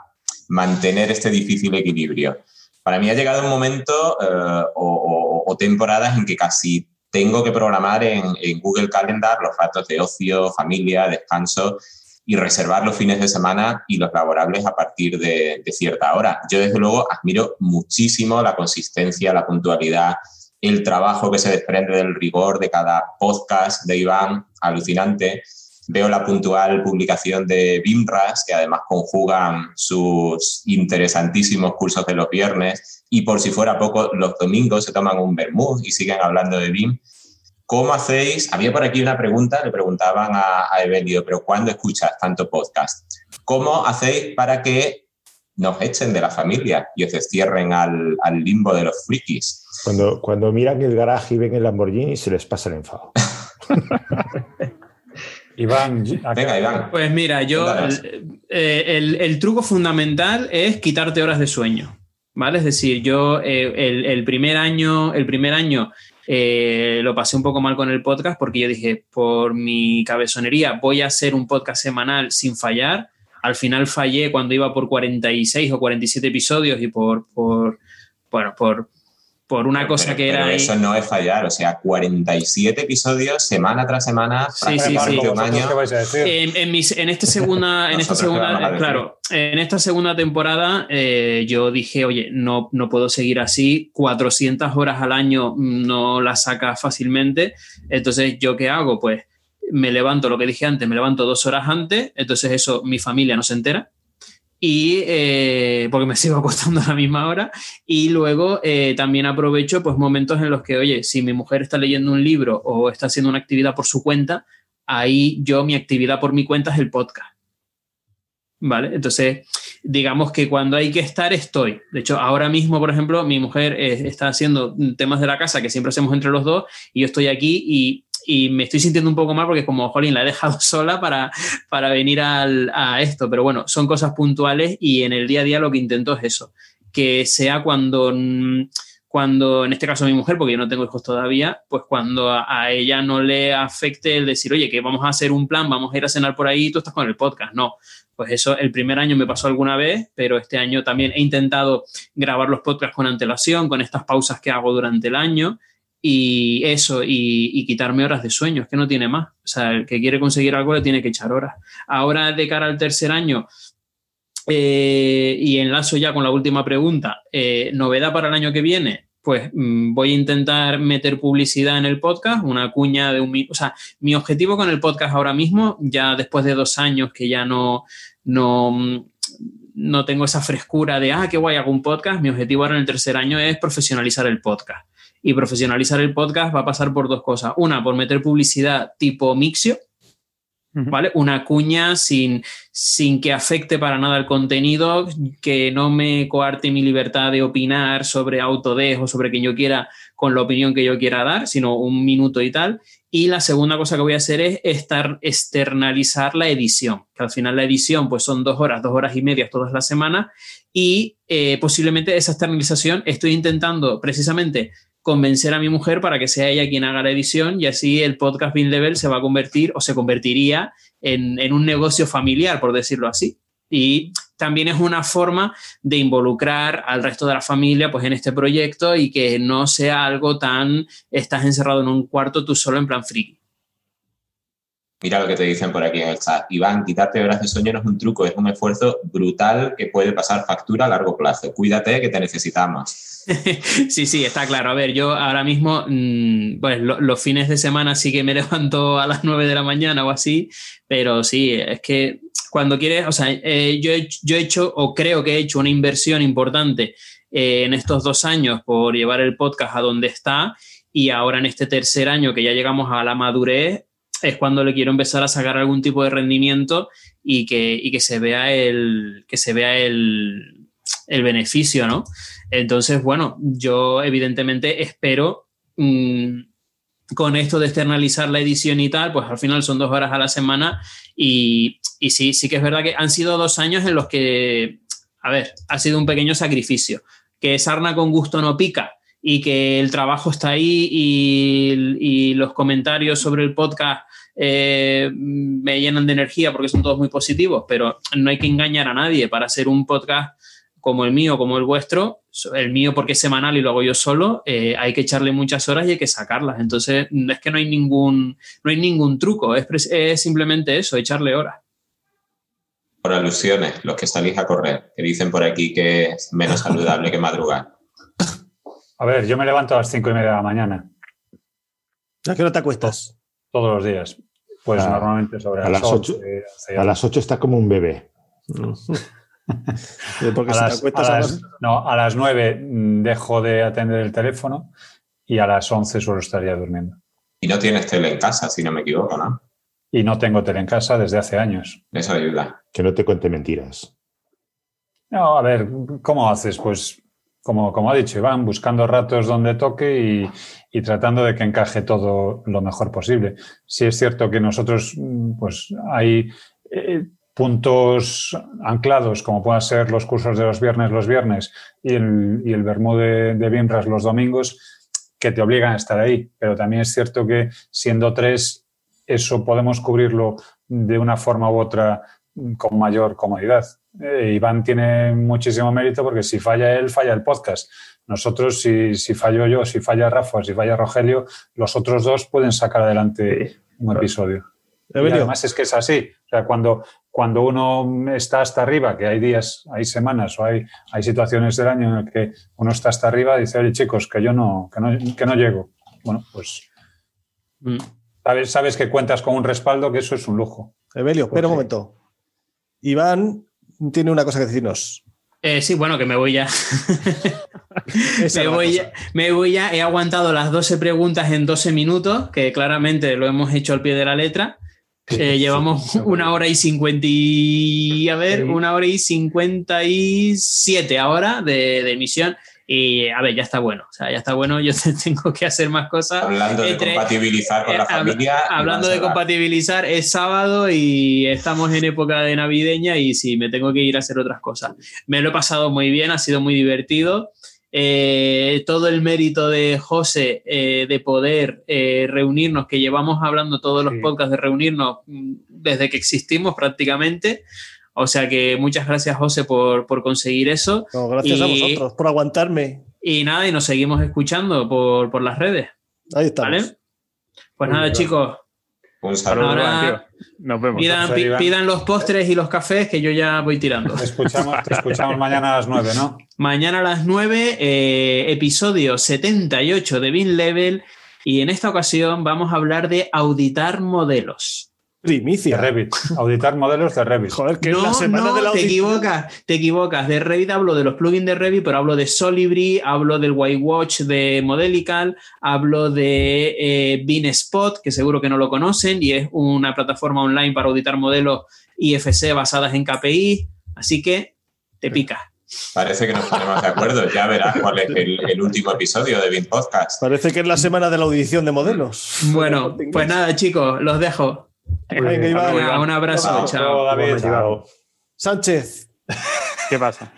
mantener este difícil equilibrio. Para mí ha llegado un momento eh, o, o- o temporadas en que casi tengo que programar en, en Google Calendar los ratos de ocio, familia, descanso y reservar los fines de semana y los laborables a partir de, cierta hora. Yo, desde luego, admiro muchísimo la consistencia, la puntualidad, el trabajo que se desprende del rigor de cada podcast de Iván, alucinante. Veo la puntual publicación de BIMRAS, que además conjugan sus interesantísimos cursos de los viernes y por si fuera poco, los domingos se toman un vermouth y siguen hablando de BIM. ¿Cómo hacéis? Había por aquí una pregunta, le preguntaban a, a Evelio, pero ¿cuándo escuchas tanto podcast? ¿Cómo hacéis para que nos echen de la familia y os destierren al, al limbo de los frikis? Cuando, cuando miran el garaje y ven el Lamborghini, se les pasa el enfado. Iván, ¿a qué- Venga, Iván. Pues mira, yo eh, el, el truco fundamental es quitarte horas de sueño, ¿vale? Es decir, yo eh, el, el primer año, el primer año eh, lo pasé un poco mal con el podcast porque yo dije, por mi cabezonería voy a hacer un podcast semanal sin fallar. Al final fallé cuando iba por 46 o 47 episodios y por, por bueno, por, por una cosa que pero era... ahí- eso no es fallar, o sea, 47 episodios semana tras semana, Sí, sí, sí. En, en mis- en esta segunda, en esta segunda, claro, en esta segunda temporada eh, yo dije, oye, no, no puedo seguir así, 400 horas al año no las saca fácilmente, entonces yo qué hago, pues me levanto, lo que dije antes, me levanto dos horas antes, entonces eso mi familia no se entera. Y eh, porque me sigo acostando a la misma hora. Y luego eh, también aprovecho pues momentos en los que, oye, si mi mujer está leyendo un libro o está haciendo una actividad por su cuenta, ahí yo mi actividad por mi cuenta es el podcast. ¿Vale? Entonces, digamos que cuando hay que estar, estoy. De hecho, ahora mismo, por ejemplo, mi mujer eh, está haciendo temas de la casa que siempre hacemos entre los dos y yo estoy aquí y, y me estoy sintiendo un poco mal porque como, jolín, la he dejado sola para, para venir al- a esto. Pero bueno, son cosas puntuales y en el día a día lo que intento es eso, que sea cuando... mm, cuando, en este caso mi mujer, porque yo no tengo hijos todavía, pues cuando a, a ella no le afecte el decir, oye, que vamos a hacer un plan, vamos a ir a cenar por ahí y tú estás con el podcast. No, pues eso el primer año me pasó alguna vez, pero este año también he intentado grabar los podcasts con antelación, con estas pausas que hago durante el año y eso, y, y quitarme horas de sueño, es que no tiene más. O sea, el que quiere conseguir algo le tiene que echar horas. Ahora, de cara al tercer año, eh, y enlazo ya con la última pregunta. Eh, ¿Novedad para el año que viene? Pues mm, voy a intentar meter publicidad en el podcast, una cuña de un... O sea, mi objetivo con el podcast ahora mismo, ya después de dos años que ya no, no, mm, no tengo esa frescura de, ah, qué guay, hago un podcast, mi objetivo ahora en el tercer año es profesionalizar el podcast. Y profesionalizar el podcast va a pasar por dos cosas. Una, por meter publicidad tipo Mixio. ¿vale? Una cuña sin, sin que afecte para nada el contenido, que no me coarte mi libertad de opinar sobre Autodesk o sobre quien yo quiera con la opinión que yo quiera dar, sino un minuto y tal. Y la segunda cosa que voy a hacer es estar, externalizar la edición, que al final la edición pues son dos horas, dos horas y media todas las semanas y eh, posiblemente esa externalización estoy intentando precisamente convencer a mi mujer para que sea ella quien haga la edición y así el podcast Bill Level se va a convertir o se convertiría en, en un negocio familiar, por decirlo así. Y también es una forma de involucrar al resto de la familia pues, en este proyecto y que no sea algo tan estás encerrado en un cuarto tú solo en plan friki. Mira lo que te dicen por aquí en el chat. Iván, quitarte horas de sueño no es un truco, es un esfuerzo brutal que puede pasar factura a largo plazo. Cuídate que te necesitamos. sí, sí, está claro. A ver, yo ahora mismo, mmm, pues lo, los fines de semana sí que me levanto a las 9 de la mañana o así, pero sí, es que cuando quieres, o sea, eh, yo, he, yo he hecho o creo que he hecho una inversión importante eh, en estos dos años por llevar el podcast a donde está y ahora en este tercer año que ya llegamos a la madurez es cuando le quiero empezar a sacar algún tipo de rendimiento y que, y que se vea el que se vea el, el beneficio, ¿no? Entonces, bueno, yo evidentemente espero mmm, con esto de externalizar la edición y tal, pues al final son dos horas a la semana y, y sí, sí que es verdad que han sido dos años en los que, a ver, ha sido un pequeño sacrificio. Que sarna con gusto no pica y que el trabajo está ahí y, los comentarios sobre el podcast eh, me llenan de energía porque son todos muy positivos, pero no hay que engañar a nadie para hacer un podcast como el mío, como el vuestro, el mío porque es semanal y lo hago yo solo, eh, hay que echarle muchas horas y hay que sacarlas. Entonces, es que no hay ningún, no hay ningún truco, es, es simplemente eso, echarle horas. Por alusiones, los que salís a correr, que dicen por aquí que es menos saludable que madrugar. A ver, yo me levanto a las cinco y media de la mañana. ¿A qué hora te acuestas? Todos los días. Pues Ah, normalmente sobre a las las 8. A las 8 está como un bebé. Porque a si las, te acuestas a a las- no, a las 9 dejo de atender el teléfono y a las 11 suelo estar ya durmiendo. Y no tienes tele en casa, si no me equivoco, ¿no? Y no tengo tele en casa desde hace años. Eso ayuda. Que no te cuente mentiras. No, a ver, ¿cómo haces? Pues como, como ha dicho Iván, buscando ratos donde toque y, tratando de que encaje todo lo mejor posible. Si es cierto que nosotros, mm, pues hay eh, puntos anclados, como puedan ser los cursos de los viernes los viernes y el, y el de, de los domingos, que te obligan a estar ahí. Pero también es cierto que siendo tres, eso podemos cubrirlo de una forma u otra mm, con mayor comodidad. Eh, Iván tiene muchísimo mérito porque si falla él, falla el podcast. Nosotros, si, si fallo yo, si falla Rafa, si falla Rogelio, los otros dos pueden sacar adelante un episodio. Y además es que es así. O sea, cuando, cuando uno está hasta arriba, que hay días, hay semanas o hay, hay situaciones del año en el que uno está hasta arriba, dice, oye chicos, que yo no, que no, que no llego. Bueno, pues Mm. sabes, sabes que cuentas con un respaldo, que eso es un lujo. Evelio, espera un momento. Iván tiene una cosa que decirnos. Eh, sí, bueno, que me voy ya. Me, voy ya. me voy ya. He aguantado las 12 preguntas en 12 minutos, que claramente lo hemos hecho al pie de la letra. Eh, llevamos una hora y 50 y... A ver, Sí. una hora y 57 ahora de, de emisión. Y a ver, ya está bueno. O sea, ya está bueno. Yo tengo que hacer más cosas. Hablando de Entre- compatibilizar con Eh, la hab- familia. Hablando de compatibilizar, es sábado y estamos en época de navideña y sí, me tengo que ir a hacer otras cosas. Me lo he pasado muy bien, ha sido muy divertido. Eh, todo el mérito de José eh, de poder eh, reunirnos, que llevamos hablando todos los Sí. podcasts de reunirnos mm, desde que existimos prácticamente. O sea que muchas gracias, José, por, por conseguir eso. No, gracias a Y- vosotros por aguantarme. Y nada, y nos seguimos escuchando por, por las redes. Ahí estamos. ¿Vale? Pues Muy nada, bien. chicos, Un saludo. Ahora-. Nos vemos. Pidan, los postres y los cafés que yo ya voy tirando. Te escuchamos, te escuchamos mañana a las 9, ¿no? Mañana a las 9, eh, episodio 78 de Bin Level. Y en esta ocasión vamos a hablar de auditar modelos. De Primicia. Revit. Auditar modelos de Revit. Joder, que es no, la semana no, de la te equivocas, te equivocas. De Revit hablo de los plugins de Revit, pero hablo de Solibri, hablo del White Watch de Modelical, hablo de eh, BeanSpot, que seguro que no lo conocen, y es una plataforma online para auditar modelos IFC basadas en KPI. Así que te pica. Parece que nos ponemos de acuerdo. Ya verás cuál es el, el último episodio de Bin Podcast. Parece que es la semana de la audición de modelos. Bueno, pues nada, chicos, los dejo. Venga, Iván. Un abrazo, Chao. chao. David. Chao. Sánchez, ¿Qué pasa?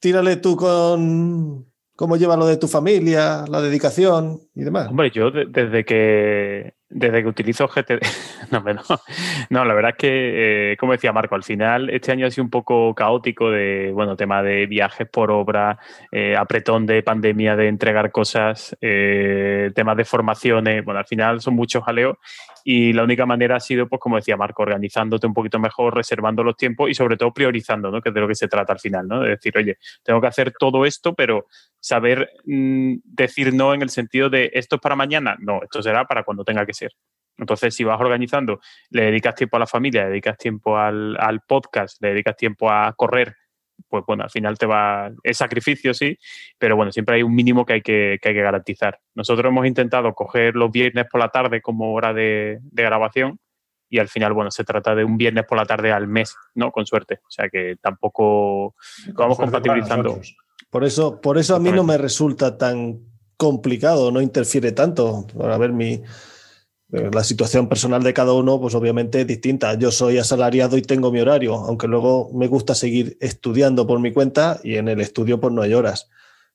tírale tú con cómo lleva lo de tu familia, la dedicación y demás. Hombre, yo de- desde que desde que utilizo GTD, no, no, no, la verdad es que, eh, como decía Marco, al final este año ha sido un poco caótico de, bueno, tema de viajes por obra, eh, apretón de pandemia, de entregar cosas, eh, temas de formaciones, bueno, al final son muchos jaleos y la única manera ha sido, pues como decía Marco, organizándote un poquito mejor, reservando los tiempos y sobre todo priorizando, ¿no? Que es de lo que se trata al final, ¿no? De decir, oye, tengo que hacer todo esto, pero saber mm, decir no en el sentido de esto es para mañana, no, esto será para cuando tenga que ser. Entonces, si vas organizando, le dedicas tiempo a la familia, le dedicas tiempo al, al podcast, le dedicas tiempo a correr, pues bueno, al final te va, es sacrificio, sí, pero bueno, siempre hay un mínimo que hay que, que hay que garantizar. Nosotros hemos intentado coger los viernes por la tarde como hora de, de grabación y al final, bueno, se trata de un viernes por la tarde al mes, ¿no? Con suerte. O sea que tampoco vamos compatibilizando. Por eso, por eso a mí no me resulta tan complicado, no interfiere tanto. A ver, mi, la situación personal de cada uno, pues obviamente es distinta. Yo soy asalariado y tengo mi horario, aunque luego me gusta seguir estudiando por mi cuenta y en el estudio pues no hay horas.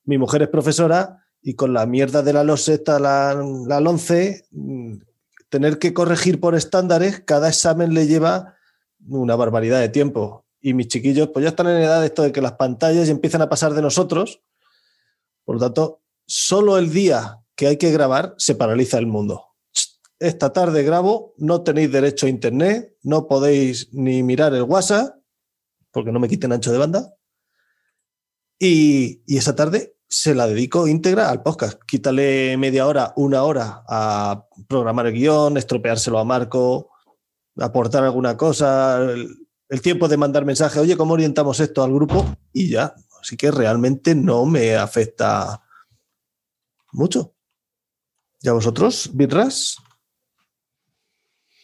Mi mujer es profesora y con la mierda de la LOSETA, la, la 11, mm, tener que corregir por estándares, cada examen le lleva una barbaridad de tiempo. Y mis chiquillos pues ya están en edad de esto de que las pantallas empiezan a pasar de nosotros. Por lo tanto, solo el día que hay que grabar se paraliza el mundo. Esta tarde grabo, no tenéis derecho a internet, no podéis ni mirar el WhatsApp, porque no me quiten ancho de banda. Y, y esa tarde se la dedico íntegra al podcast. Quítale media hora, una hora a programar el guion, estropeárselo a Marco, aportar alguna cosa, el, tiempo de mandar mensaje, oye, ¿cómo orientamos esto al grupo? Y ya. Así que realmente no me afecta mucho. ¿Y a vosotros, Bitras?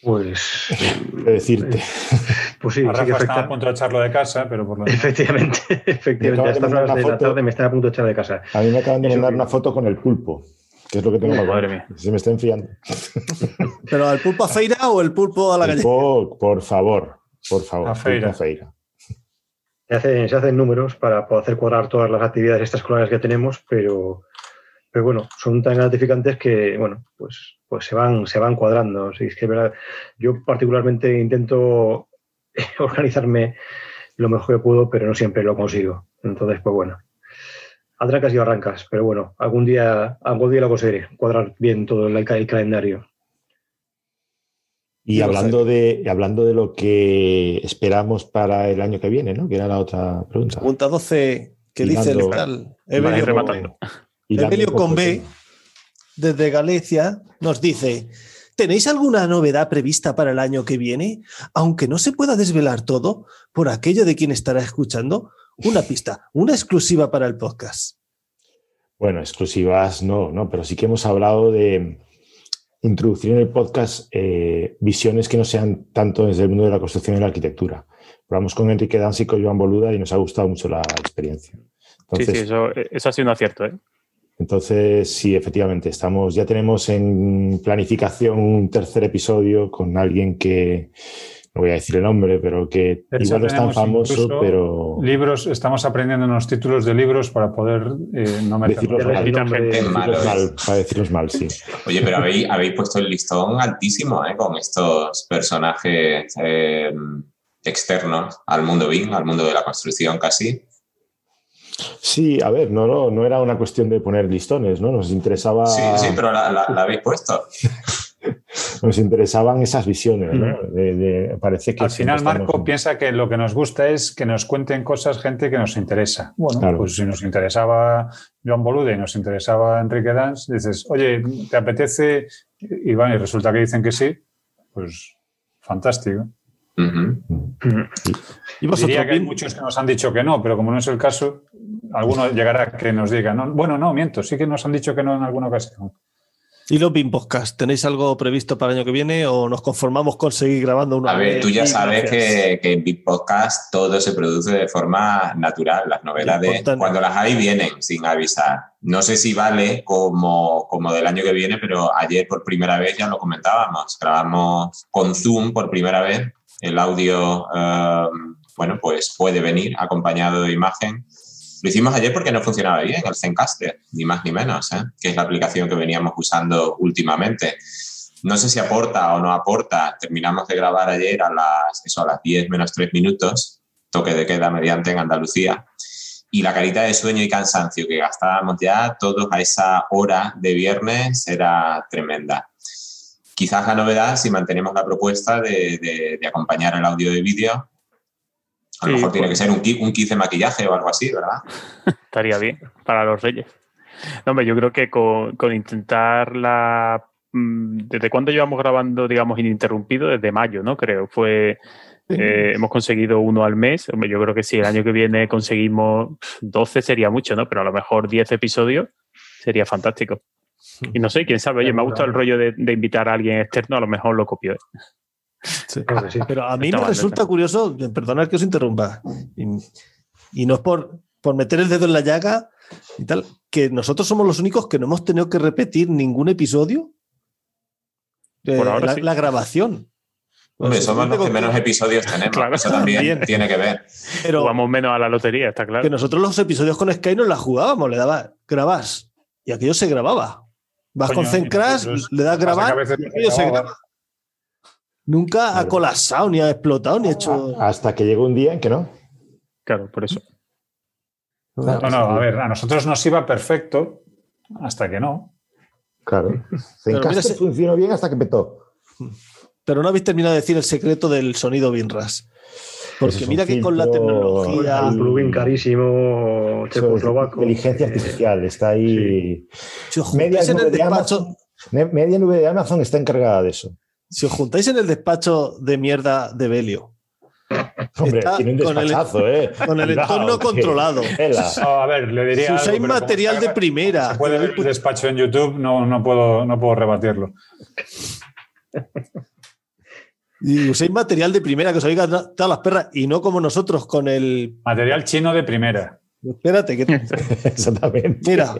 Pues, ¿Qué decirte? pues sí, A sí que Rafa está a afecta. punto de echarlo de casa, pero por lo demás. Efectivamente, efectivamente. A estas horas de la tarde me están a punto de echar de casa. A mí me acaban de Eso mandar que- una foto con el pulpo, que es lo que tengo Madre para mía. Se me está enfriando. ¿Pero al pulpo a feira o el pulpo a la El po- por favor, por favor. A feira. a feira. Se hacen, se hacen números para poder hacer cuadrar todas las actividades extraescolares que tenemos, pero, pero bueno, son tan gratificantes que, bueno, pues, pues se van, se van cuadrando. Sí, es que, es verdad, yo particularmente intento organizarme lo mejor que puedo, pero no siempre lo consigo. Entonces, pues bueno, atracas y arrancas. Pero bueno, algún día, algún día lo conseguiré, cuadrar bien todo el, el calendario. Y hablando de, hablando de lo que esperamos para el año que viene, ¿no? Que era la otra pregunta. Pregunta 12, que dice el tal ir Evelio, rematando. Hilando Evelio desde Galicia, nos dice: ¿Tenéis alguna novedad prevista para el año que viene? Aunque no se pueda desvelar todo, por aquello de quien estará escuchando, una pista, una exclusiva para el podcast. Bueno, exclusivas no, no, pero sí que hemos hablado de introducir en el podcast eh, visiones que no sean tanto desde el mundo de la construcción y la arquitectura. Hablamos con Enrique Dansi y con Joan Boluda y nos ha gustado mucho la experiencia. Sí, sí, eso, eso ha sido un acierto, ¿eh? Entonces, sí, efectivamente, estamos, ya tenemos en planificación un tercer episodio con alguien que, no voy a decir el nombre, pero que hecho, igual no es tan famoso, pero Libros, estamos aprendiendo unos títulos de libros para poder eh, no Decirlos meterlos. mal, para decirlos mal, sí. Oye, pero habéis, habéis puesto el listón altísimo ¿eh? con estos personajes eh, externos al mundo BIM, al mundo de la construcción casi. Sí, a ver, no, no, no era una cuestión de poner listones, ¿no? Nos interesaba, Sí, sí, pero la, la- la habéis puesto. nos interesaban esas visiones, ¿no? De- de- parece que Al final, Marco estamos- piensa que lo que nos gusta es que nos cuenten cosas gente que nos interesa. Bueno, Claro. pues si nos interesaba Joan Bolude y nos interesaba Enrique Dans, dices, oye, ¿te apetece? Y van, y resulta que dicen que sí, pues fantástico. ¿Y vosotros, Diría que hay Bim? muchos que nos han dicho que no, pero como no es el caso, alguno llegará que nos diga, no, bueno, no, miento, sí que nos han dicho que no en alguna ocasión. ¿Y los BIM Podcast? ¿Tenéis algo previsto para el año que viene o nos conformamos con seguir grabando una A ver, tú ya sabes que, que en Big Podcast todo se produce de forma natural. Las novedades, Importante. cuando las hay, vienen sin avisar. No sé si vale como, como del año que viene, pero ayer por primera vez ya lo comentábamos. Grabamos con Zoom por primera vez. El audio, eh, bueno, pues puede venir acompañado de imagen. Lo hicimos ayer porque no funcionaba bien el Zencaster, ni más ni menos, ¿eh? que es la aplicación que veníamos usando últimamente. No sé si aporta o no aporta. Terminamos de grabar ayer a las, eso, a las 10 menos 3 minutos, toque de queda mediante en Andalucía. Y la carita de sueño y cansancio que gastábamos ya todos a esa hora de viernes era tremenda. Quizás la novedad, si mantenemos la propuesta de, de- de acompañar el audio de vídeo, a lo Sí, mejor tiene pues- que ser un kit, un kit de maquillaje o algo así, ¿verdad? Estaría bien para los reyes. No, hombre, yo creo que con, con intentar la... mm, ¿Desde cuándo llevamos grabando, digamos, ininterrumpido? Desde mayo, ¿no? Creo. Fue... eh, hemos conseguido uno al mes. Yo creo que si el año que viene conseguimos pf, 12 sería mucho, ¿no? Pero a lo mejor 10 episodios sería fantástico. Y no sé, quién sabe. Oye, me ha gustado el rollo de, de invitar a alguien externo, a lo mejor lo copio. ¿eh? Sí. Sí. Pero a mí Está me mal, resulta curioso, perdonad que os interrumpa, y, y no es por, por meter el dedo en la llaga y tal, que nosotros somos los únicos que no hemos tenido que repetir ningún episodio de Por ahora la, sí. la grabación. Hombre, Pues, somos los que menos episodios tenemos. Claro. Eso también También. tiene que ver. Pero Jugamos menos a la lotería, está claro. que nosotros los episodios con Sky no la jugábamos, le daba grabas y aquello se grababa. Vas Coño, con nosotros- le das grabar y se graba. Nunca ha colapsado, ni ha explotado, ni ha hecho. Hasta que llegó un día en que no. Claro, por eso. No, no, a ver, a nosotros nos iba perfecto hasta que no. Claro. se- funcionó bien hasta que petó. Pero no habéis terminado de decir el secreto del sonido Binras. Porque Eso es mira que con la tecnología. Un plugin carísimo, checoslovaco. inteligencia Eh, artificial, está ahí. Si os Media nube de despacho, Amazon. Me- Media nube de Amazon está encargada de eso. si os juntáis en el despacho de mierda de Belio, Hombre, Está tiene un con el- despachazo, ¿eh? con el entorno que- controlado. No, a ver, le diría. Si usáis algo, pero como material de primera, Se puede ver el despacho en YouTube, no, no, puedo, no puedo rebatirlo. Y uséis material de primera que os oigan todas las perras y no como nosotros con el. Material chino de primera. Espérate, que. Exactamente. Mira,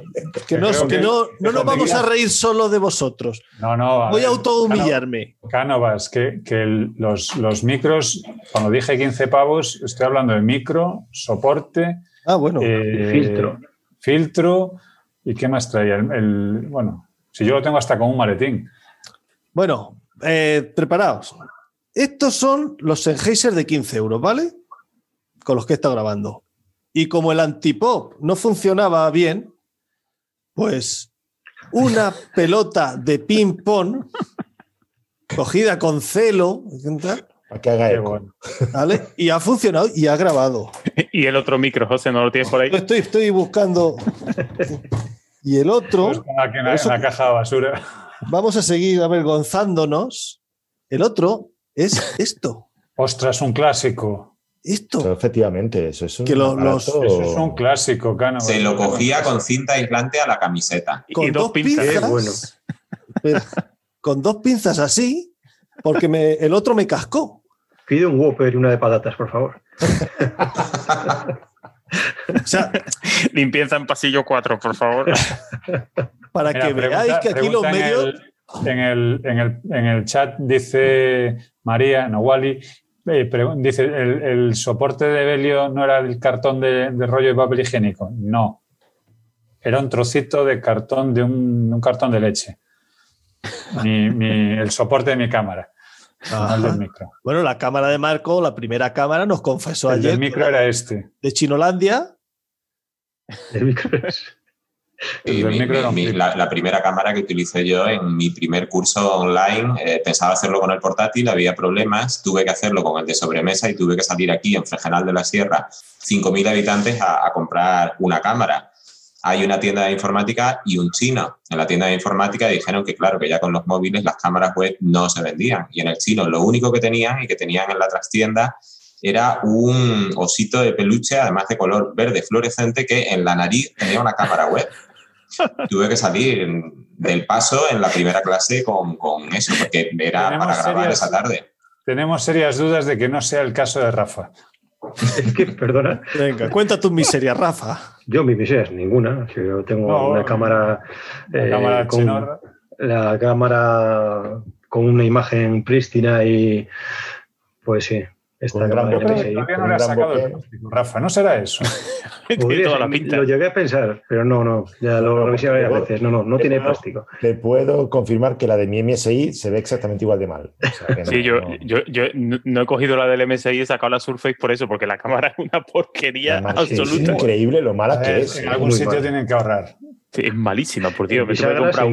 que no, Creo que que- no, no nos vamos a reír solo de vosotros. No, no. Voy ver, a autohumillarme. Cánovas, que, que el- los, los micros, cuando dije 15 pavos, estoy hablando de micro, soporte, Ah, bueno. eh, filtro. filtro, ¿y qué más traía? El, el- bueno, si yo lo tengo hasta con un maletín. Bueno, eh, preparaos. Estos son los Sennheiser de 15 euros, ¿vale? Con los que he estado grabando. Y como el antipop no funcionaba bien, pues una pelota de ping-pong cogida con celo, Para que haga eco. bueno. ¿vale? Y ha funcionado y ha grabado. Y el otro micro, José, ¿no lo tienes por ahí? Estoy, estoy buscando. Y el otro, Pues pongo aquí en la, en Eso- la caja de basura. vamos a seguir avergonzándonos. El otro es esto. Ostras, un clásico. Esto. Efectivamente, eso es un Que lo- los- aparato- Eso es un clásico, Cano. Se lo cogía con cinta aislante a la camiseta. Y- Con y dos dos pinzas. pinzas. Qué bueno. Pero- con dos pinzas así, porque me- el otro me cascó. Pide un Whopper y una de patatas, por favor. O sea, Limpieza en pasillo 4, por favor. para Mira, que pregunta- veáis que aquí los medios. el- En el, en, el, en el chat dice María Nawali, eh, dice, ¿el, el soporte de Belio no era el cartón de, de rollo de papel higiénico? No. Era un trocito de cartón de un, un cartón de leche. Mi- mi- el soporte de mi cámara, no el del micro. Bueno, la cámara de Marco, la primera cámara, nos confesó El ayer del micro era este. de Chinolandia. El micro es- Mi- la primera cámara que utilicé yo en mi primer curso online, eh, pensaba hacerlo con el portátil, había problemas, tuve que hacerlo con el de sobremesa y tuve que salir aquí en Fregenal de la Sierra, 5.000 habitantes, a, a comprar una cámara. Hay una tienda de informática y un chino. En la tienda de informática dijeron que, claro, que ya con los móviles las cámaras web no se vendían. Y en el chino lo único que tenían y que tenían en la trastienda era un osito de peluche, además de color verde fluorescente, que en la nariz tenía una cámara web tuve que salir del paso en la primera clase con, con eso, porque era Tenemos para grabar serias- esa tarde. Tenemos serias dudas de que no sea el caso de Rafa. es que, perdona, Venga, cuenta tus miserias, Rafa. yo mi misión es ninguna. Yo tengo No, una cámara, La eh, cámara con, chinorra. la cámara con una imagen prístina y pues sí, esta Con gran. Todavía no le sacado el plástico, Rafa, no será eso. Tiene toda ser, la pinta. Lo llegué a pensar, pero no, no, ya lo revisé varias veces. No, no, no tiene plástico. Te puedo confirmar que la de mi MSI se ve exactamente igual de mal. O sea, que no- Sí, yo, no- yo, yo no he cogido la del MSI y he sacado la Surface por eso, porque la cámara es una porquería además, es absoluta. increíble lo A mala que ver, es. en algún sitio mal. tienen que ahorrar. Sí, es malísima, por Dios. Me tuve que Bisagra comprar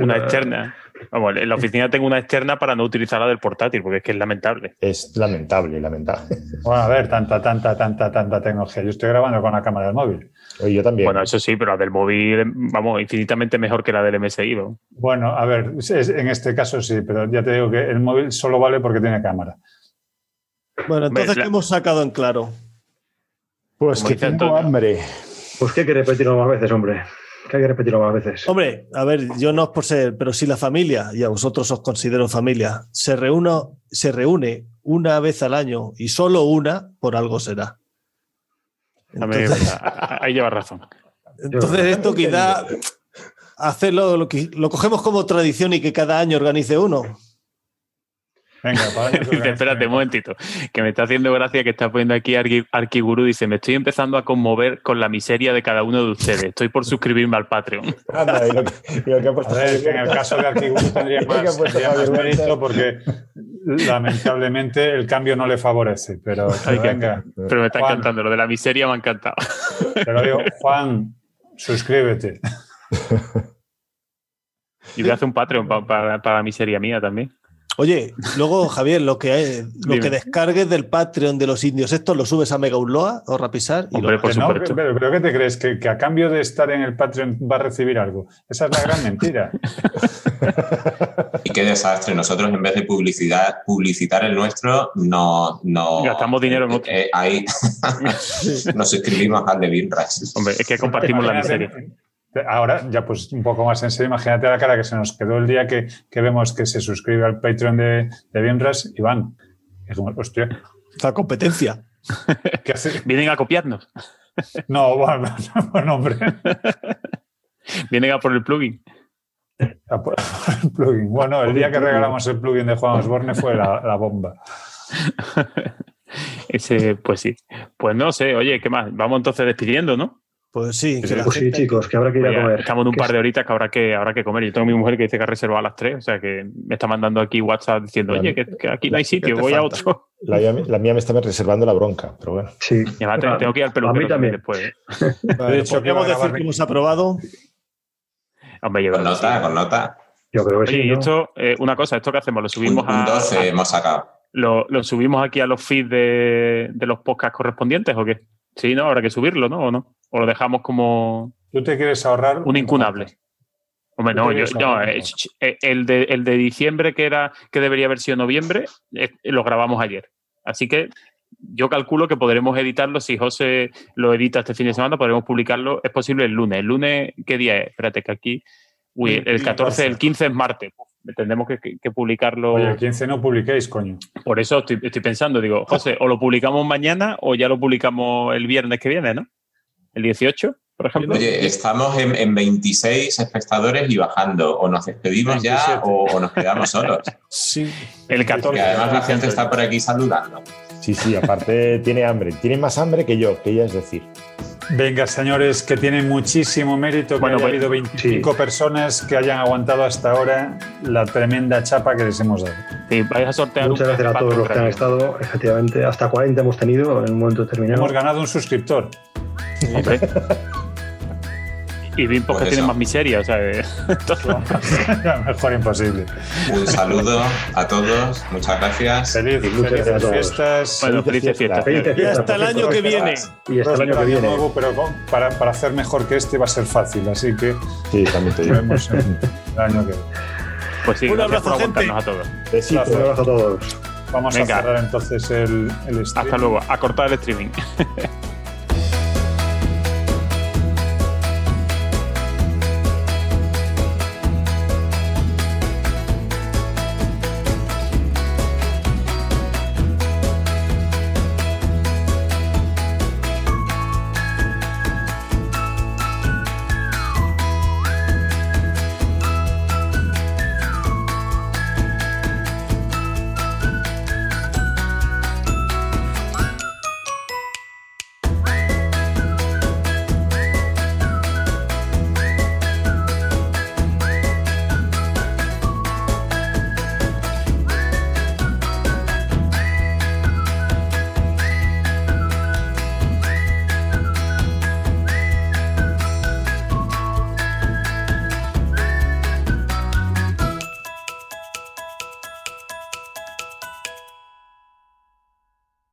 un- una- externa. Vamos, en la oficina tengo una externa para no utilizar la del portátil, porque es que es lamentable. Es lamentable, lamentable. Bueno, a ver, tanta, tanta, tanta, tanta tecnología. Yo estoy grabando con la cámara del móvil. Oye, yo también. Bueno, eso sí, pero la del móvil, vamos, infinitamente mejor que la del MSI. ¿no? Bueno, a ver, en este caso sí, pero ya te digo que el móvil solo vale porque tiene cámara. Bueno, entonces, la- ¿qué hemos sacado en claro? pues como que tengo hambre. Pues que hay que repetirlo más veces, hombre. Que hay que repetirlo más veces. Hombre, a ver, yo no es por ser, pero si la familia, y a vosotros os considero familia, se reúne, se reúne una vez al año y solo una, por algo será. Entonces. Ahí llevas razón. entonces esto quizá hacerlo, lo, que- lo cogemos como tradición y que cada año organice uno. Venga, para Dice, espérate un momentito, que me está haciendo gracia que está poniendo aquí Arqui, Arquiguru. Dice, me estoy empezando a conmover con la miseria de cada uno de ustedes. Estoy por suscribirme al Patreon. Anda, y lo que, y lo que ha puesto A ver, en el caso de Arquiguru tendría más, tendría más mérito porque lamentablemente el cambio no le favorece. Pero, pero venga, Pero me está Juan. encantando, lo de la miseria me ha encantado. te lo digo, Juan, suscríbete. Y voy a hacer un Patreon pa- para, para la miseria mía también. Oye, luego, Javier, lo que, lo que descargues del Patreon de los indios, estos lo subes a Mega Unloa o Rapisar y Hombre, lo- por Que no, supuesto. pero, pero ¿qué te crees? ¿Que, que a cambio de estar en el Patreon va a recibir algo. Esa es la gran mentira. Y qué desastre. Nosotros, en vez de publicidad, publicitar el nuestro, no. no Gastamos dinero en otro. eh, ahí nos suscribimos al de Binras. Hombre, es que compartimos la miseria. Ahora, ya pues un poco más en serio, imagínate la cara que se nos quedó el día que, que vemos que se suscribe al Patreon de, de Bienras, Iván. Es como, hostia, la competencia. ¿qué hace? Vienen a copiarnos. No, bueno, bueno, hombre. Vienen a por el plugin. A por- el plugin. Bueno, el día que regalamos el plugin de Juan Osborne fue la, la bomba. Ese, pues sí. Pues no sé, oye, ¿qué más? Vamos entonces despidiendo, ¿no? Pues sí, que la Pues sí, gente- chicos, que habrá que ir a Pues comer. estamos en un par de horitas que habrá que, habrá que comer. Yo tengo a mi mujer que dice que ha reservado a las 3, o sea que me está mandando aquí WhatsApp diciendo, oye, que, que aquí no hay sitio, voy a otro. La, mía- la mía me está reservando la bronca, pero bueno. Sí. Y además te- tengo que ir al peluquero A mí también. después. ¿eh? Vale, De hecho, que iba podríamos decir que hemos aprobado. Hombre, yo Con creo que nota, sí. con nota. Yo creo que Oye, sí. y ¿no? esto, eh, una cosa, esto que hacemos, lo Un, subimos un a, 12 a- hemos sacado. lo, lo subimos aquí a los feeds de, de los podcasts correspondientes o qué? Sí, ¿no? Habrá que subirlo, ¿no? ¿O no? ¿O lo dejamos como Tú te quieres ahorrar un incunable? Hombre, no, yo, no, eh, eh, el, de, el de diciembre que era que debería haber sido noviembre, eh, lo grabamos ayer. Así que yo calculo que podremos editarlo. Si José lo edita este fin de semana, podremos publicarlo. Es posible el lunes. ¿El lunes qué día es? Espérate que aquí. Uy, el 14, el 15 es martes. Tendremos que, que- que publicarlo. Oye, el 15 no publiquéis, coño. Por eso estoy, estoy pensando, digo, José, o lo publicamos mañana o ya lo publicamos el viernes que viene, ¿no? El 18, por ejemplo. Oye, estamos en, en 26 espectadores y bajando. O nos despedimos ya 27. o, o nos quedamos solos. Sí. el 14. Que además la gente está por aquí saludando. Sí, sí, aparte tiene hambre. Tiene más hambre que yo, que ella es decir. Venga, señores, que tiene muchísimo mérito que Bueno, haya pues- habido 25 personas que hayan aguantado hasta ahora la tremenda chapa que les hemos dado. Sí, vais a sortear Muchas un gracias a todos los que han estado. Efectivamente, hasta 40 hemos tenido en un momento determinado. Hemos ganado un suscriptor. Hombre. Y bien, porque Pues tienen más miseria, o sea, eh, Mejor imposible. Un saludo a todos. Muchas gracias. Feliz, Y muchas felices gracias a todos. fiestas. bueno, Felices felices fiestas. Felices Y hasta el fiestas, año que viene. Y hasta el año que viene. nuevo, pero para, para hacer mejor que este va a ser fácil, así que Sí, también te digo. nos vemos el año que viene. Pues sí, Un gracias abrazo, por gente. aguantarnos a todos. Besitos. Un abrazo a todos. Vamos Venga. a cerrar entonces el, el stream. Hasta luego. A cortar el streaming.